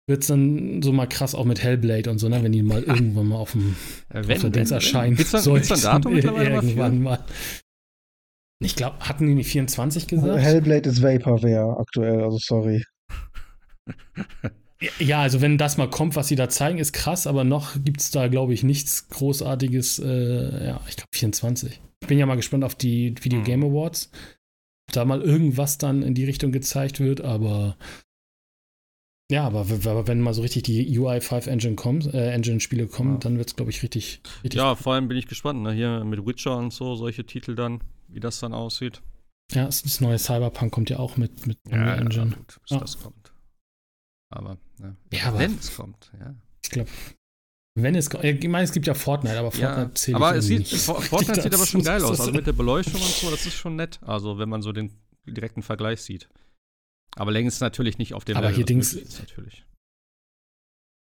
wird es dann so mal krass auch mit Hellblade und so, ne, wenn die mal [LAUGHS] irgendwann mal auf dem auf der Dings erscheinen. Gibt's da ein Datum [LAUGHS] mittlerweile irgendwann mal. Ich glaube, hatten die nicht 24 gesagt? Hellblade ist Vaporware aktuell, also sorry. [LAUGHS] Ja, also wenn das mal kommt, was sie da zeigen, ist krass, aber noch gibt es da, glaube ich, nichts Großartiges. Äh, ja, ich glaube 24. Ich bin ja mal gespannt auf die Video Hm. Game Awards. Ob da mal irgendwas dann in die Richtung gezeigt wird, aber ja, aber, aber wenn mal so richtig die UI5 Engine kommt, äh, Engine-Spiele kommen, Ja. dann wird es, glaube ich, richtig, richtig Ja, vor allem bin ich gespannt, ne? Hier mit Witcher und so, solche Titel dann, wie das dann aussieht. Ja, das neue Cyberpunk kommt ja auch mit, mit ja, Engine. Ja, gut, bis Ja. das kommt. Aber, ne. Ja, aber- wenn es kommt, ja. Ich glaube, wenn es. Ich meine, es gibt ja Fortnite, aber Fortnite ja. zählt Aber es sieht, For- [LAUGHS] Fortnite sieht aber schon geil aus. Also mit der Beleuchtung und so, das ist schon nett. Also wenn man so den direkten Vergleich sieht. Aber längst natürlich nicht auf dem Aber hier was Dings- ist, natürlich.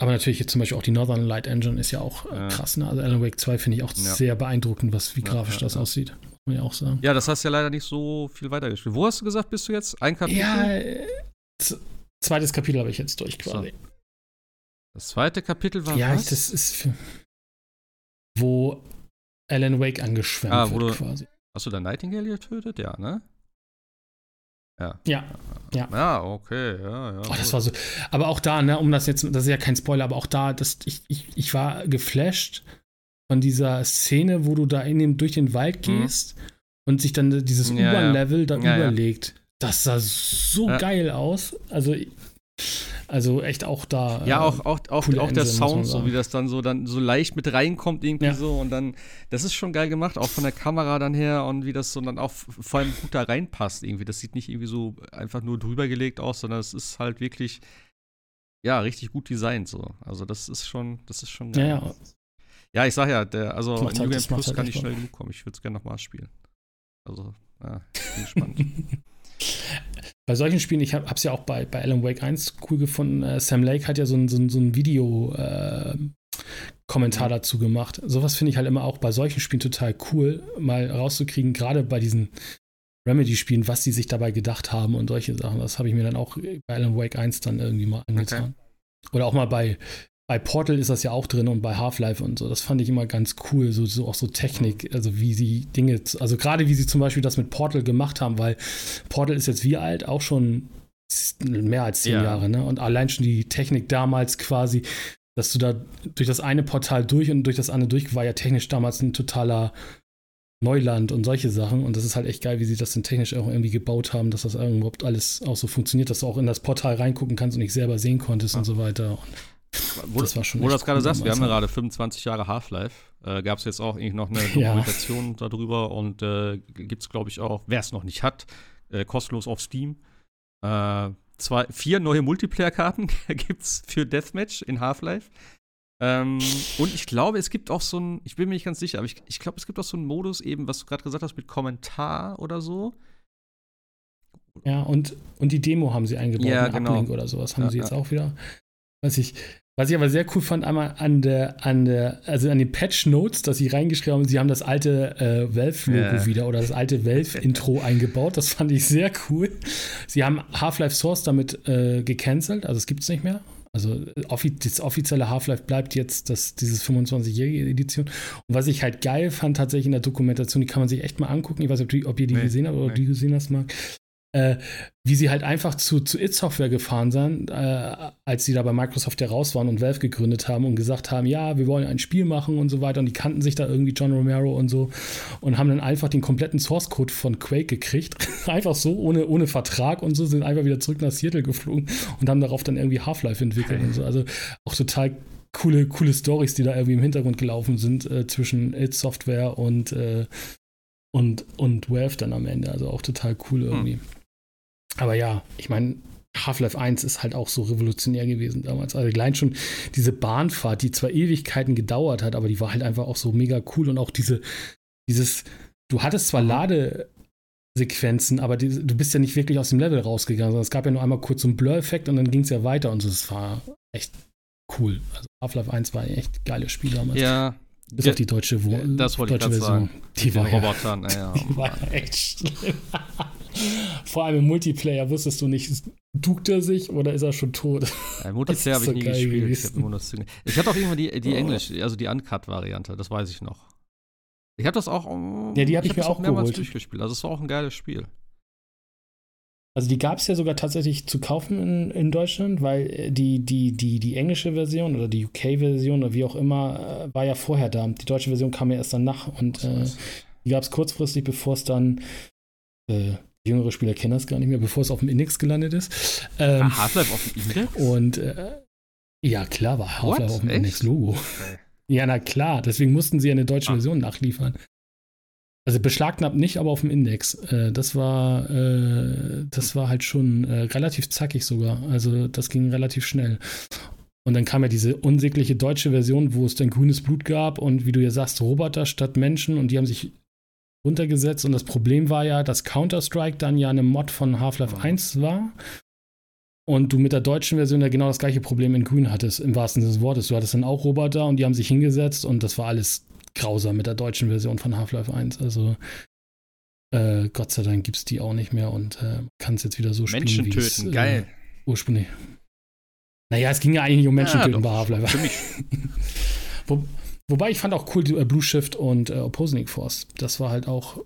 Aber natürlich jetzt zum Beispiel auch die Northern Light Engine ist ja auch äh, Ja. krass. Ne? Also Alan Wake 2 finde ich auch Ja. sehr beeindruckend, was, wie Ja, grafisch das aussieht. Muss man ja auch sagen. Ja, das hast du ja leider nicht so viel weitergespielt. Wo hast du gesagt, bist du jetzt? Ein Kapitel? Ja, zweites Kapitel habe ich jetzt durch So. quasi. Das zweite Kapitel war ja, was? das ist für, wo Alan Wake angeschwemmt Ah, wo wird quasi. Hast du da Nightingale getötet? Ja, ne? Ja. Ja, Ja. Ja, okay, ja, ja. Oh, das war so. Aber auch da, ne, um das jetzt, das ist ja kein Spoiler, aber auch da, das, ich, ich, ich war geflasht von dieser Szene, wo du da in dem, durch den Wald Mhm. gehst und sich dann dieses Ja, ja. U-Bahn-Level da Ja, ja. überlegt. Das sah so Ja. geil aus. Also, also echt auch da. Ja, äh, auch, auch, auch, auch der Sound, so wie das dann so dann so leicht mit reinkommt, irgendwie Ja. so. Und dann, das ist schon geil gemacht, auch von der Kamera dann her und wie das so dann auch vor allem gut da reinpasst, irgendwie. Das sieht nicht irgendwie so einfach nur drüber gelegt aus, sondern es ist halt wirklich, ja, richtig gut designt so. Also das ist schon, das ist schon Ja, geil. ja. Ja, ich sag ja, der, also Das macht New halt- Game Plus halt kann nicht schnell genug kommen. Ich würde es gerne nochmal spielen. Also, ja, ich bin gespannt. [LAUGHS] Bei solchen Spielen, ich habe es ja auch bei, bei Alan Wake 1 cool gefunden. Äh, Sam Lake hat ja so ein, so ein, so ein Video-Kommentar Mhm. dazu gemacht. Sowas finde ich halt immer auch bei solchen Spielen total cool, mal rauszukriegen, gerade bei diesen Remedy-Spielen, was sie sich dabei gedacht haben und solche Sachen. Das habe ich mir dann auch bei Alan Wake 1 dann irgendwie mal angetan. Oder auch mal bei, bei Portal ist das ja auch drin und bei Half-Life und so. Das fand ich immer ganz cool, so, so auch so Technik, also wie sie Dinge, also gerade wie sie zum Beispiel das mit Portal gemacht haben, weil Portal ist jetzt wie alt? Auch schon mehr als zehn Ja. Jahre, ne? Und allein schon die Technik damals quasi, dass du da durch das eine Portal durch und durch das andere durch, war ja technisch damals ein totaler Neuland und solche Sachen. Und das ist halt echt geil, wie sie das dann technisch auch irgendwie gebaut haben, dass das überhaupt alles auch so funktioniert, dass du auch in das Portal reingucken kannst und nicht selber sehen konntest Ja. und so weiter. Wo, Das war schon wo du das gerade cool sagst, wir haben ja ja. gerade 25 Jahre Half-Life. Äh, Gab es jetzt auch irgendwie noch eine [LAUGHS] Ja. Dokumentation darüber und äh, gibt es, glaube ich, auch, wer es noch nicht hat, äh, kostenlos auf Steam. Äh, zwei, vier neue Multiplayer-Karten [LAUGHS] gibt es für Deathmatch in Half-Life. Ähm, und ich glaube, es gibt auch so ein, ich bin mir nicht ganz sicher, aber ich, ich glaube, es gibt auch so einen Modus eben, was du gerade gesagt hast, mit Kommentar oder so. Ja, und, und die Demo haben sie eingebaut, Ja, genau. Uplink oder sowas haben Ja, sie jetzt ja. auch wieder. Was ich, was ich aber sehr cool fand, einmal an der, an der, also an den Patch Notes, dass sie reingeschrieben haben, sie haben das alte äh, Valve-Logo Ja. wieder oder das alte Valve-Intro [LAUGHS] eingebaut. Das fand ich sehr cool. Sie haben Half-Life Source damit äh, gecancelt, also es gibt es nicht mehr. Also äh, das offizielle Half-Life bleibt jetzt das, dieses 25-jährige Edition. Und was ich halt geil fand tatsächlich in der Dokumentation, die kann man sich echt mal angucken. Ich weiß nicht, ob, die, ob ihr die Nee, gesehen habt oder nee. die gesehen hast, Marc. Äh, wie sie halt einfach zu, zu It Software gefahren sind, äh, als sie da bei Microsoft ja raus waren und Valve gegründet haben und gesagt haben, ja, wir wollen ein Spiel machen und so weiter. Und die kannten sich da irgendwie John Romero und so und haben dann einfach den kompletten Source Code von Quake gekriegt. [LAUGHS] einfach so, ohne, ohne Vertrag und so, sind einfach wieder zurück nach Seattle geflogen und haben darauf dann irgendwie Half-Life entwickelt und so. Also auch total coole, coole Stories, die da irgendwie im Hintergrund gelaufen sind äh, zwischen It Software und, äh, und, und Valve dann am Ende. Also auch total cool irgendwie. Aber ja, ich meine, Half-Life 1 ist halt auch so revolutionär gewesen damals. Also allein schon diese Bahnfahrt, die zwar Ewigkeiten gedauert hat, aber die war halt einfach auch so mega cool und auch diese, dieses, du hattest zwar Ladesequenzen, aber die, du bist ja nicht wirklich aus dem Level rausgegangen, sondern es gab ja nur einmal kurz so einen Blur-Effekt und dann ging es ja weiter und so. Das war echt cool. Also Half-Life 1 war ein echt geiles Spiel damals. Ja. Bis auf die deutsche, Wo das deutsche gerade sagen. Die war ja Robotern, naja. [LAUGHS] die war ja echt schlimm. Vor allem im Multiplayer wusstest du nicht, duckt er sich oder ist er schon tot? Ja, [LAUGHS] Multiplayer habe ich nie so geil gespielt. Ich, gewesen. ich hatte auch irgendwann die, die Oh. Englisch, also die Uncut-Variante, das weiß ich noch. Ich habe das auch. ähm, Ja, die hab ich hab mir auch mehrmals geholt. durchgespielt. Also es war auch ein geiles Spiel. Also die gab es ja sogar tatsächlich zu kaufen in, in Deutschland, weil äh, die, die, die, die englische Version oder die UK-Version oder wie auch immer äh, war ja vorher da. Die deutsche Version kam ja erst danach und äh, die gab es kurzfristig, bevor es dann äh, jüngere Spieler kennen das gar nicht mehr, bevor es auf dem Index gelandet ist. Ähm, War Half-Life auf dem Index? und äh, ja, klar war Half-Life auf dem? Index-Logo. Okay. Ja, na klar, deswegen mussten sie ja eine deutsche Ah. Version nachliefern. Also beschlagnahmt nicht, aber auf dem Index. Äh, das war, äh, das war halt schon äh, relativ zackig sogar. Also das ging relativ schnell. Und dann kam ja diese unsägliche deutsche Version, wo es dann grünes Blut gab und wie du ja sagst, Roboter statt Menschen und die haben sich runtergesetzt. Und das Problem war ja, dass Counter-Strike dann ja eine Mod von Half-Life 1 war. Und du mit der deutschen Version ja genau das gleiche Problem in Grün hattest, im wahrsten Sinne des Wortes. Du hattest dann auch Roboter und die haben sich hingesetzt und das war alles grausam mit der deutschen Version von Half-Life 1. Also äh, Gott sei Dank gibt es die auch nicht mehr und äh, kann es jetzt wieder so spielen. Menschen töten, geil. Äh, ursprünglich. Naja, es ging ja eigentlich nicht um Menschen ja, töten bei Half-Life. Für mich. [LAUGHS] Wo, wobei ich fand auch cool äh, Blue Shift und äh, Opposing Force. Das war halt auch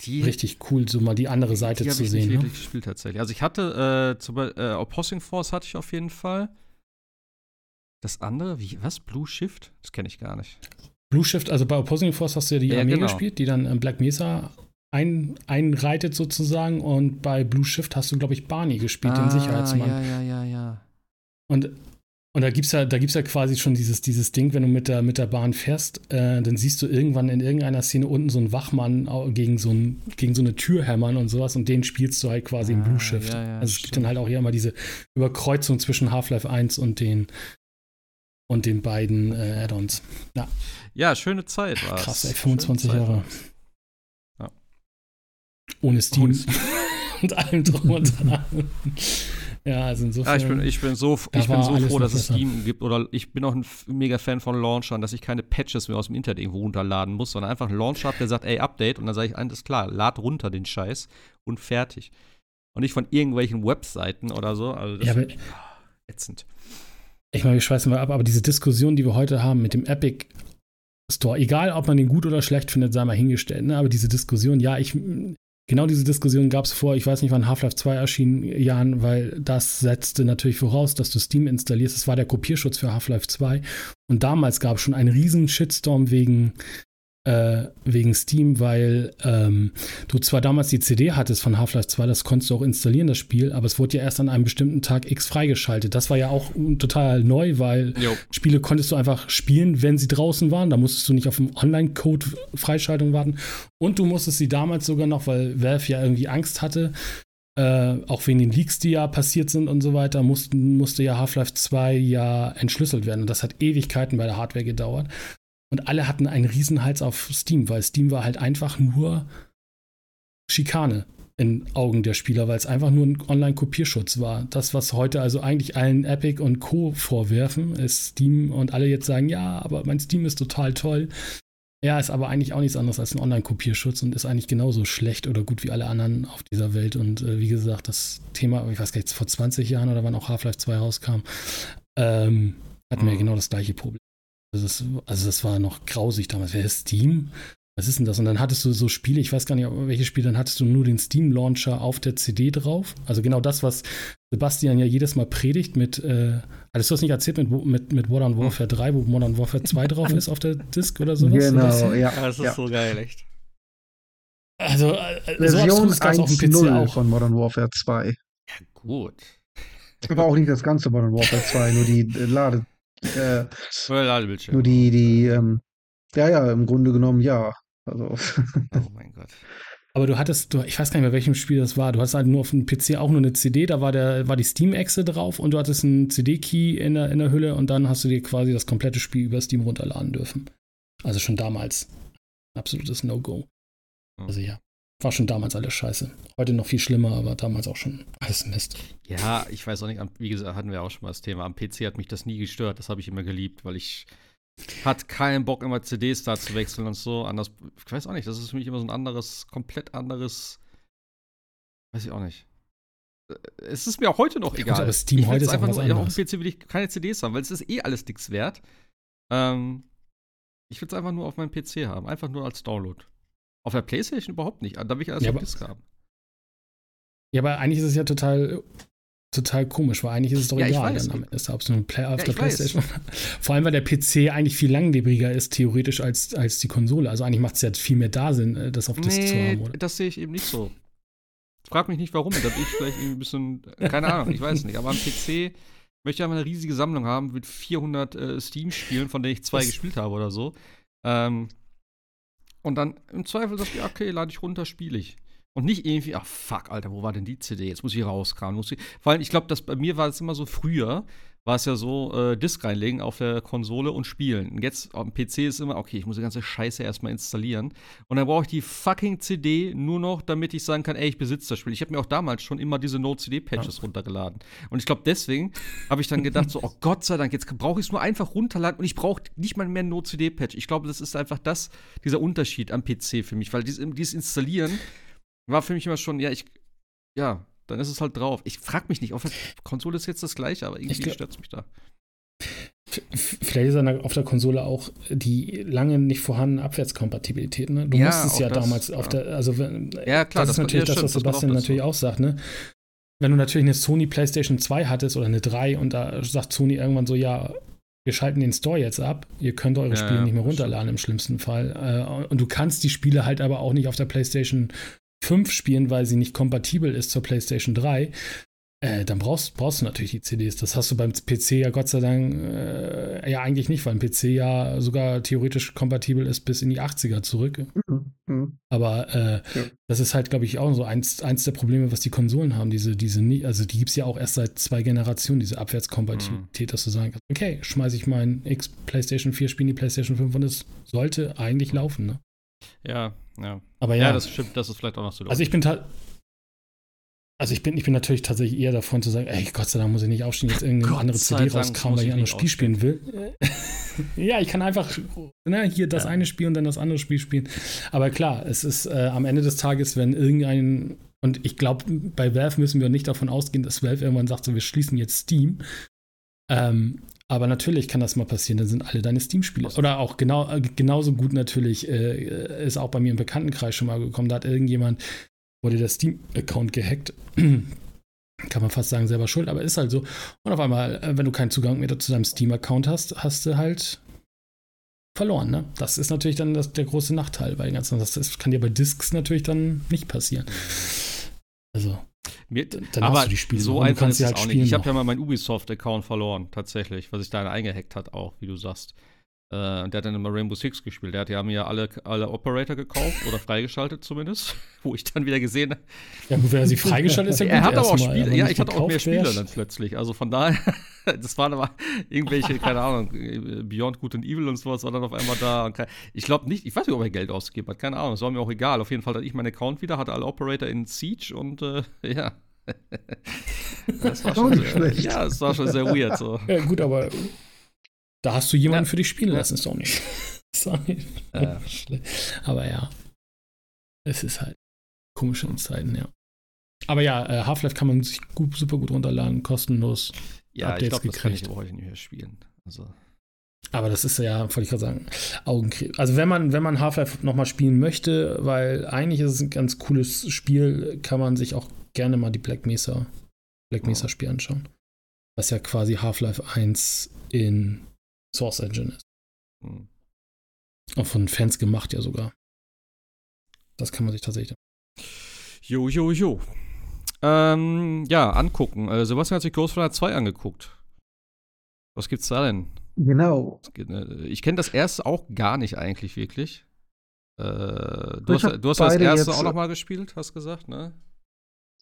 die, richtig cool, so mal die andere Seite die zu ich sehen. Nicht ne? wirklich gespielt tatsächlich. Also ich hatte äh, zum äh, Opposing Force hatte ich auf jeden Fall. Das andere, wie, was? Blue Shift? Das kenne ich gar nicht. Blue Shift, also bei Opposing Force hast du ja die ja, Armee genau. gespielt, die dann in Black Mesa ein, einreitet sozusagen und bei Blue Shift hast du, glaube ich, Barney gespielt, ah, den Sicherheitsmann. Ja, ja, ja, ja. Und, und da gibt es ja, ja quasi schon dieses, dieses Ding, wenn du mit der, mit der Bahn fährst, äh, dann siehst du irgendwann in irgendeiner Szene unten so einen Wachmann gegen so, ein, gegen so eine Tür hämmern und sowas und den spielst du halt quasi ah, im Blue Shift. Ja, ja, also es gibt dann halt auch hier immer diese Überkreuzung zwischen Half-Life 1 und den, und den beiden äh, Add-ons. Ja. ja, schöne Zeit war Krass, ey, 25 Jahre. Ja. Ohne Steam. [LAUGHS] und allem drum und [LAUGHS] dran. Ja, also insofern. Ja, ich bin, ich bin so, ich bin so froh, dass es Steam gibt. Oder ich bin auch ein mega Fan von Launchern, dass ich keine Patches mehr aus dem Internet irgendwo runterladen muss, sondern einfach einen Launcher habe, der sagt, ey, Update. Und dann sage ich, alles klar, lad runter den Scheiß und fertig. Und nicht von irgendwelchen Webseiten oder so. Also das ja, aber, ätzend ich meine, wir schweißen mal ab, aber diese Diskussion, die wir heute haben mit dem Epic Store, egal ob man den gut oder schlecht findet, sei mal hingestellt, ne? aber diese Diskussion, ja, ich, genau diese Diskussion gab es vor, ich weiß nicht, wann Half-Life 2 erschien, Jan, weil das setzte natürlich voraus, dass du Steam installierst. Das war der Kopierschutz für Half-Life 2. Und damals gab es schon einen riesen Shitstorm wegen wegen Steam, weil ähm, du zwar damals die CD hattest von Half-Life 2, das konntest du auch installieren, das Spiel, aber es wurde ja erst an einem bestimmten Tag X freigeschaltet. Das war ja auch total neu, weil jo. Spiele konntest du einfach spielen, wenn sie draußen waren. Da musstest du nicht auf einen Online-Code-Freischaltung warten. Und du musstest sie damals sogar noch, weil Valve ja irgendwie Angst hatte, äh, auch wegen den Leaks, die ja passiert sind und so weiter, mussten, musste ja Half-Life 2 ja entschlüsselt werden. Und das hat Ewigkeiten bei der Hardware gedauert. Und alle hatten einen Riesenhals auf Steam, weil Steam war halt einfach nur Schikane in Augen der Spieler, weil es einfach nur ein Online-Kopierschutz war. Das, was heute also eigentlich allen Epic und Co. vorwerfen, ist Steam und alle jetzt sagen, ja, aber mein Steam ist total toll. Ja, ist aber eigentlich auch nichts anderes als ein Online-Kopierschutz und ist eigentlich genauso schlecht oder gut wie alle anderen auf dieser Welt. Und äh, wie gesagt, das Thema, ich weiß gar nicht, vor 20 Jahren oder wann auch Half-Life 2 rauskam, ähm, hatten wir mhm. genau das gleiche Problem. Also das, also das war noch grausig damals. Wer ist Steam? Was ist denn das? Und dann hattest du so Spiele, ich weiß gar nicht, welche Spiele, dann hattest du nur den Steam-Launcher auf der CD drauf. Also genau das, was Sebastian ja jedes Mal predigt mit, äh, hattest du das nicht erzählt mit, mit, mit Modern Warfare 3, wo Modern Warfare 2 [LAUGHS] drauf ist auf der Disc oder sowas? Genau, ja. Das ist ja. so geil, echt. Also, äh, Version so 1.0 von Modern Warfare 2. Ja, gut. Aber auch nicht das ganze Modern Warfare 2, nur die äh, Lade äh, Ladebildschirm. Nur die, die, ähm, ja, ja, im Grunde genommen ja. Also. [LAUGHS] Oh mein Gott. Aber du hattest, du, ich weiß gar nicht mehr, welchem Spiel das war. Du hattest halt nur auf dem PC auch nur eine CD, da war, der, war die Steam-Exe drauf und du hattest einen CD-Key in der, in der Hülle und dann hast du dir quasi das komplette Spiel über Steam runterladen dürfen. Also schon damals. Absolutes No-Go. Hm. Also ja. War schon damals alles scheiße. Heute noch viel schlimmer, aber damals auch schon alles Mist. Ja, ich weiß auch nicht, wie gesagt, hatten wir auch schon mal das Thema. Am PC hat mich das nie gestört. Das habe ich immer geliebt, weil ich hat keinen Bock, immer CDs da zu wechseln und so. Anders, ich weiß auch nicht, das ist für mich immer so ein anderes, komplett anderes. Weiß ich auch nicht. Es ist mir auch heute noch egal. Ja, aber Steam heute ist einfach nur, anderes. auf dem PC will ich keine CDs haben, weil es ist eh alles nichts wert. Ähm, ich will es einfach nur auf meinem PC haben, einfach nur als Download. Auf der Playstation überhaupt nicht. Da will ich alles ja, auf Disc haben. Ja, aber eigentlich ist es ja total, total komisch, weil eigentlich ist es doch ja, egal, dann am Ende ob es nur Play auf ja, der Playstation [LAUGHS] Vor allem, weil der PC eigentlich viel langlebiger ist, theoretisch, als, als die Konsole. Also eigentlich macht es ja viel mehr da Sinn, äh, das auf Disc nee, zu haben, oder? Das sehe ich eben nicht so. Frag mich nicht, warum. Da bin ich vielleicht irgendwie ein bisschen, keine Ahnung, ich weiß nicht. Aber am PC möchte ich einfach eine riesige Sammlung haben mit 400 äh, Steam-Spielen, von denen ich zwei das gespielt habe oder so. Ähm, Und dann im Zweifel sagst du, okay, lade ich runter, spiele ich. Und nicht irgendwie, ach fuck, Alter, wo war denn die CD? Jetzt muss ich rauskramen. Muss ich, vor allem, ich glaube, bei mir war es immer so früher, war es ja so, äh, Disk reinlegen auf der Konsole und spielen. Und jetzt am PC ist immer, okay, ich muss die ganze Scheiße erstmal installieren. Und dann brauche ich die fucking CD nur noch, damit ich sagen kann, ey, ich besitze das Spiel. Ich habe mir auch damals schon immer diese Node-CD-Patches ja. runtergeladen. Und ich glaube, deswegen habe ich dann gedacht, so, oh Gott sei Dank, jetzt brauche ich es nur einfach runterladen und ich brauche nicht mal mehr ein Node-CD-Patch. Ich glaube, das ist einfach das, dieser Unterschied am PC für mich, weil dieses, dieses Installieren war für mich immer schon, ja, ich, ja, dann ist es halt drauf. Ich frag mich nicht, auf der Konsole ist jetzt das gleiche, aber irgendwie stört es mich da. Vielleicht ist auf der Konsole auch die lange nicht vorhandene Abwärtskompatibilität. Ne? Du ja, musstest ja das, damals auf der, also ja, klar, das ist natürlich das, was Sebastian natürlich auch sagt. Ne? Wenn du natürlich eine Sony PlayStation 2 hattest oder eine 3 und da sagt Sony irgendwann so, ja, wir schalten den Store jetzt ab, ihr könnt eure ja, Spiele nicht mehr runterladen im schlimmsten Fall. Äh, und du kannst die Spiele halt aber auch nicht auf der PlayStation 5 spielen, weil sie nicht kompatibel ist zur PlayStation 3, äh, dann brauchst, brauchst du natürlich die CDs. Das hast du beim PC ja Gott sei Dank äh, ja eigentlich nicht, weil ein PC ja sogar theoretisch kompatibel ist bis in die 80er zurück. Mhm. Mhm. Aber äh, ja. das ist halt, glaube ich, auch so eins, eins der Probleme, was die Konsolen haben. Diese, diese, also die gibt es ja auch erst seit zwei Generationen, diese Abwärtskompatibilität, mhm. dass du sagen kannst, okay, schmeiße ich mein X PlayStation 4 Spiel in die PlayStation 5 und es sollte eigentlich laufen, ne? Ja, ja. Aber ja, ja, das stimmt, das ist vielleicht auch noch so. Also ich bin also ich bin, ich bin natürlich tatsächlich eher davon zu sagen, ey, Gott sei Dank muss ich nicht aufstehen, jetzt irgendeine Gott andere CD rauskramen, weil ich ein anderes Spiel spielen will. [LAUGHS] ja, ich kann einfach ne, hier das ja. eine Spiel und dann das andere Spiel spielen. Aber klar, es ist äh, am Ende des Tages, wenn irgendein, und ich glaube, bei Valve müssen wir nicht davon ausgehen, dass Valve irgendwann sagt, so, wir schließen jetzt Steam. Ähm, aber natürlich kann das mal passieren, dann sind alle deine Steam-Spiele. Oder auch genau, äh, genauso gut natürlich äh, ist auch bei mir im Bekanntenkreis schon mal gekommen. Da hat irgendjemand, wurde der Steam-Account gehackt. [CLEARS THROAT] kann man fast sagen, selber schuld, aber ist halt so. Und auf einmal, äh, wenn du keinen Zugang mehr zu deinem Steam-Account hast, hast du halt verloren. Ne? Das ist natürlich dann das, der große Nachteil bei den ganzen. Das, das kann dir bei Discs natürlich dann nicht passieren. Also. Mir, dann aber hast du die Spiele so einfach ist es halt auch nicht. Ich habe ja mal meinen Ubisoft-Account verloren, tatsächlich, was sich da eingehackt hat, auch, wie du sagst. Äh, und der hat dann immer Rainbow Six gespielt. Der hat ja mir alle, alle Operator gekauft oder freigeschaltet zumindest, [LAUGHS] wo ich dann wieder gesehen habe. Ja, gut, wenn er sie freigeschaltet ist, ja [LAUGHS] gut. Er hat aber auch Spiele, ja, ich hatte auch mehr Spiele dann plötzlich. Also von daher, [LAUGHS] das waren aber irgendwelche, keine Ahnung, Beyond Good and Evil und sowas war dann auf einmal da. ich glaube nicht, ich weiß nicht, ob er Geld ausgegeben hat, keine Ahnung, das war mir auch egal. Auf jeden Fall hatte ich meinen Account wieder, hatte alle Operator in Siege und äh, ja. das war schon sehr, schlecht. Ja, das war schon sehr weird. So. Ja, gut, aber da hast du jemanden ja. für dich spielen lassen, ist doch nicht. [LAUGHS] ja. Aber ja. Es ist halt komische Zeiten, ja. Aber ja, äh, Half-Life kann man sich gut, super gut runterladen, kostenlos. Ja, Updates ich glaube, das kann ich heute nicht mehr spielen. Also. Aber das ist ja, wollte ich gerade sagen, Augenkrebs. Also wenn man, wenn man Half-Life nochmal spielen möchte, weil eigentlich ist es ein ganz cooles Spiel, kann man sich auch gerne mal die Black Mesa, Black Mesa Spiel anschauen. Was ja quasi Half-Life 1 in Source Engine ist. Hm. Auch von Fans gemacht ja sogar. Das kann man sich tatsächlich. Jo, jo, jo. Ähm, ja, angucken. Äh, Sebastian hat sich Ghostwriter 2 angeguckt. Was gibt's da denn? Genau. Äh, ich kenne das erste auch gar nicht eigentlich wirklich. Äh, du, hast, du hast das erste auch noch mal gespielt, hast gesagt, ne?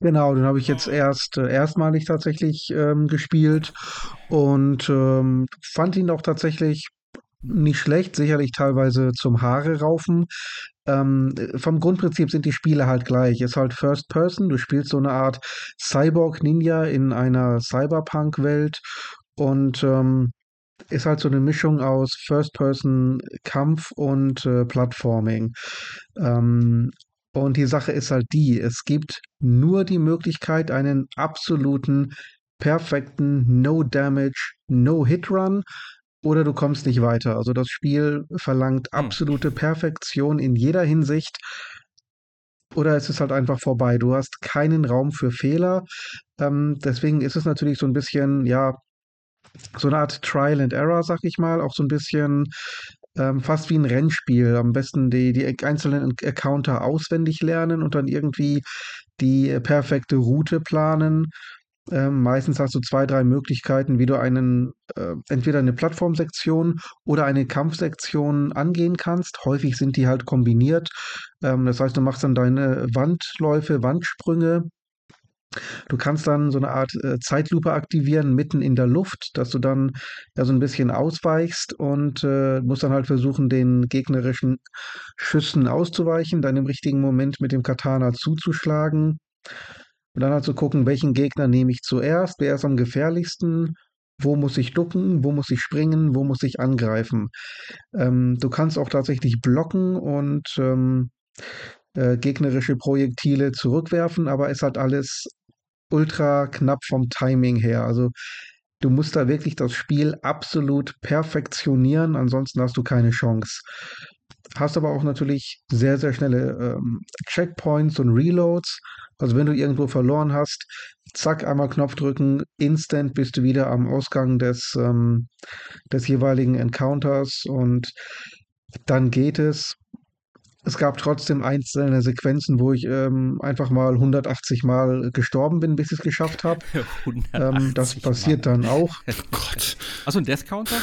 Genau, den habe ich jetzt erst äh, erstmalig tatsächlich ähm, gespielt und ähm, fand ihn auch tatsächlich nicht schlecht, sicherlich teilweise zum Haare raufen. Ähm, vom Grundprinzip sind die Spiele halt gleich. Ist halt First Person, du spielst so eine Art Cyborg-Ninja in einer Cyberpunk-Welt und ähm, ist halt so eine Mischung aus First-Person-Kampf und äh, Plattforming. Ähm, und die Sache ist halt die, es gibt nur die Möglichkeit, einen absoluten, perfekten No-Damage, No-Hit-Run oder du kommst nicht weiter. Also das Spiel verlangt hm. absolute Perfektion in jeder Hinsicht. Oder es ist halt einfach vorbei. Du hast keinen Raum für Fehler. Ähm, deswegen ist es natürlich so ein bisschen, ja, so eine Art Trial and Error, sag ich mal. Auch so ein bisschen ähm, fast wie ein Rennspiel. Am besten die, die einzelnen Accounter auswendig lernen und dann irgendwie die äh, perfekte Route planen. Ähm, meistens hast du zwei, drei Möglichkeiten, wie du einen, äh, entweder eine Plattformsektion oder eine Kampfsektion angehen kannst. Häufig sind die halt kombiniert. Ähm, das heißt, du machst dann deine Wandläufe, Wandsprünge. Du kannst dann so eine Art äh, Zeitlupe aktivieren mitten in der Luft, dass du dann ja so ein bisschen ausweichst und äh, musst dann halt versuchen, den gegnerischen Schüssen auszuweichen, dann im richtigen Moment mit dem Katana zuzuschlagen. Und dann halt zu gucken, welchen Gegner nehme ich zuerst, wer ist am gefährlichsten, wo muss ich ducken, wo muss ich springen, wo muss ich angreifen. Ähm, du kannst auch tatsächlich blocken und ähm, äh, gegnerische Projektile zurückwerfen, aber ist halt alles ultra knapp vom Timing her. Also du musst da wirklich das Spiel absolut perfektionieren, ansonsten hast du keine Chance. Hast aber auch natürlich sehr, sehr schnelle ähm, Checkpoints und Reloads. Also wenn du irgendwo verloren hast, zack, einmal Knopf drücken, instant bist du wieder am Ausgang des, ähm, des jeweiligen Encounters und dann geht es. Es gab trotzdem einzelne Sequenzen, wo ich ähm, einfach mal 180 Mal gestorben bin, bis ich es geschafft habe. [LAUGHS] ähm, das passiert Mal. dann auch. [LAUGHS] Oh Gott. Achso, ein Death Counter?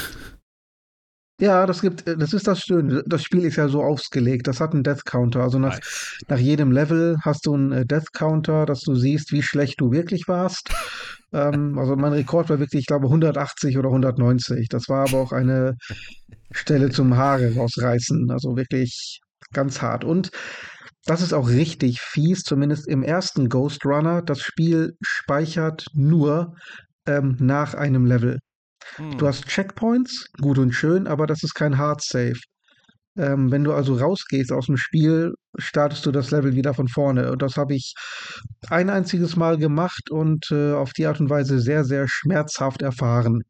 Ja, das gibt, äh, das ist das Schöne. Das Spiel ist ja so ausgelegt. Das hat einen Death Counter. Also nach, nice. nach jedem Level hast du einen äh, Death Counter, dass du siehst, wie schlecht du wirklich warst. [LAUGHS] ähm, also mein Rekord war wirklich, ich glaube, 180 oder 190. Das war aber auch eine Stelle zum Haare rausreißen. Also wirklich ganz hart. Und das ist auch richtig fies, zumindest im ersten Ghost Runner. Das Spiel speichert nur ähm, nach einem Level. Hm. Du hast Checkpoints, gut und schön, aber das ist kein Hard Save. Ähm, wenn du also rausgehst aus dem Spiel, startest du das Level wieder von vorne. Und das habe ich ein einziges Mal gemacht und äh, auf die Art und Weise sehr, sehr schmerzhaft erfahren.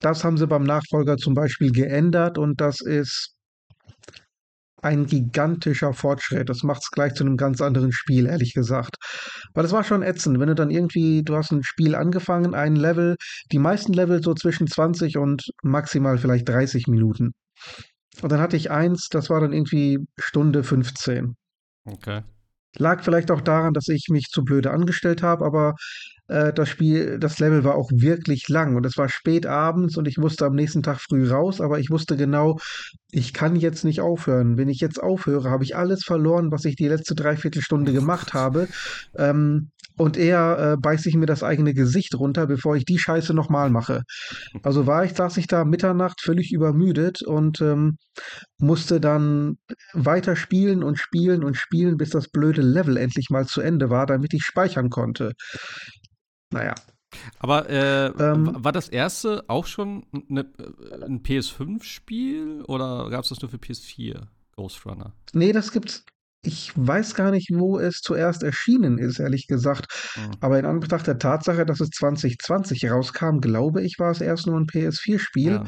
Das haben sie beim Nachfolger zum Beispiel geändert und das ist ein gigantischer Fortschritt. Das macht es gleich zu einem ganz anderen Spiel, ehrlich gesagt. Weil es war schon ätzend, wenn du dann irgendwie, du hast ein Spiel angefangen, ein Level, die meisten Level so zwischen 20 und maximal vielleicht 30 Minuten. Und dann hatte ich eins, das war dann irgendwie Stunde 15. Okay. Lag vielleicht auch daran, dass ich mich zu blöde angestellt habe, aber äh, das Spiel, das Level war auch wirklich lang und es war spät abends und ich musste am nächsten Tag früh raus, aber ich wusste genau, ich kann jetzt nicht aufhören. Wenn ich jetzt aufhöre, habe ich alles verloren, was ich die letzte Dreiviertelstunde gemacht habe. Ähm, und eher äh, beiße ich mir das eigene Gesicht runter, bevor ich die Scheiße nochmal mache. Also war ich, saß ich da Mitternacht völlig übermüdet und ähm, musste dann weiter spielen und spielen und spielen, bis das blöde Level endlich mal zu Ende war, damit ich speichern konnte. Naja. Aber äh, ähm, war das erste auch schon eine, ein PS5-Spiel oder gab es das nur für PS4, Ghost Runner? Nee, das gibt's. Ich weiß gar nicht, wo es zuerst erschienen ist, ehrlich gesagt. Mhm. Aber in Anbetracht der Tatsache, dass es 2020 rauskam, glaube ich, war es erst nur ein PS4-Spiel. Ja?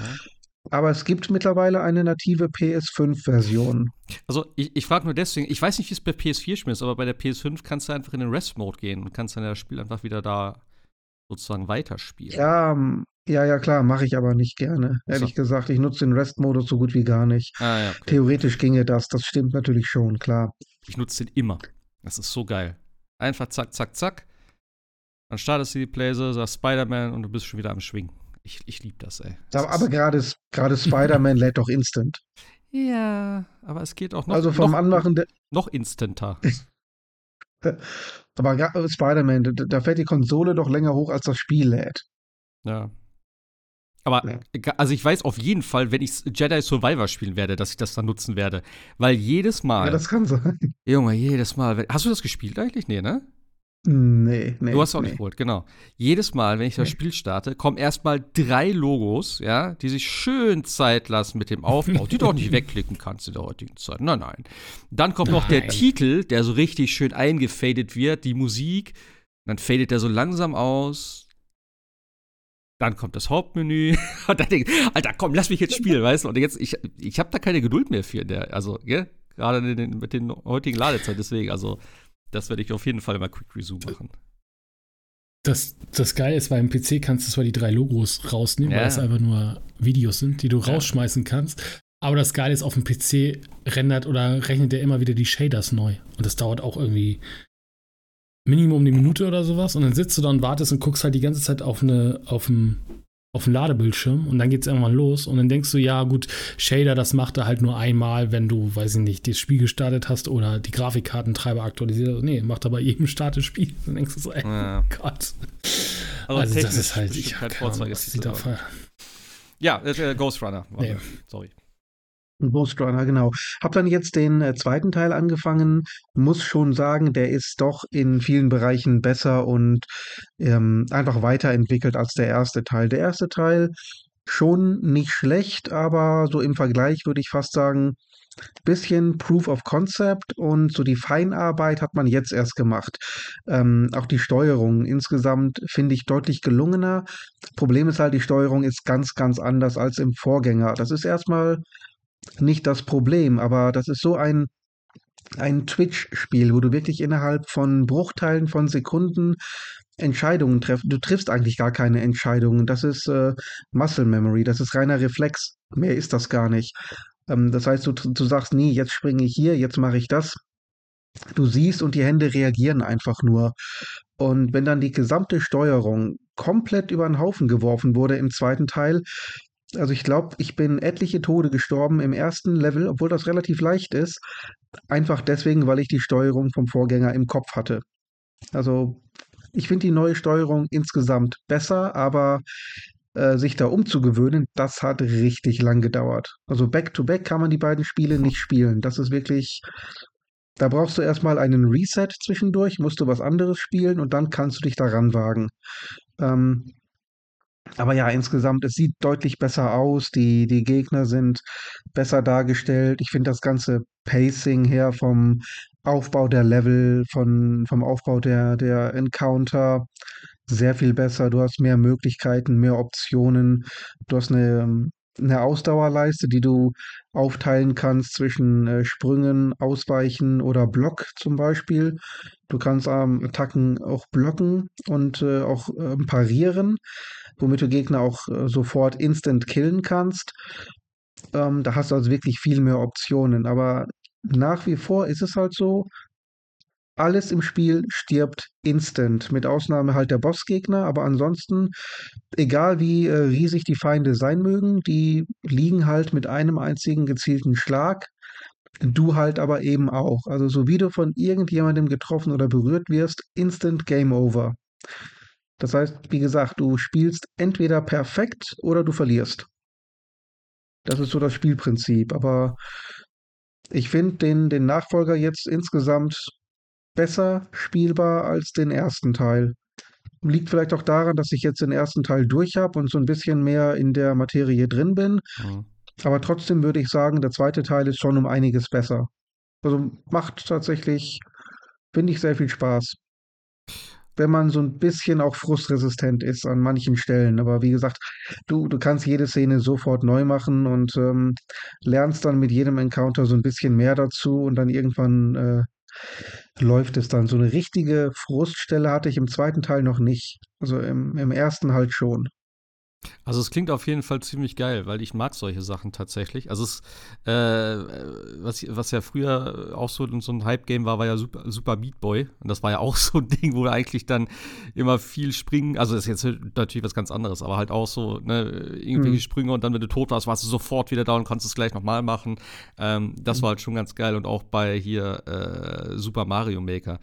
Aber es gibt mittlerweile eine native PS5-Version. Also ich, ich frage nur deswegen, ich weiß nicht, wie es bei PS4 ist, aber bei der PS5 kannst du einfach in den Rest-Mode gehen und kannst dann das Spiel einfach wieder da sozusagen weiterspielen. Ja, ja, ja, klar, mache ich aber nicht gerne. Ehrlich so. gesagt, ich nutze den Rest-Modus so gut wie gar nicht. Ah, ja, okay. Theoretisch ginge das, das stimmt natürlich schon, klar. Ich nutze den immer. Das ist so geil. Einfach zack, zack, zack. Dann startest du die Playse, sagst Spider-Man und du bist schon wieder am Schwingen. Ich, ich liebe das, ey. Das aber gerade Spider-Man [LAUGHS] lädt doch instant. Ja, aber es geht auch noch. Also vom noch, Anmachen noch instanter. [LAUGHS] Aber Spider-Man, da, da fährt die Konsole doch länger hoch, als das Spiel lädt. Ja. Aber, ja. also ich weiß auf jeden Fall, wenn ich Jedi Survivor spielen werde, dass ich das dann nutzen werde. Weil jedes Mal. Ja, das kann sein. [LAUGHS] Junge, jedes Mal. Hast du das gespielt eigentlich? Nee, ne? Nee, nee. Du hast auch nee. nicht geholt, genau. Jedes Mal, wenn ich das nee. Spiel starte, kommen erstmal drei Logos, ja, die sich schön Zeit lassen mit dem Aufbau, die du auch nicht [LAUGHS] wegklicken kannst in der heutigen Zeit. Nein, nein. Dann kommt nein. noch der Titel, der so richtig schön eingefadet wird, die Musik. Dann fadet der so langsam aus. Dann kommt das Hauptmenü. [LAUGHS] Und dann denke ich, Alter, komm, lass mich jetzt spielen, [LAUGHS] weißt du? Und jetzt, ich, ich habe da keine Geduld mehr für. Der, also, gell? Gerade mit den heutigen Ladezeit, deswegen, also das werde ich auf jeden Fall mal Quick Resume machen. Das, das Geile ist, weil im PC kannst du zwar die drei Logos rausnehmen, ja. weil es einfach nur Videos sind, die du ja. rausschmeißen kannst. Aber das Geile ist, auf dem PC rendert oder rechnet er immer wieder die Shaders neu. Und das dauert auch irgendwie Minimum eine Minute oder sowas und dann sitzt du da und wartest und guckst halt die ganze Zeit auf eine, auf ein, auf den Ladebildschirm und dann geht es irgendwann los und dann denkst du, ja gut, Shader, das macht er halt nur einmal, wenn du, weiß ich nicht, das Spiel gestartet hast oder die Grafikkartentreiber aktualisiert hast. Nee, macht er bei jedem Start des Spiels. Dann denkst du so, ey, Ja. Gott. Also, Also das ist halt, ich keine Ahnung, was die da aber-. Ja, äh, Ghost Runner. Nee. Sorry. Ghost Runner, genau. Hab dann jetzt den äh, zweiten Teil angefangen, muss schon sagen, der ist doch in vielen Bereichen besser und ähm, einfach weiterentwickelt als der erste Teil. Der erste Teil schon nicht schlecht, aber so im Vergleich würde ich fast sagen, bisschen Proof of Concept und so die Feinarbeit hat man jetzt erst gemacht. Ähm, auch die Steuerung insgesamt finde ich deutlich gelungener. Problem ist halt, die Steuerung ist ganz, ganz anders als im Vorgänger. Das ist erstmal nicht das Problem, aber das ist so ein, ein Twitch-Spiel, wo du wirklich innerhalb von Bruchteilen von Sekunden Entscheidungen triffst. Du triffst eigentlich gar keine Entscheidungen. Das ist äh, Muscle Memory, das ist reiner Reflex. Mehr ist das gar nicht. Ähm, das heißt, du, du sagst nie, jetzt springe ich hier, jetzt mache ich das. Du siehst und die Hände reagieren einfach nur. Und wenn dann die gesamte Steuerung komplett über den Haufen geworfen wurde im zweiten Teil, also ich glaube, ich bin etliche Tode gestorben im ersten Level, obwohl das relativ leicht ist. Einfach deswegen, weil ich die Steuerung vom Vorgänger im Kopf hatte. Also ich finde die neue Steuerung insgesamt besser, aber äh, sich da umzugewöhnen, das hat richtig lang gedauert. Also back-to-back kann man die beiden Spiele nicht spielen. Das ist wirklich, da brauchst du erstmal einen Reset zwischendurch, musst du was anderes spielen und dann kannst du dich daran wagen. Ähm, aber ja, insgesamt, es sieht deutlich besser aus. Die, die Gegner sind besser dargestellt. Ich finde das ganze Pacing her vom Aufbau der Level, von, vom Aufbau der, der Encounter sehr viel besser. Du hast mehr Möglichkeiten, mehr Optionen. Du hast eine, eine Ausdauerleiste, die du aufteilen kannst zwischen äh, Sprüngen, Ausweichen oder Block zum Beispiel. Du kannst ähm, Attacken auch blocken und äh, auch äh, parieren, womit du Gegner auch äh, sofort instant killen kannst. Ähm, da hast du also wirklich viel mehr Optionen. Aber nach wie vor ist es halt so, alles im Spiel stirbt instant, mit Ausnahme halt der Bossgegner, aber ansonsten, egal wie äh, riesig die Feinde sein mögen, die liegen halt mit einem einzigen gezielten Schlag. Du halt aber eben auch. Also so wie du von irgendjemandem getroffen oder berührt wirst, instant Game Over. Das heißt, wie gesagt, du spielst entweder perfekt oder du verlierst. Das ist so das Spielprinzip. Aber ich finde den, den Nachfolger jetzt insgesamt besser spielbar als den ersten Teil. Liegt vielleicht auch daran, dass ich jetzt den ersten Teil durch habe und so ein bisschen mehr in der Materie drin bin. Mhm. Aber trotzdem würde ich sagen, der zweite Teil ist schon um einiges besser. Also macht tatsächlich, finde ich, sehr viel Spaß. Wenn man so ein bisschen auch frustresistent ist an manchen Stellen. Aber wie gesagt, du, du kannst jede Szene sofort neu machen und ähm, lernst dann mit jedem Encounter so ein bisschen mehr dazu und dann irgendwann äh, läuft es dann. So eine richtige Fruststelle hatte ich im zweiten Teil noch nicht. Also im, im ersten halt schon. Also es klingt auf jeden Fall ziemlich geil, weil ich mag solche Sachen tatsächlich. Also es, äh, was, was ja früher auch so, so ein Hype-Game war, war ja Super, Super Meat Boy. Und das war ja auch [LAUGHS] so ein Ding, wo du eigentlich dann immer viel springen, also das ist jetzt natürlich was ganz anderes, aber halt auch so, ne, irgendwelche Mhm. Sprünge und dann, wenn du tot warst, warst du sofort wieder da und konntest es gleich nochmal machen. Ähm, das war halt schon ganz geil. Und auch bei hier äh, Super Mario Maker.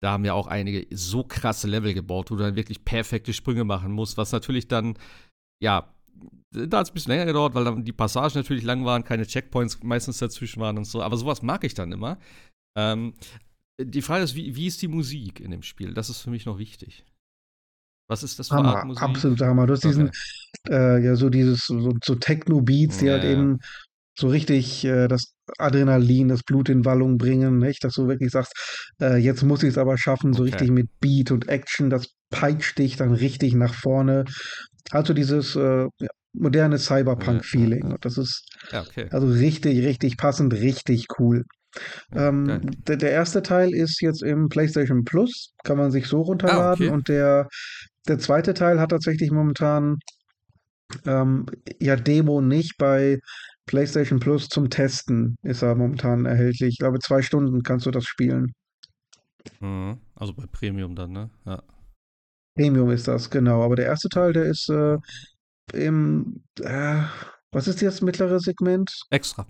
Da haben ja auch einige so krasse Level gebaut, wo du dann wirklich perfekte Sprünge machen musst, was natürlich dann ja, da hat es ein bisschen länger gedauert, weil dann die Passagen natürlich lang waren, keine Checkpoints meistens dazwischen waren und so. Aber sowas mag ich dann immer. Ähm, die Frage ist, wie, wie ist die Musik in dem Spiel? Das ist für mich noch wichtig. Was ist das für Art Hammer, Musik? absolut Hammer. Du hast diesen, äh, ja, so dieses, so, so Techno-Beats, die Ja, halt ja. eben so richtig äh, das Adrenalin, das Blut in Wallung bringen, nicht? Dass du wirklich sagst, äh, jetzt muss ich es aber schaffen, so Okay. richtig mit Beat und Action, das peitscht dich dann richtig nach vorne. Also dieses äh, moderne Cyberpunk-Feeling. Und das ist Ja, okay. also richtig, richtig passend, richtig cool. Ähm, der, der erste Teil ist jetzt im PlayStation Plus, kann man sich so runterladen. Ah, okay. Und der, der zweite Teil hat tatsächlich momentan ähm, ja Demo nicht bei PlayStation Plus zum Testen ist er momentan erhältlich. Ich glaube, zwei Stunden kannst du das spielen. Mhm. Also bei Premium dann, ne? Ja. Premium ist das, genau. Aber der erste Teil, der ist äh, im, äh, was ist jetzt das mittlere Segment? Extra.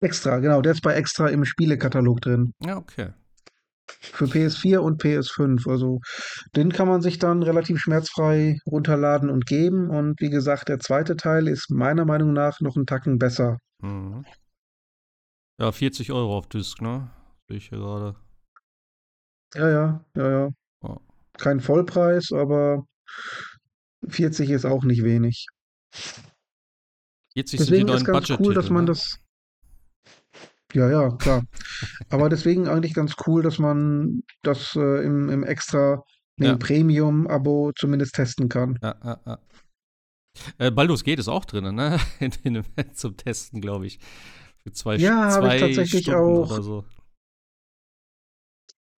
Extra, genau. Der ist bei Extra im Spielekatalog drin. Ja, okay. Für PS4 und PS5. Also den kann man sich dann relativ schmerzfrei runterladen und geben. Und wie gesagt, der zweite Teil ist meiner Meinung nach noch einen Tacken besser. Mhm. Ja, 40 Euro auf Disc, ne? Sehe ich hier gerade. Ja, ja, ja, ja. Kein Vollpreis, aber 40 ist auch nicht wenig. 40 sind die Deswegen ist ganz cool, dass man ne? das. Ja, ja, klar. Aber deswegen eigentlich ganz cool, dass man das äh, im, im extra, nee, Ja. Premium-Abo zumindest testen kann. Ja, ja, ja. Äh, Baldur's Geht ist auch drin, ne? [LAUGHS] Zum Testen, glaube ich. Für zwei, Ja, habe ich tatsächlich Stunden auch. so.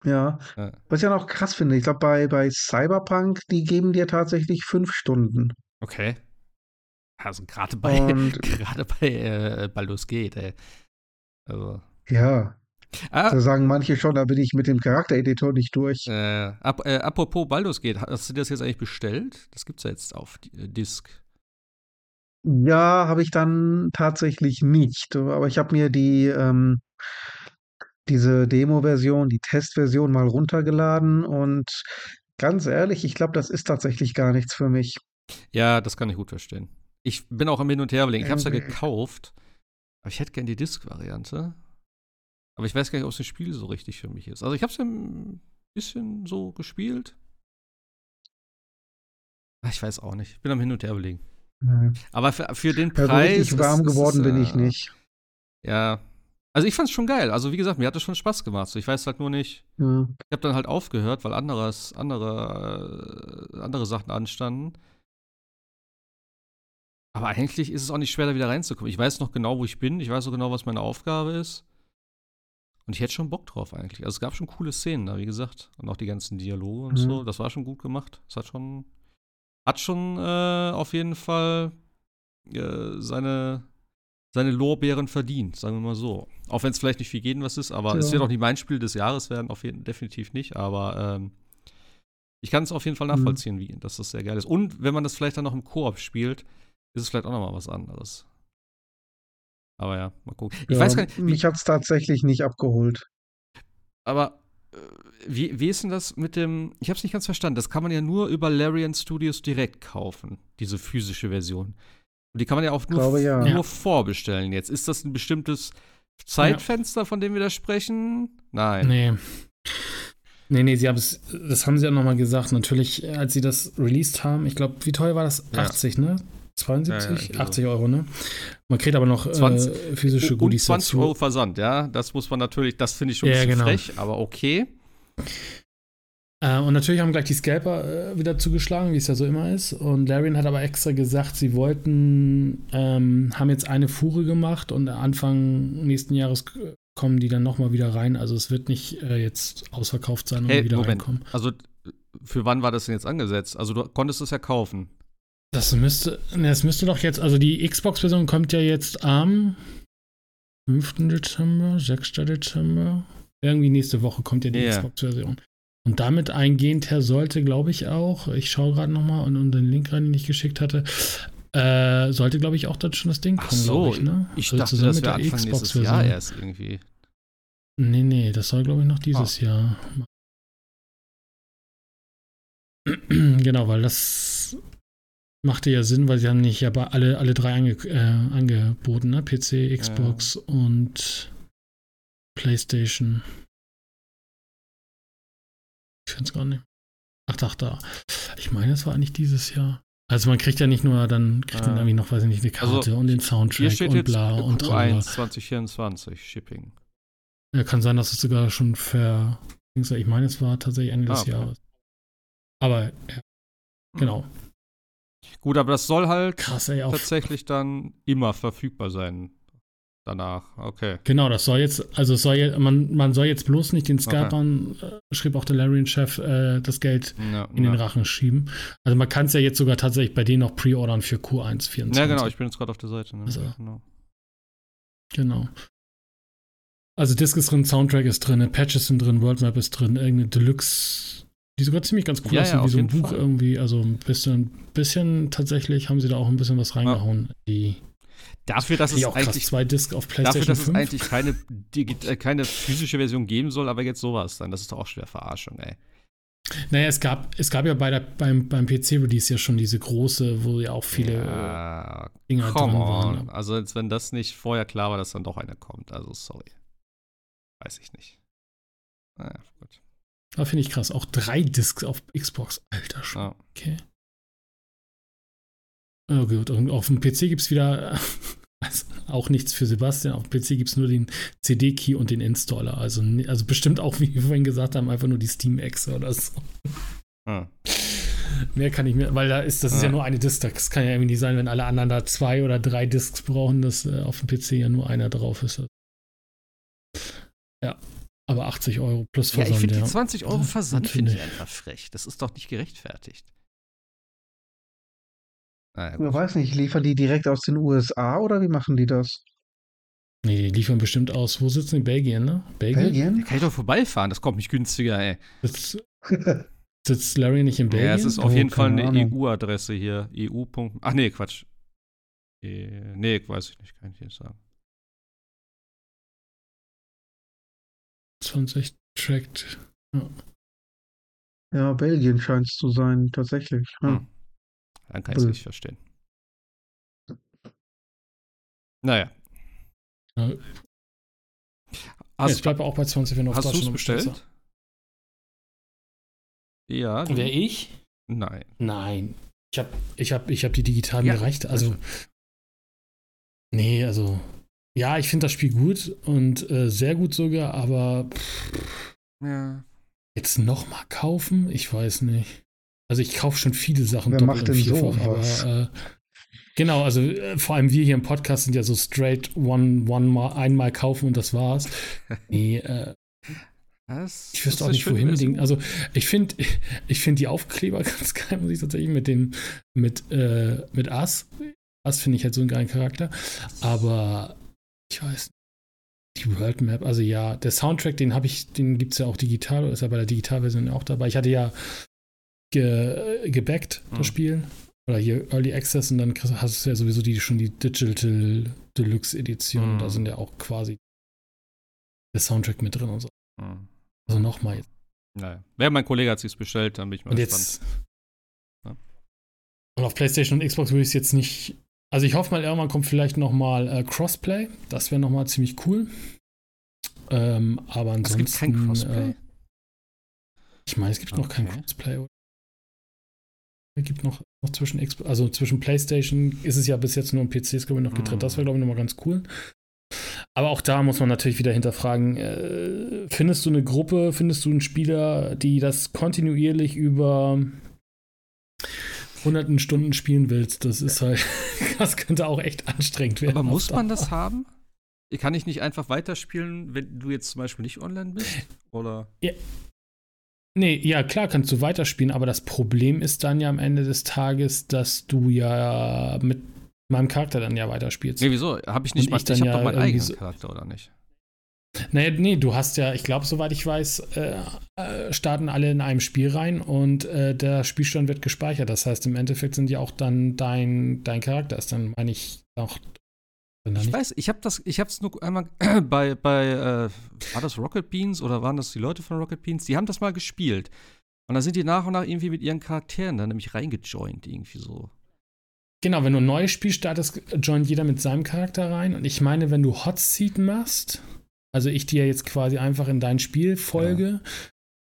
Ja. Ja. Was ich ja noch krass finde, ich glaube, bei, bei Cyberpunk, die geben dir tatsächlich fünf Stunden. Okay. Also gerade bei, Und [LAUGHS] gerade bei äh, Baldur's Geht, ey. Also. ja, Ah, da sagen manche schon, da bin ich mit dem Charaktereditor nicht durch. äh, ap äh, apropos Baldur's Geht, hast du das jetzt eigentlich bestellt? Das gibt's ja jetzt auf äh, Disc. Ja, habe ich dann tatsächlich nicht. Aber ich habe mir die, ähm, diese Demo-Version, die Testversion mal runtergeladen und ganz ehrlich, ich glaube, das ist tatsächlich gar nichts für mich. Ja, das kann ich gut verstehen. Ich bin auch am Hin und Her überlegen. Ich habe es ja gekauft, aber ich hätte gern die Disc-Variante. Aber ich weiß gar nicht, ob das Spiel so richtig für mich ist. Also ich habe es ja ein bisschen so gespielt. Ah, Ich weiß auch nicht. Ich bin am Hin und Her überlegen. Ja, Aber für, für den Preis. richtig warm ist- ist geworden es, bin ich äh, nicht. Ja. Also ich fand's schon geil. Also wie gesagt, mir hat das schon Spaß gemacht. So, ich weiß halt nur nicht. Ja. Ich habe dann halt aufgehört, weil anderes, andere, äh, andere Sachen anstanden. Aber eigentlich ist es auch nicht schwer, da wieder reinzukommen. Ich weiß noch genau, wo ich bin. Ich weiß auch genau, was meine Aufgabe ist. Und ich hätte schon Bock drauf eigentlich. Also es gab schon coole Szenen da, wie gesagt. Und auch die ganzen Dialoge und Mhm. so. Das war schon gut gemacht. Es hat schon, hat schon äh, auf jeden Fall äh, seine, seine Lorbeeren verdient, sagen wir mal so. Auch wenn es vielleicht nicht für jeden was ist, aber es Ja. wird auch nicht mein Spiel des Jahres werden, auf jeden definitiv nicht. Aber ähm, ich kann es auf jeden Fall nachvollziehen, wie, dass das sehr geil ist. Und wenn man das vielleicht dann noch im Koop spielt, ist es vielleicht auch noch mal was anderes. Aber ja, mal gucken. Ich Ja, weiß gar nicht, wie, mich hat es tatsächlich nicht abgeholt. aber äh, wie, wie ist denn das mit dem. Ich habe es nicht ganz verstanden. Das kann man ja nur über Larian Studios direkt kaufen, diese physische Version. Und die kann man ja auch nur, Glaube, ja. nur Ja. vorbestellen jetzt. Ist das ein bestimmtes Zeitfenster, von dem wir da sprechen? Nein. Nee. Nee, nee, sie haben es, das haben sie ja nochmal gesagt. Natürlich, als sie das released haben, ich glaube, wie teuer war das? Ja. 80, ne? 72? Ja, ja, irgendwie so. 80 Euro, ne? Man kriegt aber noch 20 äh, physische Und Goodies 20 dazu. Euro Versand, ja. Das muss man natürlich, das finde ich schon ein Ja, bisschen genau. frech, aber okay. Äh, und natürlich haben gleich die Scalper äh, wieder zugeschlagen, wie es ja so immer ist. Und Larian hat aber extra gesagt, sie wollten, ähm, haben jetzt eine Fuhre gemacht und Anfang nächsten Jahres kommen die dann nochmal wieder rein. Also es wird nicht äh, jetzt ausverkauft sein und Hey, wieder Moment. reinkommen. Also, für wann war das denn jetzt angesetzt? Also, du konntest es ja kaufen. Das müsste, ne, das müsste doch jetzt, also die Xbox-Version kommt ja jetzt am 5. Dezember, 6. Dezember. Irgendwie nächste Woche kommt ja die Ja. Xbox-Version. Und damit eingehend her sollte, glaube ich, auch, ich schaue gerade nochmal und, und den Link rein, den ich geschickt hatte, äh, sollte, glaube ich, auch dann schon das Ding Ach kommen, so, glaube ich, ne? ich Also dachte, zusammen das mit der Anfang nächstes Xbox-Version. Jahr erst irgendwie. Nee, nee, das soll, glaube ich, noch dieses Ah. Jahr. [CLEARS THROAT] genau, weil das machte ja Sinn, weil sie haben nicht aber alle, alle drei ange, äh, angeboten, ne? PC, Xbox und PlayStation. Ich finde es gar nicht. Ach, ach, da. Ich meine, es war eigentlich dieses Jahr. Also man kriegt ja nicht nur, dann kriegt man Ah. irgendwie noch, weiß ich nicht, eine Karte Also, und den Soundtrack und bla und tralala. Q1 2024 Shipping. Ja, kann sein, dass es sogar schon ver. Ich meine, es war tatsächlich Ende Ah, des okay. Jahres. Aber, ja, Hm. genau. Gut, aber das soll halt Krass, ey. Tatsächlich dann immer verfügbar sein. Danach. Okay. genau, das soll jetzt, also soll jetzt, man, man soll jetzt bloß nicht den Scalpern, äh, schrieb auch der Larian-Chef, äh, das Geld Ja, in den ja. Rachen schieben. Also man kann es ja jetzt sogar tatsächlich bei denen noch pre-ordern für Q1 24. ja, genau, ich bin jetzt gerade auf der Seite. Ne? Also- genau. Genau. Also Disc ist drin, Soundtrack ist drin, Patches sind drin, Worldmap ist drin, irgendeine Deluxe, die sogar ziemlich ganz cool Ja, aussieht, ja, wie so ein Buch Fall. irgendwie. Also ein bisschen, bisschen tatsächlich haben sie da auch ein bisschen was reingehauen. Die Dafür, dass es eigentlich zwei Disc auf PlayStation Dafür, dass es 5. eigentlich keine, äh, keine physische Version geben soll, aber jetzt sowas dann. Das ist doch auch schwer Verarschung, ey. Naja, es gab, es gab ja bei der, beim, beim PC-Release ja schon diese große, wo ja auch viele ja, Dinger drin on. waren. Also, als wenn das nicht vorher klar war, dass dann doch einer kommt. Also, sorry. Weiß ich nicht. Naja, gut. Aber finde ich krass. Auch drei Discs auf Xbox. Alter schon. Ja. Okay. Oh gut, und auf dem PC gibt es wieder [LAUGHS] also auch nichts für Sebastian. Auf dem PC gibt es nur den CD-Key und den Installer. Also, ni- also bestimmt auch, [LAUGHS] wie wir vorhin gesagt haben, einfach nur die Steam-Exe oder so. Hm. Mehr kann ich mir, weil da ist, das ist ja Ja. nur eine Disc. Das kann ja irgendwie nicht sein, wenn alle anderen da zwei oder drei Discs brauchen, dass äh, auf dem PC ja nur einer drauf ist. Ja, aber 80 Euro plus Ja, Versand. ich finde ja. die 20 Euro Versand finde ich. einfach frech. Das ist doch nicht gerechtfertigt. Naja, Ich gut. weiß nicht, liefern die direkt aus den USA oder wie machen die das? Nee, die liefern bestimmt aus. Wo sitzen die? Belgien, ne? Belgien? Da Belgien? kann ich doch vorbeifahren, das kommt nicht günstiger, ey. Sitzt, [LAUGHS] sitzt Larry nicht in Belgien? Ja, es ist auf Oh, jeden Fall keine eine Ahnung. EU-Adresse hier. EU. Ach nee, Quatsch. Äh, Nee, weiß ich nicht, kann ich nicht sagen. 20 tracked. Ja, Belgien scheint es zu sein, tatsächlich. Ja. Hm. Dann kann ich es nicht verstehen. Naja. Ja. Hast, ich bleibe auch bei 20, wenn du auf hast du es bestellt? Ja. du- Wer ich? Nein. Nein. Ich habe ich hab, ich hab die digital Ja, mir reicht. Also. Nee, also. Ja, ich finde das Spiel gut und äh, sehr gut sogar, aber pff, Ja. jetzt nochmal kaufen? Ich weiß nicht. Also ich kaufe schon viele Sachen Wer doppelt macht und so vierfach, aber was? äh, genau, also äh, vor allem wir hier im Podcast sind ja so straight one, one mal, einmal kaufen und das war's. [LAUGHS] Nee, äh, Das ich wüsste auch nicht, wohin den. Also ich finde [LAUGHS] ich find die Aufkleber [LAUGHS] ganz geil, muss ich tatsächlich mit dem, mit, äh, mit Ass. Ass finde ich halt so einen geilen Charakter. Aber ich weiß nicht. Die World Map, also ja, der Soundtrack, den habe ich, den gibt es ja auch digital, ist ja bei der Digitalversion auch dabei. Ich hatte ja ge, gebackt, das Hm. Spiel. Oder hier Early Access und dann hast du ja sowieso die, schon die Digital Deluxe Edition. Hm. Da sind ja auch quasi der Soundtrack mit drin und so. Hm. Also nochmal jetzt. Naja. Wer mein Kollege hat sich's bestellt, dann bin ich mal Und gespannt. jetzt. Ja. Und auf PlayStation und Xbox würde ich es jetzt nicht. Also ich hoffe mal, irgendwann kommt vielleicht nochmal äh, Crossplay. Das wäre nochmal ziemlich cool. Ähm, aber Es ansonsten. gibt kein Crossplay. Äh, ich meine, es gibt noch kein Okay. Crossplay. Oder? Es gibt noch, noch zwischen Xbox, also zwischen PlayStation ist es ja bis jetzt nur im PCs, glaube ich, noch getrennt. Mhm. Das wäre, glaube ich, nochmal ganz cool. Aber auch da muss man natürlich wieder hinterfragen, äh, findest du eine Gruppe, findest du einen Spieler, die das kontinuierlich über hunderten Stunden spielen willst? Das ist halt, [LAUGHS] das könnte auch echt anstrengend werden. Aber muss man das haben? Kann ich nicht einfach weiterspielen, wenn du jetzt zum Beispiel nicht online bist? Oder? Nee, ja, klar kannst du weiterspielen, aber das Problem ist dann ja am Ende des Tages, dass du ja mit meinem Charakter dann ja weiterspielst. Nee, wieso? Habe ich nicht Und mal. ich dann Ich ja doch meinen eigenen so- Charakter, oder nicht? Nee, nee, du hast ja, ich glaube, soweit ich weiß, äh, äh, starten alle in einem Spiel rein und äh, der Spielstand wird gespeichert. Das heißt, im Endeffekt sind ja auch dann dein, dein Charakter ist dann, meine ich, auch. Ich weiß, ich habe das, ich habe es nur einmal [CLEARS THROAT] bei, bei äh, war das Rocket Beans oder waren das die Leute von Rocket Beans? Die haben das mal gespielt. Und da sind die nach und nach irgendwie mit ihren Charakteren dann nämlich reingejoint, irgendwie so. genau, wenn du ein neues Spiel startest, joint jeder mit seinem Charakter rein. Und ich meine, wenn du Hot Seat machst, also ich dir jetzt quasi einfach in dein Spiel folge,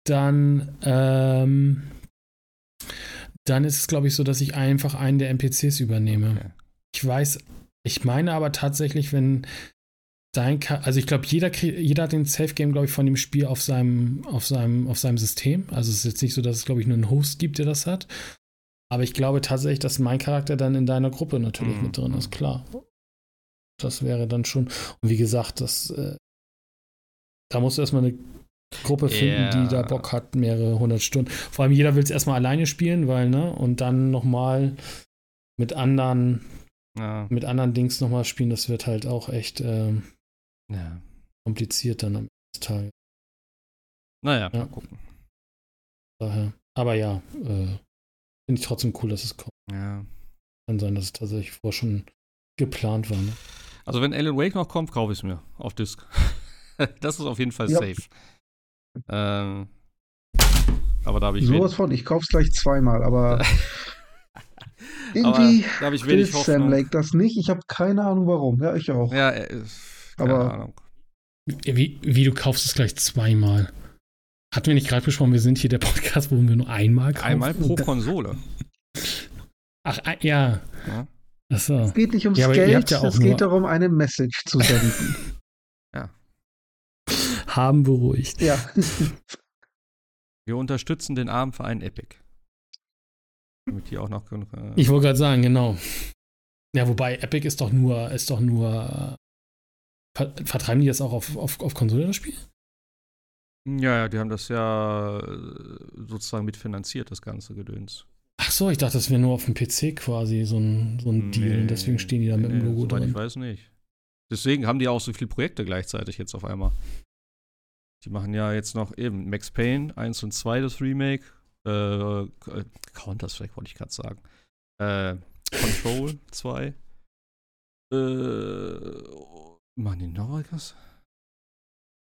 dann, ähm, dann ist es, glaube ich, so, dass ich einfach einen der NPCs übernehme. Okay. Ich weiß, ich meine aber tatsächlich, wenn dein, Cha- also ich glaube, jeder, jeder hat den Safe Game, glaube ich, von dem Spiel auf seinem, auf seinem, auf seinem System. Also es ist jetzt nicht so, dass es, glaube ich, nur einen Host gibt, der das hat. Aber ich glaube tatsächlich, dass mein Charakter dann in deiner Gruppe natürlich Mhm. mit drin ist, klar. Das wäre dann schon. Und wie gesagt, das, äh, da musst du erstmal eine Gruppe finden, Ja. die da Bock hat, mehrere hundert Stunden. Vor allem jeder will es erstmal alleine spielen, weil, ne? Und dann nochmal mit anderen Ja. mit anderen Dings nochmal spielen, das wird halt auch echt. Ähm, ja. kompliziert dann am Ende des Tages. Naja, Ja. mal gucken. Daher. Aber ja, äh, finde ich trotzdem cool, dass es kommt. Ja. Kann sein, dass es tatsächlich vorher schon geplant war. Ne? Also wenn Alan Wake noch kommt, kaufe ich es mir auf Disc. [LAUGHS] das ist auf jeden Fall Ja. safe. Ähm, aber da habe ich Sowas von, ich kauf's gleich zweimal, aber [LAUGHS] irgendwie habe ich will wenig Sam Hoffnung. Lake das nicht. Ich habe keine Ahnung warum. Ja, ich auch. Ja, äh, keine Aber- Ahnung. Wie, wie du kaufst es gleich zweimal. Hatten wir nicht gerade besprochen, wir sind hier der Podcast, wo wir nur einmal kaufen? Einmal pro Konsole. Ach, ja. Ja. Achso. Es geht nicht ums Ja, aber Geld, ja es geht darum, eine Message zu senden. [LAUGHS] Haben beruhigt. ja. Wir unterstützen den armen Verein Epic. Damit die auch noch genug. Äh, Ich wollte gerade sagen, genau. Ja, wobei Epic ist doch nur, ist doch nur. Ver vertreiben die das auch auf, auf, auf Konsole das Spiel? ja, ja, die haben das ja äh, sozusagen mitfinanziert, das ganze Gedöns. Ach so, ich dachte, das wäre nur auf dem PC quasi so ein, so ein Deal. Und deswegen stehen die da mit dem nee, Logo soweit drin. Ich weiß nicht. Deswegen haben die auch so viele Projekte gleichzeitig jetzt auf einmal. Die machen ja jetzt noch eben Max Payne 1 und 2, das Remake. Äh, äh, Counter-Strike wollte ich gerade sagen. Äh, Control 2. Äh, machen die noch was?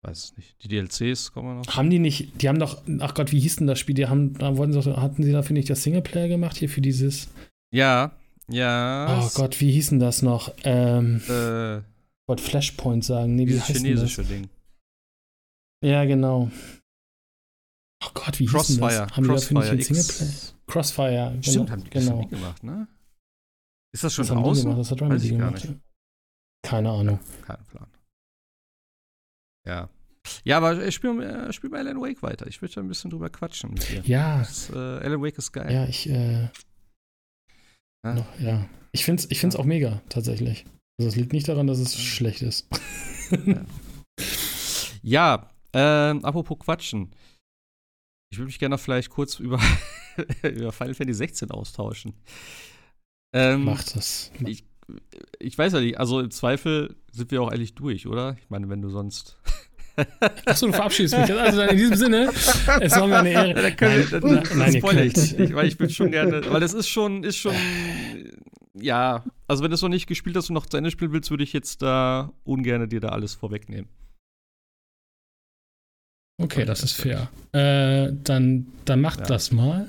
Weiß es nicht. Die DLCs kommen noch. Haben die nicht, die haben doch, ach Gott, wie hieß denn das Spiel? Die haben, da wollten sie doch, hatten sie dafür nicht das Singleplayer gemacht hier für dieses, Ja, ja. oh Gott, wie hieß denn das noch? Ähm, Äh, ich wollte Flashpoint sagen, nee, wie dieses heißt denn das? chinesische Ding. Ja, genau. Oh Gott, wie hieß Crossfire. das? Haben die nicht Crossfire einen X. Singleplayer? Crossfire, genau. Stimmt, haben die das genau. nie gemacht, ne? Ist das schon Das die draußen? gemacht, das hat Weiß ich gar gemacht. Keine Ahnung. Kein Plan. Ja. Ja, aber ich spiele äh, spiel mal Alan Wake weiter. Ich würde ja ein bisschen drüber quatschen mit dir. Ja, Das, äh, Alan Wake ist geil. ja, ich, äh, Ja. noch, ja. Ich finde es ich find's auch mega, tatsächlich. Also es liegt nicht daran, dass es Ja. schlecht ist. Ja, ähm, apropos Quatschen. Ich würde mich gerne noch vielleicht kurz [LAUGHS] über, über Final Fantasy 16 austauschen. Ähm, Macht das. Ich, ich weiß ja nicht, also im Zweifel sind wir auch eigentlich durch, oder? Ich meine, wenn du sonst. Achso, du verabschiedest mich. jetzt. Also in diesem Sinne, es war mir eine Ehre. Dann können wir, Nein, nein, nein, ihr ich könnt. nicht. Ich, weil ich würde schon gerne, weil das ist schon, ist schon, ja, also wenn du es noch nicht gespielt hast und noch zu Ende spielen willst, würde ich jetzt da ungern dir da alles vorwegnehmen. Okay, das ist fair. Äh, dann, dann macht Ja. das mal.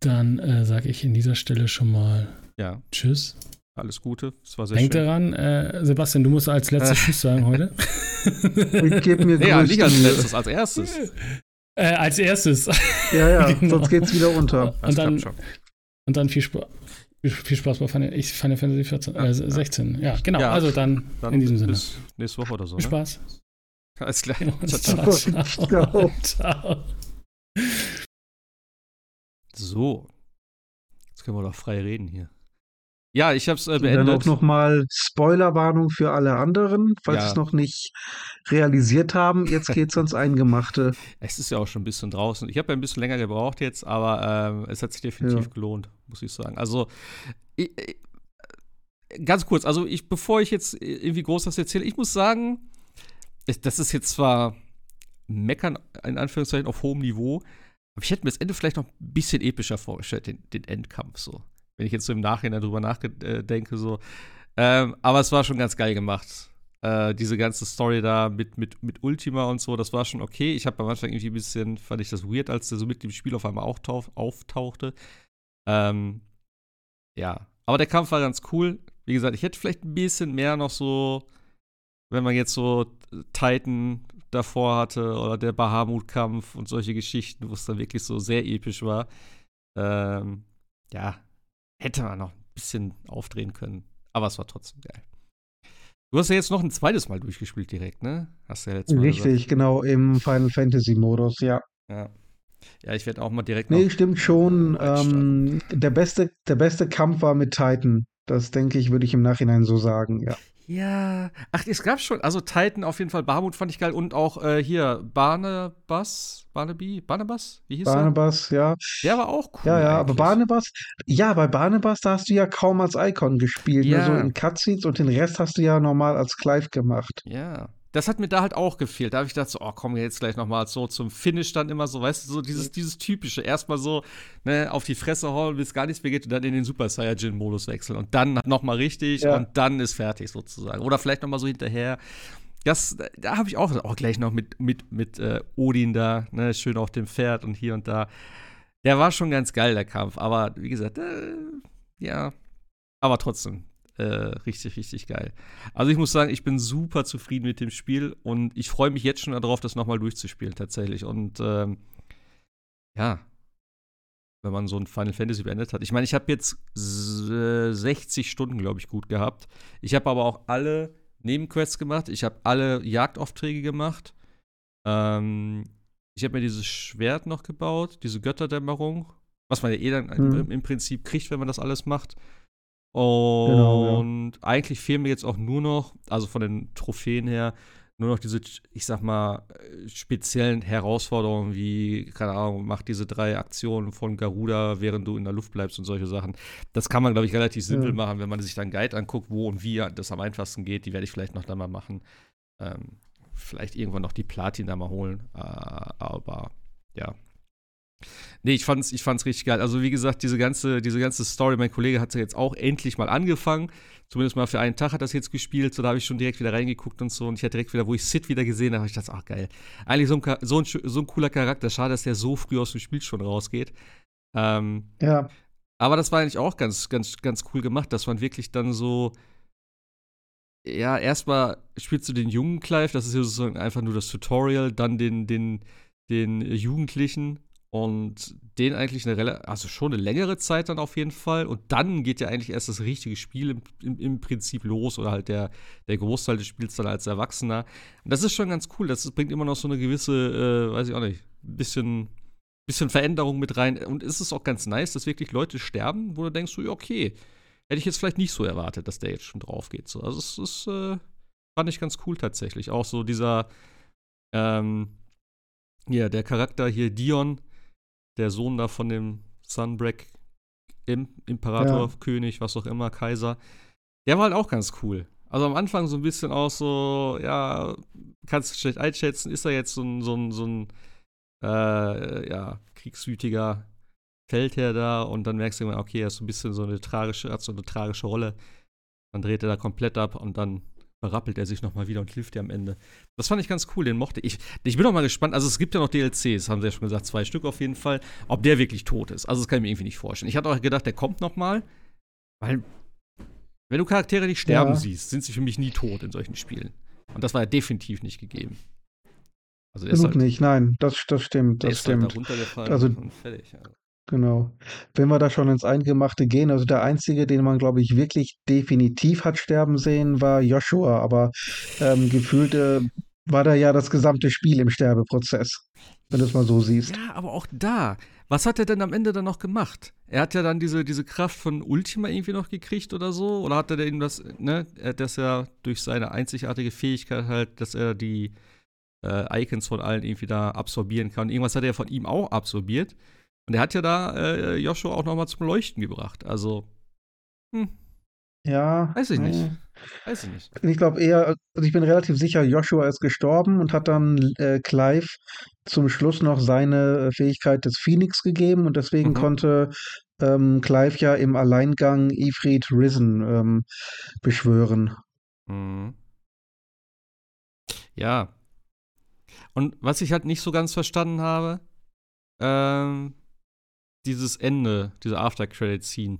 Dann äh, sage ich in dieser Stelle schon mal Ja, Tschüss. alles Gute. Es war sehr Denk schön. daran, äh, Sebastian, du musst als letztes. [LAUGHS] Tschüss sagen heute. Ich gebe mir ja, nicht als letztes, als erstes. äh, als erstes. Ja, ja, [LAUGHS] Genau. sonst geht's wieder unter. Und dann, und dann viel, Spaß. Viel, Spaß bei Final, ich, Final Fantasy 14, Ja, äh, ja. 16. Ja, genau. Ja. Also dann, Dann in diesem Sinne. bis nächste Woche oder so. Viel Ne? Alles klar. Genau. Ciao, ciao. Ciao, [LAUGHS] ciao. ciao. So. Jetzt können wir doch frei reden hier. Ja, ich habe es äh, Und dann auch beendet. nochmal Spoilerwarnung für alle anderen, falls Ja. sie es noch nicht realisiert haben. Jetzt geht's ans Eingemachte. [LAUGHS] Es ist ja auch schon ein bisschen draußen. Ich habe ja ein bisschen länger gebraucht jetzt, aber ähm, es hat sich definitiv Ja. gelohnt, muss ich sagen. Also, ich, ich, ganz kurz, also ich, bevor ich jetzt irgendwie groß was erzähle, ich muss sagen, das ist jetzt zwar Meckern in Anführungszeichen auf hohem Niveau, aber ich hätte mir das Ende vielleicht noch ein bisschen epischer vorgestellt, den, den Endkampf so. Wenn ich jetzt so im Nachhinein drüber nachdenke, so. Ähm, aber es war schon ganz geil gemacht. Äh, diese ganze Story da mit, mit, mit Ultima und so, das war schon okay. Ich habe am Anfang irgendwie ein bisschen, fand ich das weird, als der so mit dem Spiel auf einmal auch auftauchte. Ähm, ja, aber der Kampf war ganz cool. Wie gesagt, ich hätte vielleicht ein bisschen mehr noch so, wenn man jetzt so Titan davor hatte oder der Bahamut-Kampf und solche Geschichten, wo es dann wirklich so sehr episch war. Ähm, ja, hätte man noch ein bisschen aufdrehen können. Aber es war trotzdem geil. Du hast ja jetzt noch ein zweites Mal durchgespielt direkt, ne? Hast du ja letztes Mal Richtig, genau, im Final Fantasy Modus, ja. gesagt. Ja, ja ich werde auch mal direkt Nee, stimmt schon. reinstarten. Ähm, der beste, der beste Kampf war mit Titan. Das denke ich, würde ich im Nachhinein so sagen, ja. Ja, ach, es gab schon, also Titan auf jeden Fall, Barmut fand ich geil und auch äh, hier Barnabas, Barnaby, Barnabas, wie hieß Barnabas, ja. er? Der war auch cool. Ja, ja, aber eigentlich. Barnabas, ja, bei Barnabas, da hast du ja kaum als Icon gespielt, Ja. nur so in Cutscenes und den Rest hast du ja normal als Clive gemacht. Ja, das hat mir da halt auch gefehlt. Da habe ich gedacht, so, oh, komm jetzt gleich noch mal so zum Finish dann immer so, weißt du, so dieses, dieses typische. Erstmal so, ne, auf die Fresse hauen, bis gar nichts mehr geht und dann in den Super Saiyajin-Modus wechseln. Und dann noch mal richtig ja. und dann ist fertig sozusagen. Oder vielleicht noch mal so hinterher. Das, da habe ich auch, auch gleich noch mit, mit, mit äh, Odin da, ne, schön auf dem Pferd und hier und da. Der war schon ganz geil, der Kampf. Aber wie gesagt, äh, ja. Aber trotzdem, äh, richtig, richtig geil. Also ich muss sagen, ich bin super zufrieden mit dem Spiel und ich freue mich jetzt schon darauf, das nochmal durchzuspielen tatsächlich. Und ähm, ja, wenn man so ein Final Fantasy beendet hat. Ich meine, ich habe jetzt 60 Stunden, glaube ich, gut gehabt. Ich habe aber auch alle Nebenquests gemacht. Ich habe alle Jagdaufträge gemacht. Ähm, ich habe mir dieses Schwert noch gebaut, diese Götterdämmerung, was man ja eh dann mhm. im, im, Prinzip kriegt, wenn man das alles macht. Und genau, ja. eigentlich fehlen mir jetzt auch nur noch, also von den Trophäen her, nur noch diese, ich sag mal, speziellen Herausforderungen wie, keine Ahnung, mach diese drei Aktionen von Garuda, während du in der Luft bleibst und solche Sachen. Das kann man, glaube ich, relativ simpel ja. machen, wenn man sich dann Guide anguckt, wo und wie das am einfachsten geht. Die werde ich vielleicht noch dann mal machen. Ähm, vielleicht irgendwann noch die Platin da mal holen. Äh, aber ja, Nee, ich fand's, ich fand's richtig geil. Also, wie gesagt, diese ganze, diese ganze Story, mein Kollege hat jetzt auch endlich mal angefangen. Zumindest mal für einen Tag hat das jetzt gespielt. So, da habe ich schon direkt wieder reingeguckt und so. Und ich hatte direkt wieder, wo ich Sid wieder gesehen habe, ich dachte, ach geil. Eigentlich so ein, so ein, so ein cooler Charakter. Schade, dass der so früh aus dem Spiel schon rausgeht. Ähm, ja. Aber das war eigentlich auch ganz, ganz, ganz cool gemacht, dass man wirklich dann so. Ja, erstmal spielst du den jungen Clive, das ist ja sozusagen einfach nur das Tutorial, dann den, den, den Jugendlichen und den eigentlich eine also schon eine längere Zeit dann auf jeden Fall. Und dann geht ja eigentlich erst das richtige Spiel im, im, im, Prinzip los oder halt der, der Großteil des Spiels dann als Erwachsener. Und das ist schon ganz cool. Das bringt immer noch so eine gewisse, äh, weiß ich auch nicht, bisschen, bisschen Veränderung mit rein. Und es ist auch ganz nice, dass wirklich Leute sterben, wo du denkst, so, okay, hätte ich jetzt vielleicht nicht so erwartet, dass der jetzt schon drauf geht. So, also es ist, äh, fand ich ganz cool tatsächlich. Auch so dieser, ähm, ja, der Charakter hier, Dion, der Sohn da von dem Sunbreak Imperator, ja. König, was auch immer, Kaiser, der war halt auch ganz cool. Also am Anfang so ein bisschen auch so, ja, kannst du schlecht einschätzen, ist er jetzt so ein, so ein, so ein äh, ja, kriegswütiger Feldherr da und dann merkst du immer, okay, er ist so ein bisschen so eine tragische, hat so eine tragische Rolle. Dann dreht er da komplett ab und dann berappelt er sich nochmal wieder und hilft dir am Ende. Das fand ich ganz cool, den mochte ich. Ich bin auch mal gespannt, also es gibt ja noch DLCs, haben sie ja schon gesagt, zwei Stück auf jeden Fall, ob der wirklich tot ist. Also das kann ich mir irgendwie nicht vorstellen. Ich hatte auch gedacht, der kommt nochmal, weil wenn du Charaktere, die sterben ja. siehst, sind sie für mich nie tot in solchen Spielen. Und das war ja definitiv nicht gegeben. Also Genug halt, nicht, nein, das, das stimmt, das halt stimmt. Halt also, und fertig. Also. Genau. Wenn wir da schon ins Eingemachte gehen, also der einzige, den man, glaube ich, wirklich definitiv hat sterben sehen, war Joshua, aber ähm, gefühlt äh, war da ja das gesamte Spiel im Sterbeprozess, wenn du es mal so siehst. Ja, aber auch da, was hat er denn am Ende dann noch gemacht? Er hat ja dann diese, diese Kraft von Ultima irgendwie noch gekriegt oder so, oder hat er denn das, ne, dass er durch seine einzigartige Fähigkeit halt, dass er die äh, Icons von allen irgendwie da absorbieren kann. Irgendwas hat er von ihm auch absorbiert. Und er hat ja da äh, Joshua auch noch mal zum Leuchten gebracht. Also, hm. Ja. Weiß ich nicht. Äh, Weiß ich nicht. Ich glaube eher, also ich bin relativ sicher, Joshua ist gestorben und hat dann äh, Clive zum Schluss noch seine äh, Fähigkeit des Phoenix gegeben und deswegen mhm. konnte ähm, Clive ja im Alleingang Ifrit Risen ähm, beschwören. Mhm. Ja. Und was ich halt nicht so ganz verstanden habe, ähm, dieses Ende, diese After-Credit-Scene,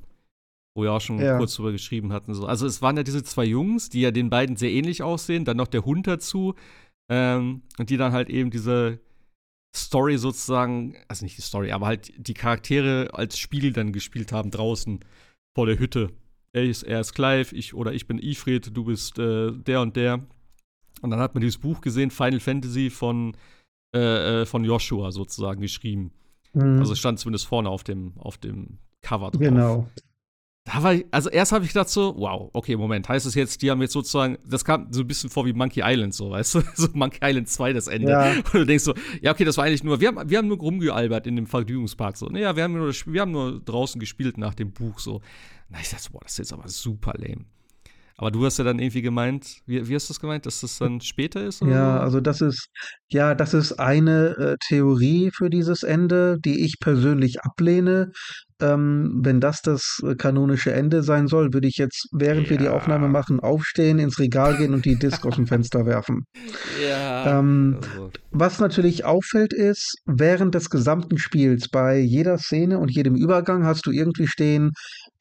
wo wir auch schon ja. kurz drüber geschrieben hatten. So. Also es waren ja diese zwei Jungs, die ja den beiden sehr ähnlich aussehen, dann noch der Hund dazu ähm, und die dann halt eben diese Story sozusagen, also nicht die Story, aber halt die Charaktere als Spiel dann gespielt haben draußen vor der Hütte. Er ist, er ist Clive, ich oder ich bin Ifrit, du bist äh, der und der. Und dann hat man dieses Buch gesehen, Final Fantasy von, äh, äh von Joshua sozusagen geschrieben. Mhm. Also stand zumindest vorne auf dem, auf dem Cover drauf. Genau. Da war ich, also erst habe ich gedacht so, wow, okay, Moment, heißt es jetzt, die haben jetzt sozusagen, das kam so ein bisschen vor wie Monkey Island, so, weißt du, [LAUGHS] so Monkey Island 2 das Ende. Ja. Und du denkst so, ja, okay, das war eigentlich nur, wir haben, wir haben nur rumgealbert in dem Vergnügungspark, so, naja, wir haben nur, wir haben nur draußen gespielt nach dem Buch, so. Na, ich dachte, boah, das ist jetzt aber super lame. Aber du hast ja dann irgendwie gemeint, wie, wie hast du das gemeint, dass das dann später ist? Oder Ja, so? also das ist, ja, das ist eine äh, Theorie für dieses Ende, die ich persönlich ablehne. Ähm, wenn das das äh, kanonische Ende sein soll, würde ich jetzt, während wir die Aufnahme Ja. machen, aufstehen, ins Regal gehen und die Disc aus dem Fenster werfen. [LAUGHS] Ja. Ähm, also, Was natürlich auffällt ist, während des gesamten Spiels, bei jeder Szene und jedem Übergang hast du irgendwie stehen,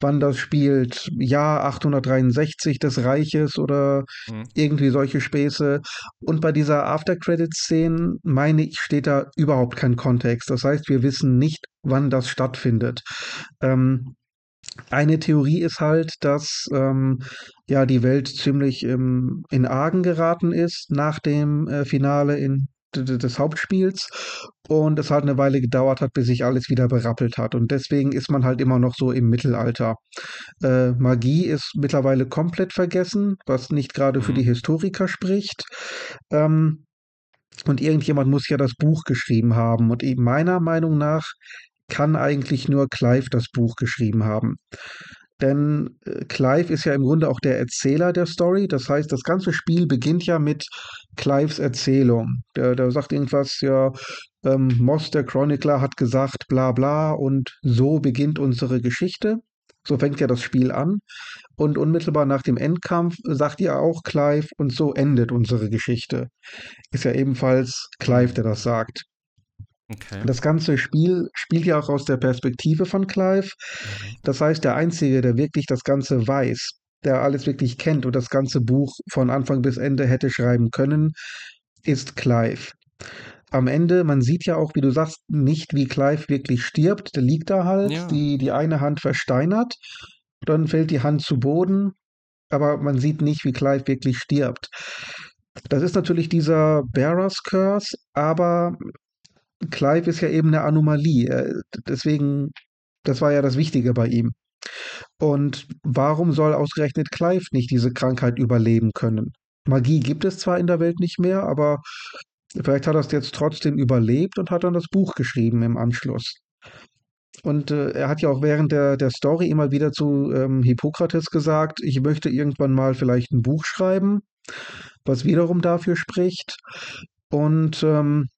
wann das spielt, Jahr 863 des Reiches oder hm. irgendwie solche Späße. Und bei dieser After-Credit-Szene, meine ich, steht da überhaupt kein Kontext. Das heißt, wir wissen nicht, wann das stattfindet. Ähm, eine Theorie ist halt, dass ähm, ja die Welt ziemlich ähm, in Argen geraten ist nach dem äh, Finale in, des Hauptspiels und es halt eine Weile gedauert hat, bis sich alles wieder berappelt hat. Und deswegen ist man halt immer noch so im Mittelalter. Äh, Magie ist mittlerweile komplett vergessen, was nicht gerade für Mhm. die Historiker spricht. Ähm, und irgendjemand muss ja das Buch geschrieben haben. Und eben meiner Meinung nach kann eigentlich nur Clive das Buch geschrieben haben. Denn äh, Clive ist ja im Grunde auch der Erzähler der Story. Das heißt, das ganze Spiel beginnt ja mit Clives Erzählung. Der, der sagt irgendwas, ja, ähm, Moss, der Chronicler, hat gesagt, bla bla, und so beginnt unsere Geschichte. So fängt ja das Spiel an. Und unmittelbar nach dem Endkampf sagt ja auch Clive, und so endet unsere Geschichte. Ist ja ebenfalls Clive, der das sagt. Okay. Das ganze Spiel spielt ja auch aus der Perspektive von Clive. Mhm. Das heißt, der Einzige, der wirklich das Ganze weiß, der alles wirklich kennt und das ganze Buch von Anfang bis Ende hätte schreiben können, ist Clive. Am Ende, man sieht ja auch, wie du sagst, nicht, wie Clive wirklich stirbt. Der liegt da halt, Ja. die, die eine Hand versteinert, dann fällt die Hand zu Boden, aber man sieht nicht, wie Clive wirklich stirbt. Das ist natürlich dieser Bearer's Curse, aber Clive ist ja eben eine Anomalie. Äh, Deswegen, das war ja das Wichtige bei ihm. Und warum soll ausgerechnet Clive nicht diese Krankheit überleben können? Magie gibt es zwar in der Welt nicht mehr, aber vielleicht hat er es jetzt trotzdem überlebt und hat dann das Buch geschrieben im Anschluss. Und äh, er hat ja auch während der, der Story immer wieder zu ähm, Hippokrates gesagt, ich möchte irgendwann mal vielleicht ein Buch schreiben, was wiederum dafür spricht. Und ähm,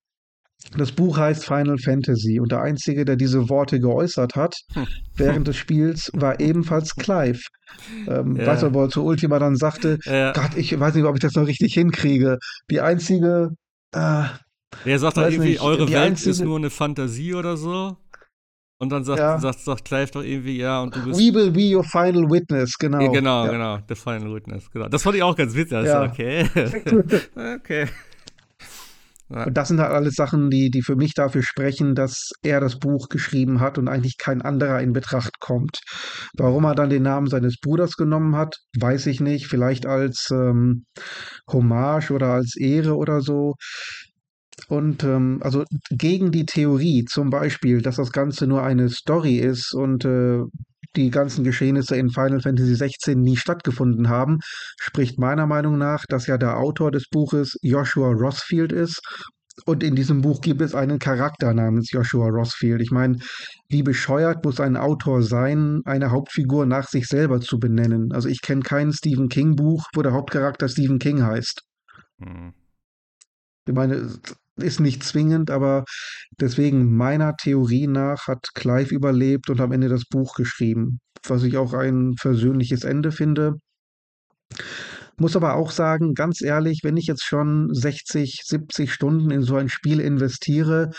das Buch heißt Final Fantasy und der Einzige, der diese Worte geäußert hat Hm. während des Spiels, war ebenfalls Clive. Ähm, Ja. Weißt du, wo er zu Ultima dann sagte, Ja. Gott, ich weiß nicht, ob ich das noch richtig hinkriege. Die einzige, äh, Er sagt dann irgendwie, nicht, eure Welt ist einzige- nur eine Fantasie oder so. Und dann sagt, Ja. sagt, sagt Clive doch irgendwie, ja, und du bist. we will be your final witness, genau. Ja, genau, ja. genau. The Final Witness, genau. Das fand ich auch ganz witzig. Also, Ja. okay. [LAUGHS] okay. Und das sind halt alles Sachen, die, die für mich dafür sprechen, dass er das Buch geschrieben hat und eigentlich kein anderer in Betracht kommt. Warum er dann den Namen seines Bruders genommen hat, weiß ich nicht. Vielleicht als ähm, Hommage oder als Ehre oder so. Und ähm, also gegen die Theorie zum Beispiel, dass das Ganze nur eine Story ist und äh, die ganzen Geschehnisse in Final Fantasy 16 nie stattgefunden haben, spricht meiner Meinung nach, dass ja der Autor des Buches Joshua Rossfield ist. Und in diesem Buch gibt es einen Charakter namens Joshua Rossfield. Ich meine, wie bescheuert muss ein Autor sein, eine Hauptfigur nach sich selber zu benennen? Also ich kenne kein Stephen King Buch, wo der Hauptcharakter Stephen King heißt. Hm. Ich meine, ist nicht zwingend, aber deswegen meiner Theorie nach hat Clive überlebt und am Ende das Buch geschrieben, was ich auch ein versöhnliches Ende finde. Muss aber auch sagen, ganz ehrlich, wenn ich jetzt schon 60, 70 Stunden in so ein Spiel investiere,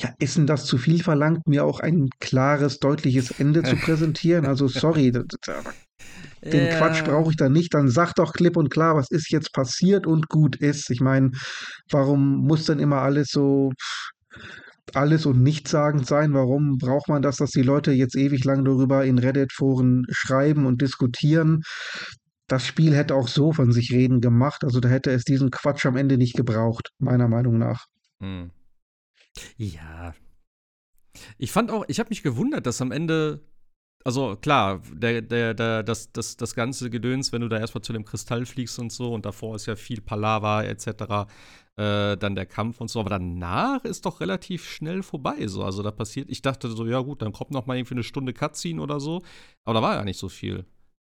ja, ist denn das zu viel verlangt, mir auch ein klares, deutliches Ende zu [LAUGHS] präsentieren? Also sorry, das- den Ja. Quatsch brauche ich da nicht. Dann sag doch klipp und klar, was ist jetzt passiert und gut ist. Ich meine, warum muss denn immer alles so alles und nichtssagend sein? Warum braucht man das, dass die Leute jetzt ewig lang darüber in Reddit-Foren schreiben und diskutieren? Das Spiel hätte auch so von sich reden gemacht. Also da hätte es diesen Quatsch am Ende nicht gebraucht, meiner Meinung nach. Hm. Ja. Ich fand auch, ich habe mich gewundert, dass am Ende, also klar, der, der, der, das, das, das ganze Gedöns, wenn du da erstmal zu dem Kristall fliegst und so, und davor ist ja viel Palaver etc., äh, dann der Kampf und so, aber danach ist doch relativ schnell vorbei. So. Also da passiert, ich dachte so, ja gut, dann kommt noch mal irgendwie eine Stunde Cutscene oder so, aber da war ja nicht so viel.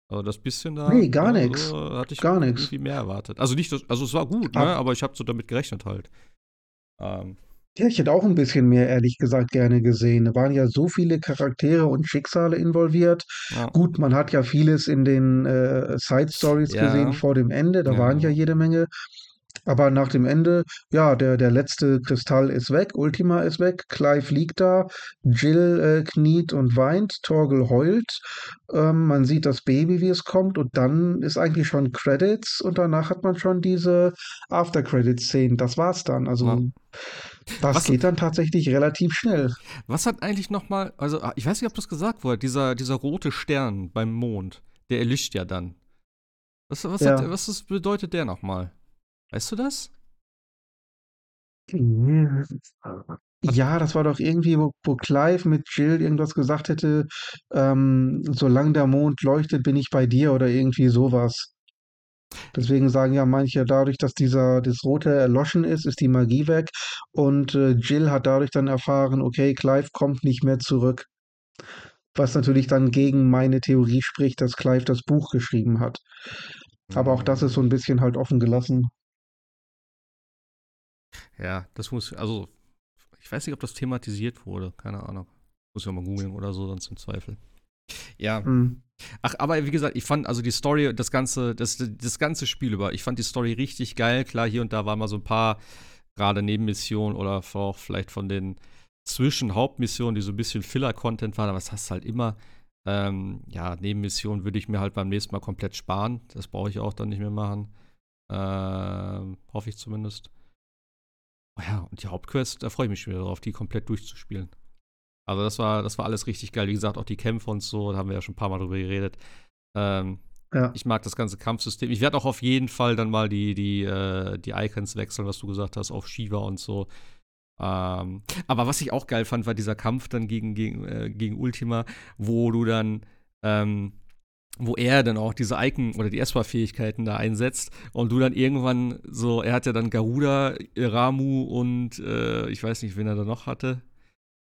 Also das bisschen da. Nee, gar also, nix. Hatte ich Gar nix. irgendwie mehr erwartet. Also nicht, also es war gut, ne? Ah. Aber ich habe so damit gerechnet halt. Ähm, Ja, ich hätte auch ein bisschen mehr, ehrlich gesagt, gerne gesehen. Da waren ja so viele Charaktere und Schicksale involviert. ja. Gut, man hat ja vieles in den äh, Side Stories Ja. gesehen vor dem Ende. Da Ja. waren ja jede Menge. Aber nach dem Ende, ja, der, der letzte Kristall ist weg, Ultima ist weg, Clive liegt da, Jill äh, kniet und weint, Torgel heult. Ähm, man sieht das Baby, wie es kommt, und dann ist eigentlich schon Credits und danach hat man schon diese After-Credits-Szenen. Das war's dann. Also. Das Was- geht dann tatsächlich relativ schnell. Was hat eigentlich noch mal, also ah, ich weiß nicht, ob das gesagt wurde, dieser, dieser rote Stern beim Mond, der erlischt ja dann. Was, was, Ja. hat, was ist, bedeutet der noch mal? Weißt du das? [LAUGHS] Ja, das war doch irgendwie, wo, wo Clive mit Jill irgendwas gesagt hätte, ähm, solange der Mond leuchtet, bin ich bei dir oder irgendwie sowas. Deswegen sagen ja manche, dadurch, dass dieser, das Rote erloschen ist, ist die Magie weg. Und äh, Jill hat dadurch dann erfahren, okay, Clive kommt nicht mehr zurück. Was natürlich dann gegen meine Theorie spricht, dass Clive das Buch geschrieben hat. Aber auch das ist so ein bisschen halt offen gelassen. Ja, das muss, also, ich weiß nicht, ob das thematisiert wurde, keine Ahnung. Muss ich auch mal googeln oder so, sonst im Zweifel. Ja, Hm. ach, aber wie gesagt, ich fand also die Story, das ganze, das, das ganze Spiel über, ich fand die Story richtig geil. Klar, hier und da waren mal so ein paar, gerade Nebenmissionen oder auch vielleicht von den Zwischen-Hauptmissionen, die so ein bisschen Filler-Content waren, aber das hast du halt immer. Ähm, ja, Nebenmissionen würde ich mir halt beim nächsten Mal komplett sparen. Das brauche ich auch dann nicht mehr machen. Ähm, hoffe ich zumindest. Oh ja, und die Hauptquest, da freue ich mich schon wieder drauf, die komplett durchzuspielen. Also das war, das war alles richtig geil. Wie gesagt, auch die Kämpfe und so, da haben wir ja schon ein paar Mal drüber geredet. Ähm, Ja. ich mag das ganze Kampfsystem. Ich werde auch auf jeden Fall dann mal die, die, äh, die Icons wechseln, was du gesagt hast, auf Shiva und so. Ähm, aber was ich auch geil fand, war dieser Kampf dann gegen, gegen, äh, gegen Ultima, wo du dann, ähm, wo er dann auch diese Icon oder die Esper-Fähigkeiten da einsetzt und du dann irgendwann so, er hat ja dann Garuda, Ramu und äh, ich weiß nicht, wen er da noch hatte.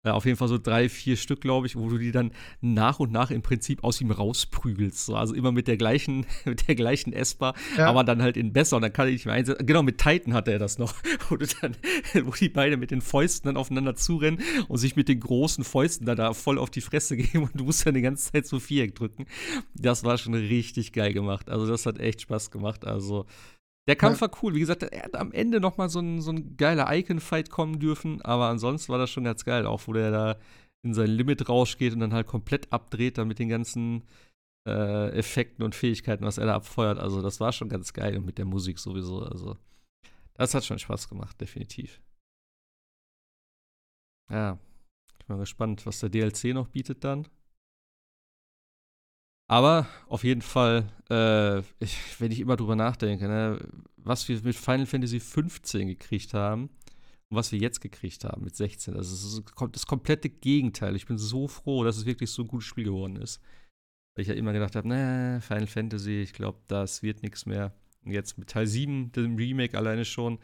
Ja, auf jeden Fall so drei, vier Stück, glaube ich, wo du die dann nach und nach im Prinzip aus ihm rausprügelst. So. Also immer mit der gleichen, [LAUGHS] mit der gleichen Esper, Ja. aber dann halt in besser und dann kann ich nicht mehr einsetzen. Genau, mit Titan hatte er das noch, [LAUGHS] wo, dann, [LAUGHS] wo die beide mit den Fäusten dann aufeinander zurennen und sich mit den großen Fäusten da, da voll auf die Fresse geben und du musst dann die ganze Zeit so Viereck drücken. Das war schon richtig geil gemacht. Also das hat echt Spaß gemacht. Also der Kampf Ja. war cool. Wie gesagt, er hat am Ende noch mal so ein, so ein geiler Icon-Fight kommen dürfen, aber ansonsten war das schon ganz geil, auch wo der da in sein Limit-Rausch geht und dann halt komplett abdreht, dann mit den ganzen äh, Effekten und Fähigkeiten, was er da abfeuert. Also das war schon ganz geil und mit der Musik sowieso. Also das hat schon Spaß gemacht, definitiv. Ja, ich bin mal gespannt, was der DLC noch bietet dann. Aber auf jeden Fall, äh, ich, wenn ich immer drüber nachdenke, ne, was wir mit Final Fantasy 15 gekriegt haben und was wir jetzt gekriegt haben mit 16, also es ist das komplette Gegenteil. Ich bin so froh, dass es wirklich so ein gutes Spiel geworden ist. Weil ich ja immer gedacht habe, ne, Final Fantasy, ich glaube, das wird nichts mehr. Und jetzt mit Teil 7, dem Remake alleine schon,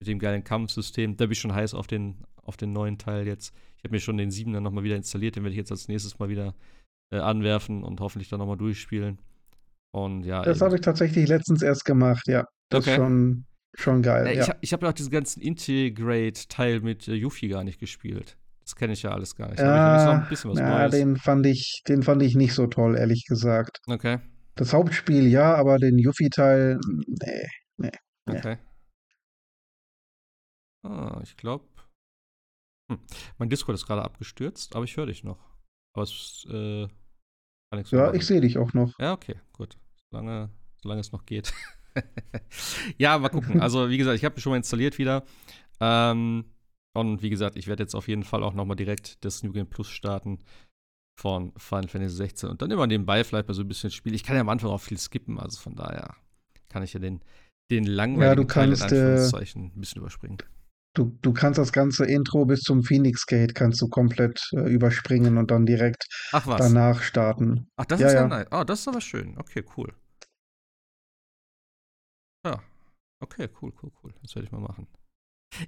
mit dem geilen Kampfsystem, da bin ich schon heiß auf den, auf den neuen Teil jetzt. Ich habe mir schon den 7 dann nochmal wieder installiert, den werde ich jetzt als nächstes mal wieder äh, anwerfen und hoffentlich dann nochmal durchspielen. Und ja, Das habe ich tatsächlich letztens erst gemacht, ja. Das Okay. ist schon, schon geil. Äh, ja. Ich, hab- ich habe ja auch diesen ganzen Integrate-Teil mit äh, Yuffie gar nicht gespielt. Das kenne ich ja alles gar nicht. Da hab ich Ja, noch ein bisschen was na, Neues. den fand ich, den fand ich nicht so toll, ehrlich gesagt. Okay, Das Hauptspiel ja, aber den Yuffie-Teil, nee. Ja. okay. Ah, ich glaube. Hm. Mein Discord ist gerade abgestürzt, aber ich höre dich noch. Aber es äh, mehr Ja, ich sehe dich auch noch. Ja, okay, gut. Solange, solange es noch geht. [LAUGHS] ja, mal gucken. Also, wie gesagt, ich habe ihn schon mal installiert wieder. Ähm, und wie gesagt, ich werde jetzt auf jeden Fall auch noch mal direkt das New Game Plus starten von Final Fantasy 16 und dann immer nebenbei vielleicht mal so ein bisschen spielen. Ich kann ja am Anfang auch viel skippen, also von daher kann ich ja den, den langweiligen Teil in kannst, äh, Anführungszeichen ein bisschen überspringen. Du, du kannst das ganze Intro bis zum Phoenix Gate kannst du komplett äh, überspringen und dann direkt danach starten. Ach, das Ja, ist ja ja. nice. Ah, das ist aber schön. Okay, cool. Ja. Okay, cool, cool, cool. Das werde ich mal machen.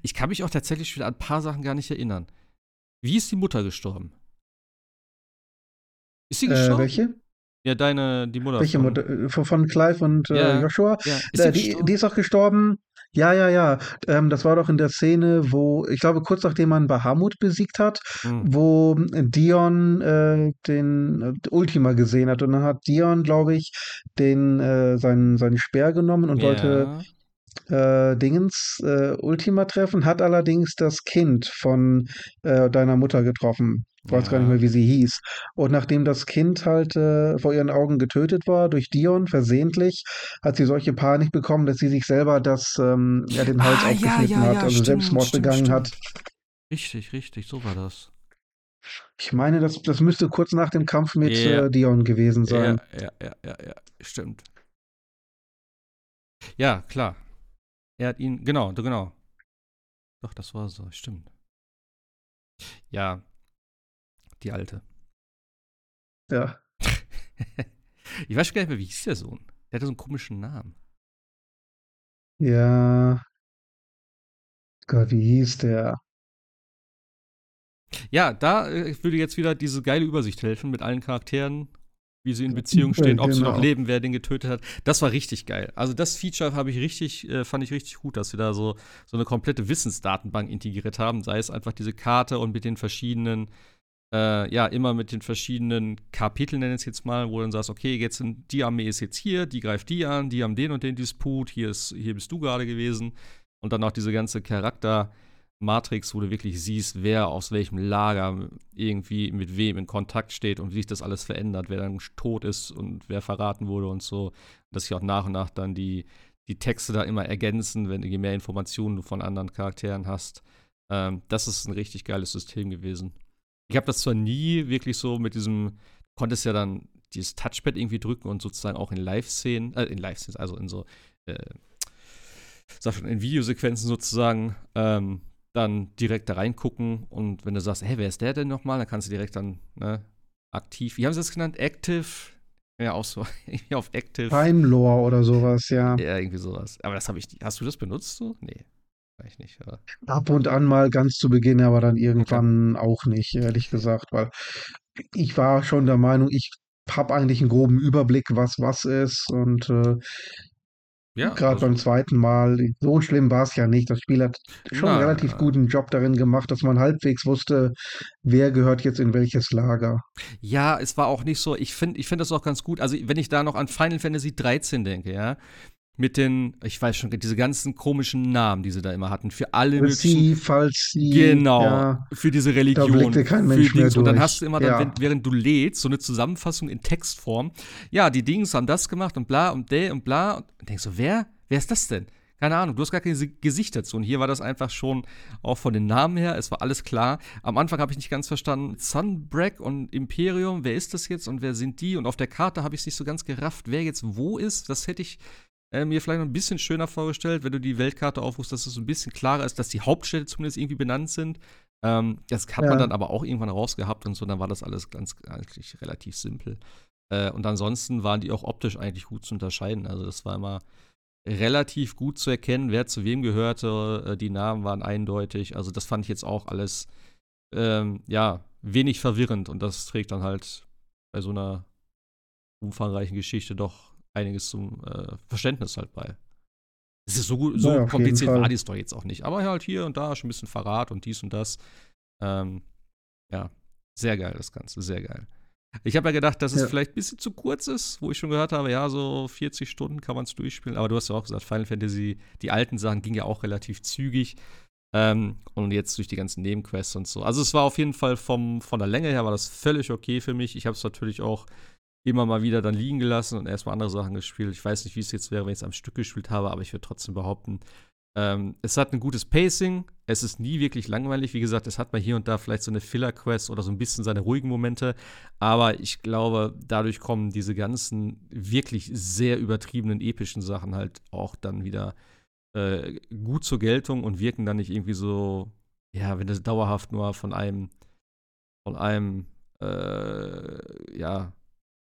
Ich kann mich auch tatsächlich wieder an ein paar Sachen gar nicht erinnern. Wie ist die Mutter gestorben? Ist sie Äh, gestorben? welche? Ja, deine, die Mutter. Welche von- Mutter? Äh, Von von Clive und äh, Ja. Joshua? Ja, Äh, die die, die ist auch gestorben. Ja, ja, ja. Ähm, das war doch in der Szene, wo, ich glaube, kurz nachdem man Bahamut besiegt hat, Hm. wo Dion äh, den äh, Ultima gesehen hat. Und dann hat Dion, glaube ich, den, äh, seinen, seinen Speer genommen und wollte Ja. äh, Dingens äh, Ultima treffen, hat allerdings das Kind von äh, deiner Mutter getroffen. Ich weiß gar nicht Ja. mehr, wie sie hieß. Und nachdem das Kind halt äh, vor ihren Augen getötet war durch Dion, versehentlich, hat sie solche Panik bekommen, dass sie sich selber das, ähm, ja, den Hals Ah, ja, aufgeschnitten ja, hat, ja, also stimmt, Selbstmord stimmt, begangen hat. stimmt. Richtig, richtig, so war das. Ich meine, das, das müsste kurz nach dem Kampf mit Ja. äh, Dion gewesen sein. Ja, ja, ja, ja, ja, stimmt. Ja, klar. Er hat ihn, genau, genau. Doch, das war so, stimmt. Ja, die alte. Ja. [LAUGHS] ich weiß gar nicht mehr, wie hieß der Sohn? Der hatte so einen komischen Namen. Ja. Gott, wie hieß der? Ja, da äh, würde jetzt wieder diese geile Übersicht helfen mit allen Charakteren, wie sie in Beziehung stehen, ob sie noch Genau. leben, wer den getötet hat. Das war richtig geil. Also das Feature habe ich richtig, äh, fand ich richtig gut, dass sie da so, so eine komplette Wissensdatenbank integriert haben. Sei es einfach diese Karte und mit den verschiedenen, äh, ja, immer mit den verschiedenen Kapiteln, nenne ich es jetzt mal, wo du dann sagst, okay, jetzt sind die Armee ist jetzt hier, die greift die an, die haben den und den Disput, hier ist, hier bist du gerade gewesen. Und dann auch diese ganze Charakter- Matrix, wo du wirklich siehst, wer aus welchem Lager irgendwie mit wem in Kontakt steht und wie sich das alles verändert, wer dann tot ist und wer verraten wurde und so. Dass sich auch nach und nach dann die, die Texte da immer ergänzen, wenn du je mehr Informationen du von anderen Charakteren hast. Ähm, das ist ein richtig geiles System gewesen. Ich habe das zwar nie wirklich so mit diesem, konntest ja dann dieses Touchpad irgendwie drücken und sozusagen auch in Live-Szenen, äh, in Live-Szenen, also in so, äh, sag schon, in Videosequenzen sozusagen, ähm, dann direkt da reingucken und wenn du sagst, hey, wer ist der denn nochmal, dann kannst du direkt dann ne, aktiv, wie haben sie das genannt? Active? Ja, auch so, [LAUGHS] irgendwie auf Active. Time Lore oder sowas, ja. Ja, irgendwie sowas. Aber das habe ich nicht. Hast du das benutzt so? Nee, vielleicht nicht. Aber. Ab und an mal ganz zu Beginn, aber dann irgendwann auch nicht, ehrlich gesagt, weil ich war schon der Meinung, ich habe eigentlich einen groben Überblick, was was ist und äh, Ja, gerade also- beim zweiten Mal, so schlimm war es ja nicht. Das Spiel hat schon einen Nein, relativ nein. guten Job darin gemacht, dass man halbwegs wusste, wer gehört jetzt in welches Lager. Ja, es war auch nicht so. Ich finde ich find das auch ganz gut. Also, wenn ich da noch an Final Fantasy 13 denke, ja, mit den, ich weiß schon, diese ganzen komischen Namen, die sie da immer hatten, für alle möglichen. Sie, falls sie, Genau, ja, für diese Religion. blickte kein Mensch für Dings. mehr Und dann durch. hast du immer, dann, Ja. wenn, während du lädst, so eine Zusammenfassung in Textform. Ja, die Dings haben das gemacht und bla und de und bla. Und denkst du, wer? Wer ist das denn? Keine Ahnung, du hast gar kein Gesi- Gesicht dazu. Und hier war das einfach schon auch von den Namen her, es war alles klar. Am Anfang habe ich nicht ganz verstanden, Sunbreak und Imperium, wer ist das jetzt und wer sind die? Und auf der Karte habe ich es nicht so ganz gerafft, wer jetzt wo ist. Das hätte ich äh, mir vielleicht noch ein bisschen schöner vorgestellt, wenn du die Weltkarte aufrufst, dass es ein bisschen klarer ist, dass die Hauptstädte zumindest irgendwie benannt sind. Ähm, das hat man Ja. dann aber auch irgendwann rausgehabt und so, dann war das alles ganz eigentlich relativ simpel. Äh, und ansonsten waren die auch optisch eigentlich gut zu unterscheiden. Also das war immer relativ gut zu erkennen, wer zu wem gehörte. Äh, die Namen waren eindeutig. Also das fand ich jetzt auch alles, ähm, ja, wenig verwirrend. Und das trägt dann halt bei so einer umfangreichen Geschichte doch einiges zum äh, Verständnis halt bei. Es ist so gut, so Ja, kompliziert war die Story jetzt auch nicht. Aber halt hier und da schon ein bisschen Verrat und dies und das. Ähm, ja, sehr geil, das Ganze, sehr geil. Ich habe ja gedacht, dass es Ja. vielleicht ein bisschen zu kurz ist, wo ich schon gehört habe, ja, so 40 Stunden kann man es durchspielen. Aber du hast ja auch gesagt, Final Fantasy, die alten Sachen gingen ja auch relativ zügig. Ähm, und jetzt durch die ganzen Nebenquests und so. Also es war auf jeden Fall vom, von der Länge her war das völlig okay für mich. Ich habe es natürlich auch immer mal wieder dann liegen gelassen und erstmal andere Sachen gespielt. Ich weiß nicht, wie es jetzt wäre, wenn ich es am Stück gespielt habe, aber ich würde trotzdem behaupten, ähm, es hat ein gutes Pacing. Es ist nie wirklich langweilig. Wie gesagt, es hat mal hier und da vielleicht so eine Filler-Quest oder so ein bisschen seine ruhigen Momente. Aber ich glaube, dadurch kommen diese ganzen wirklich sehr übertriebenen, epischen Sachen halt auch dann wieder äh, gut zur Geltung und wirken dann nicht irgendwie so, ja, wenn das dauerhaft nur von einem, von einem, äh, ja,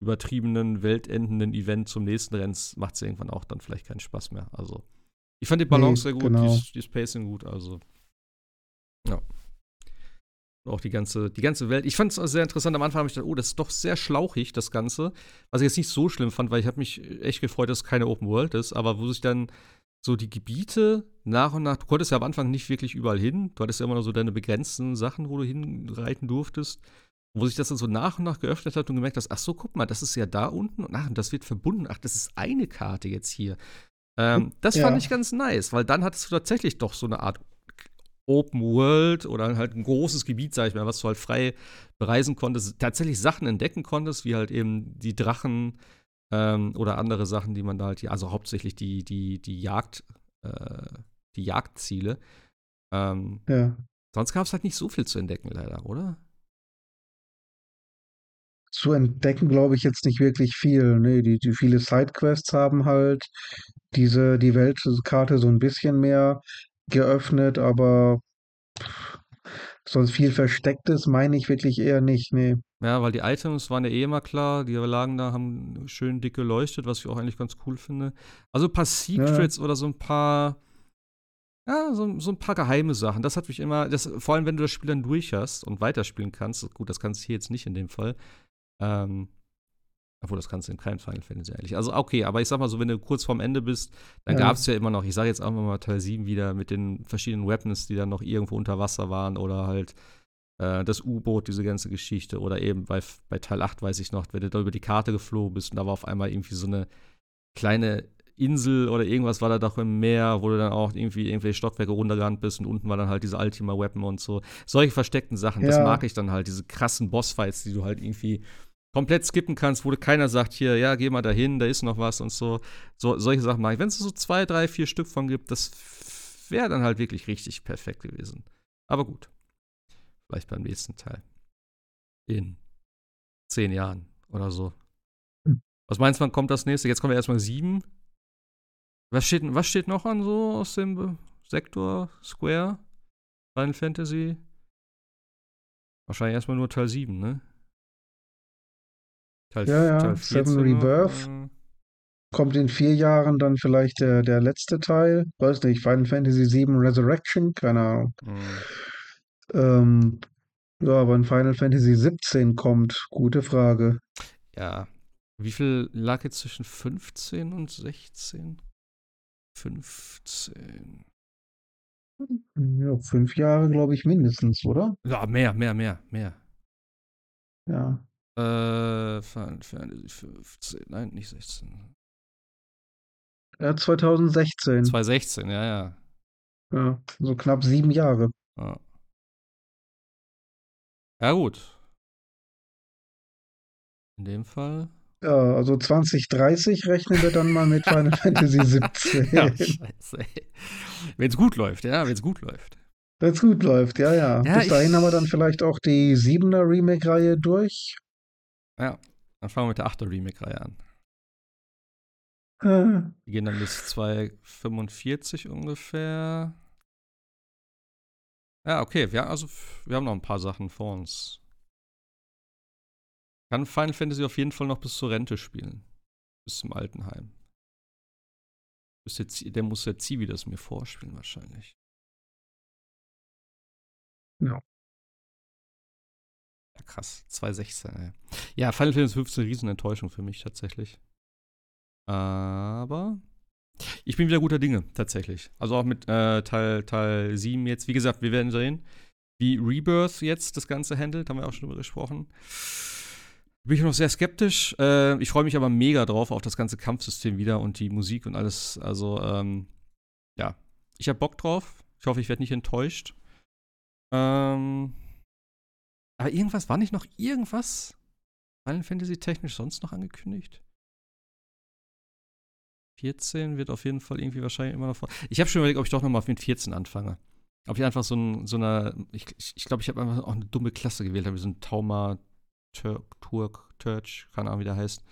übertriebenen, weltendenden Event zum nächsten rennst, macht es irgendwann auch dann vielleicht keinen Spaß mehr. Also, ich fand die Balance Nee, sehr gut, genau. die, die Pacing gut, also. Ja. auch die ganze, die ganze Welt. Ich fand es sehr interessant. Am Anfang habe ich gedacht, oh, das ist doch sehr schlauchig, das Ganze. Was ich jetzt nicht so schlimm fand, weil ich habe mich echt gefreut, dass es keine Open World ist. Aber wo sich dann so die Gebiete nach und nach, du konntest ja am Anfang nicht wirklich überall hin. Du hattest ja immer noch so deine begrenzten Sachen, wo du hinreiten durftest. Wo sich das dann so nach und nach geöffnet hat und gemerkt hast, ach so, guck mal, das ist ja da unten und ach, das wird verbunden. Ach, das ist eine Karte jetzt hier. Ähm, das ja. fand ich ganz nice, weil dann hattest du tatsächlich doch so eine Art Open World oder halt ein großes Gebiet, sag ich mal, was du halt frei bereisen konntest, tatsächlich Sachen entdecken konntest, wie halt eben die Drachen ähm, oder andere Sachen, die man da halt hier, also hauptsächlich die, die, die Jagd, äh, die Jagdziele. Ähm, ja. Sonst gab es halt nicht so viel zu entdecken, leider, oder? Zu entdecken, glaube ich, jetzt nicht wirklich viel. Nee, die, die viele Sidequests haben halt diese, die Weltkarte so ein bisschen mehr geöffnet, aber sonst viel Verstecktes meine ich wirklich eher nicht, nee. Ja, weil die Items waren ja eh immer klar, die lagen da, haben schön dick geleuchtet, was ich auch eigentlich ganz cool finde. Also ein paar Secrets ja. oder so ein paar, ja, so, so, ein paar geheime Sachen. Das hat mich immer, das, vor allem wenn du das Spiel dann durch hast und weiterspielen kannst, gut, das kannst du hier jetzt nicht in dem Fall, ähm, obwohl, das kannst du in keinem Final Fantasy eigentlich. Also, okay, aber ich sag mal so, wenn du kurz vorm Ende bist, dann ja. gab es ja immer noch, ich sag jetzt auch mal Teil 7 wieder mit den verschiedenen Weapons, die dann noch irgendwo unter Wasser waren oder halt äh, das U-Boot, diese ganze Geschichte. Oder eben bei, bei Teil 8 weiß ich noch, wenn du da über die Karte geflogen bist und da war auf einmal irgendwie so eine kleine Insel oder irgendwas war da doch im Meer, wo du dann auch irgendwie irgendwelche Stockwerke runtergerannt bist und unten war dann halt diese Ultima Weapon und so. Solche versteckten Sachen, ja. das mag ich dann halt, diese krassen Bossfights, die du halt irgendwie komplett skippen kannst, wo keiner sagt, hier, ja, geh mal dahin, da ist noch was und so. so solche Sachen mache ich. Wenn es so zwei, drei, vier Stück von gibt, das wäre dann halt wirklich richtig perfekt gewesen. Aber gut. Vielleicht beim nächsten Teil. In zehn Jahren oder so. Hm. Was meinst du, wann kommt das nächste? Jetzt kommen wir erstmal sieben. Was steht, was steht noch an so aus dem Sektor Square? Final Fantasy? Wahrscheinlich erstmal nur Teil 7, ne? Teil, ja, ja, Teil Seven Rebirth. Noch, äh kommt in vier Jahren dann vielleicht der, der letzte Teil. Weiß nicht, Final Fantasy VII Resurrection, keine Ahnung. Mhm. Ähm, ja, wann Final Fantasy 17 kommt, gute Frage. Ja. Wie viel lag jetzt zwischen 15 und 16? 15. Ja, fünf Jahre, glaube ich, mindestens, oder? Ja, mehr, mehr, mehr, mehr. Ja. Äh, Final Fantasy 15. Nein, nicht 16. Ja, 2016. 2016, ja, ja. Ja, so knapp sieben Jahre. Ja, ja gut. In dem Fall. Ja, also 2030 rechnen wir dann mal mit Final [LAUGHS] Fantasy 17. ja, scheiße. Wenn es gut läuft, ja, wenn es gut läuft. Wenn es gut läuft, ja, ja. ja Bis dahin haben wir dann vielleicht auch die 7er Remake-Reihe durch. Ja, dann fangen wir mit der 8er Remake-Reihe an. Äh. [LAUGHS] Die gehen dann bis 245 ungefähr. Ja, okay, wir, also, wir haben noch ein paar Sachen vor uns. Kann Final Fantasy auf jeden Fall noch bis zur Rente spielen. Bis zum Altenheim. Bis der, der muss der Zivi das mir vorspielen, wahrscheinlich. Ja. Krass. 216, ey. Ja, Final Fantasy 15 Riesenenttäuschung für mich tatsächlich. Aber ich bin wieder guter Dinge, tatsächlich. Also auch mit äh, Teil, Teil 7 jetzt. Wie gesagt, wir werden sehen, wie Rebirth jetzt das Ganze handelt. Haben wir auch schon drüber gesprochen. Bin ich noch sehr skeptisch. Äh, ich freue mich aber mega drauf auf das ganze Kampfsystem wieder und die Musik und alles. Also, ähm, ja. Ich habe Bock drauf. Ich hoffe, ich werde nicht enttäuscht. Ähm, aber irgendwas, war nicht noch irgendwas Final Fantasy technisch sonst noch angekündigt? 14 wird auf jeden Fall irgendwie wahrscheinlich immer noch vor. Ich habe schon überlegt, ob ich doch nochmal mit 14 anfange. Ob ich einfach so, ein, so eine, ich glaube, ich, glaub, ich habe einfach auch eine dumme Klasse gewählt, habe so ein Tauma Turk, Turk, Turch, keine Ahnung, wie der heißt.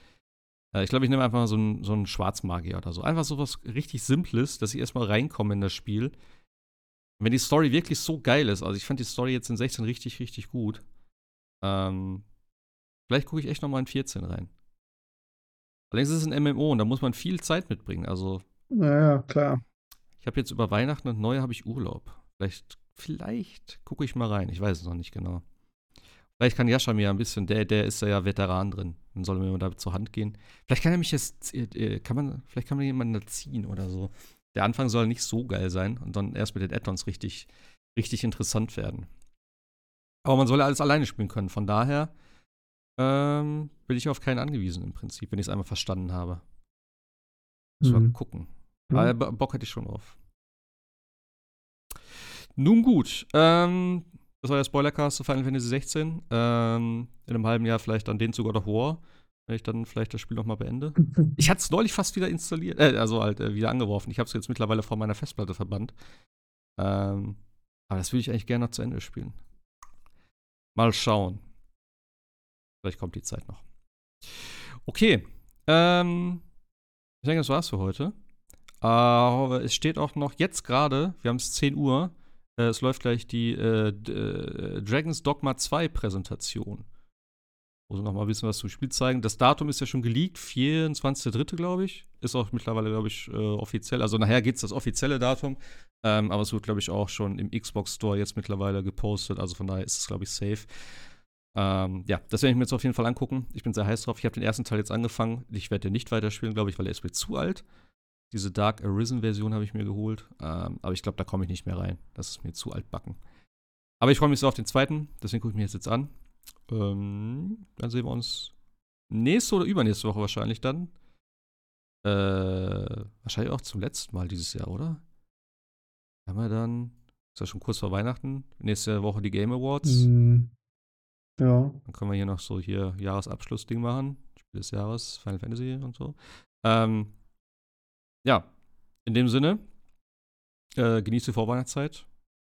Äh, ich glaube, ich nehme einfach so einen, so einen Schwarzmagier oder so. Einfach so was richtig Simples, dass ich erstmal reinkomme in das Spiel. Wenn die Story wirklich so geil ist, also ich fand die Story jetzt in 16 richtig, richtig gut. Ähm, vielleicht gucke ich echt nochmal in 14 rein. Allerdings ist es ein MMO und da muss man viel Zeit mitbringen. Also. Naja, klar. Ich habe jetzt über Weihnachten und Neue habe ich Urlaub. Vielleicht vielleicht gucke ich mal rein. Ich weiß es noch nicht genau. Vielleicht kann Jascha mir ein bisschen, der, der ist ja Veteran drin. Dann soll er mir mal da zur Hand gehen. Vielleicht kann er mich jetzt, äh, kann man, vielleicht kann man jemanden da ziehen oder so. Der Anfang soll nicht so geil sein und dann erst mit den Add-ons richtig, richtig interessant werden. Aber man soll ja alles alleine spielen können. Von daher ähm, bin ich auf keinen angewiesen im Prinzip, wenn ich es einmal verstanden habe. Muss mhm. mal gucken. Mhm. Aber Bock hätte ich schon drauf. Nun gut, ähm, das war der Spoilercast zu Final Fantasy 16. Ähm, in einem halben Jahr vielleicht dann den zu God of War, wenn ich dann vielleicht das Spiel nochmal beende. [LAUGHS] Ich hatte es neulich fast wieder installiert, äh, also halt äh, wieder angeworfen. Ich habe es jetzt mittlerweile vor meiner Festplatte verbannt. Ähm, aber das würde ich eigentlich gerne noch zu Ende spielen. Mal schauen. Vielleicht kommt die Zeit noch. Okay. Ähm, ich denke, das war's für heute. Aber es steht auch noch jetzt gerade, wir haben es 10 Uhr, äh, es läuft gleich die äh, äh Dragon's Dogma 2 Präsentation. Muss noch mal ein bisschen was zum Spiel zeigen. Das Datum ist ja schon geleakt, 24.3. glaube ich. Ist auch mittlerweile, glaube ich, äh, offiziell. Also nachher geht es das offizielle Datum. Ähm, aber es wird, glaube ich, auch schon im Xbox Store jetzt mittlerweile gepostet. Also von daher ist es, glaube ich, safe. Ähm, ja, das werde ich mir jetzt auf jeden Fall angucken. Ich bin sehr heiß drauf. Ich habe den ersten Teil jetzt angefangen. Ich werde den nicht weiterspielen, glaube ich, weil er ist mir zu alt. Diese Dark Arisen-Version habe ich mir geholt. Ähm, aber ich glaube, da komme ich nicht mehr rein. Das ist mir zu altbacken. Aber ich freue mich so auf den zweiten. Deswegen gucke ich mir jetzt an. Ähm, dann sehen wir uns nächste oder übernächste Woche wahrscheinlich dann. Äh, wahrscheinlich auch zum letzten Mal dieses Jahr, oder? Haben wir dann, ist ja schon kurz vor Weihnachten, nächste Woche die Game Awards. Mm, ja. Dann können wir hier noch so hier Jahresabschlussding machen. Spiel des Jahres, Final Fantasy und so. Ähm, ja, in dem Sinne, äh, genießt die Vorweihnachtszeit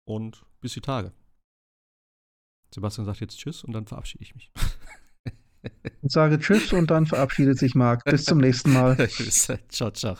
und bis die Tage. Sebastian sagt jetzt Tschüss und dann verabschiede ich mich. Ich sage Tschüss und dann verabschiedet sich Marc. Bis zum nächsten Mal. [LAUGHS] ciao, ciao.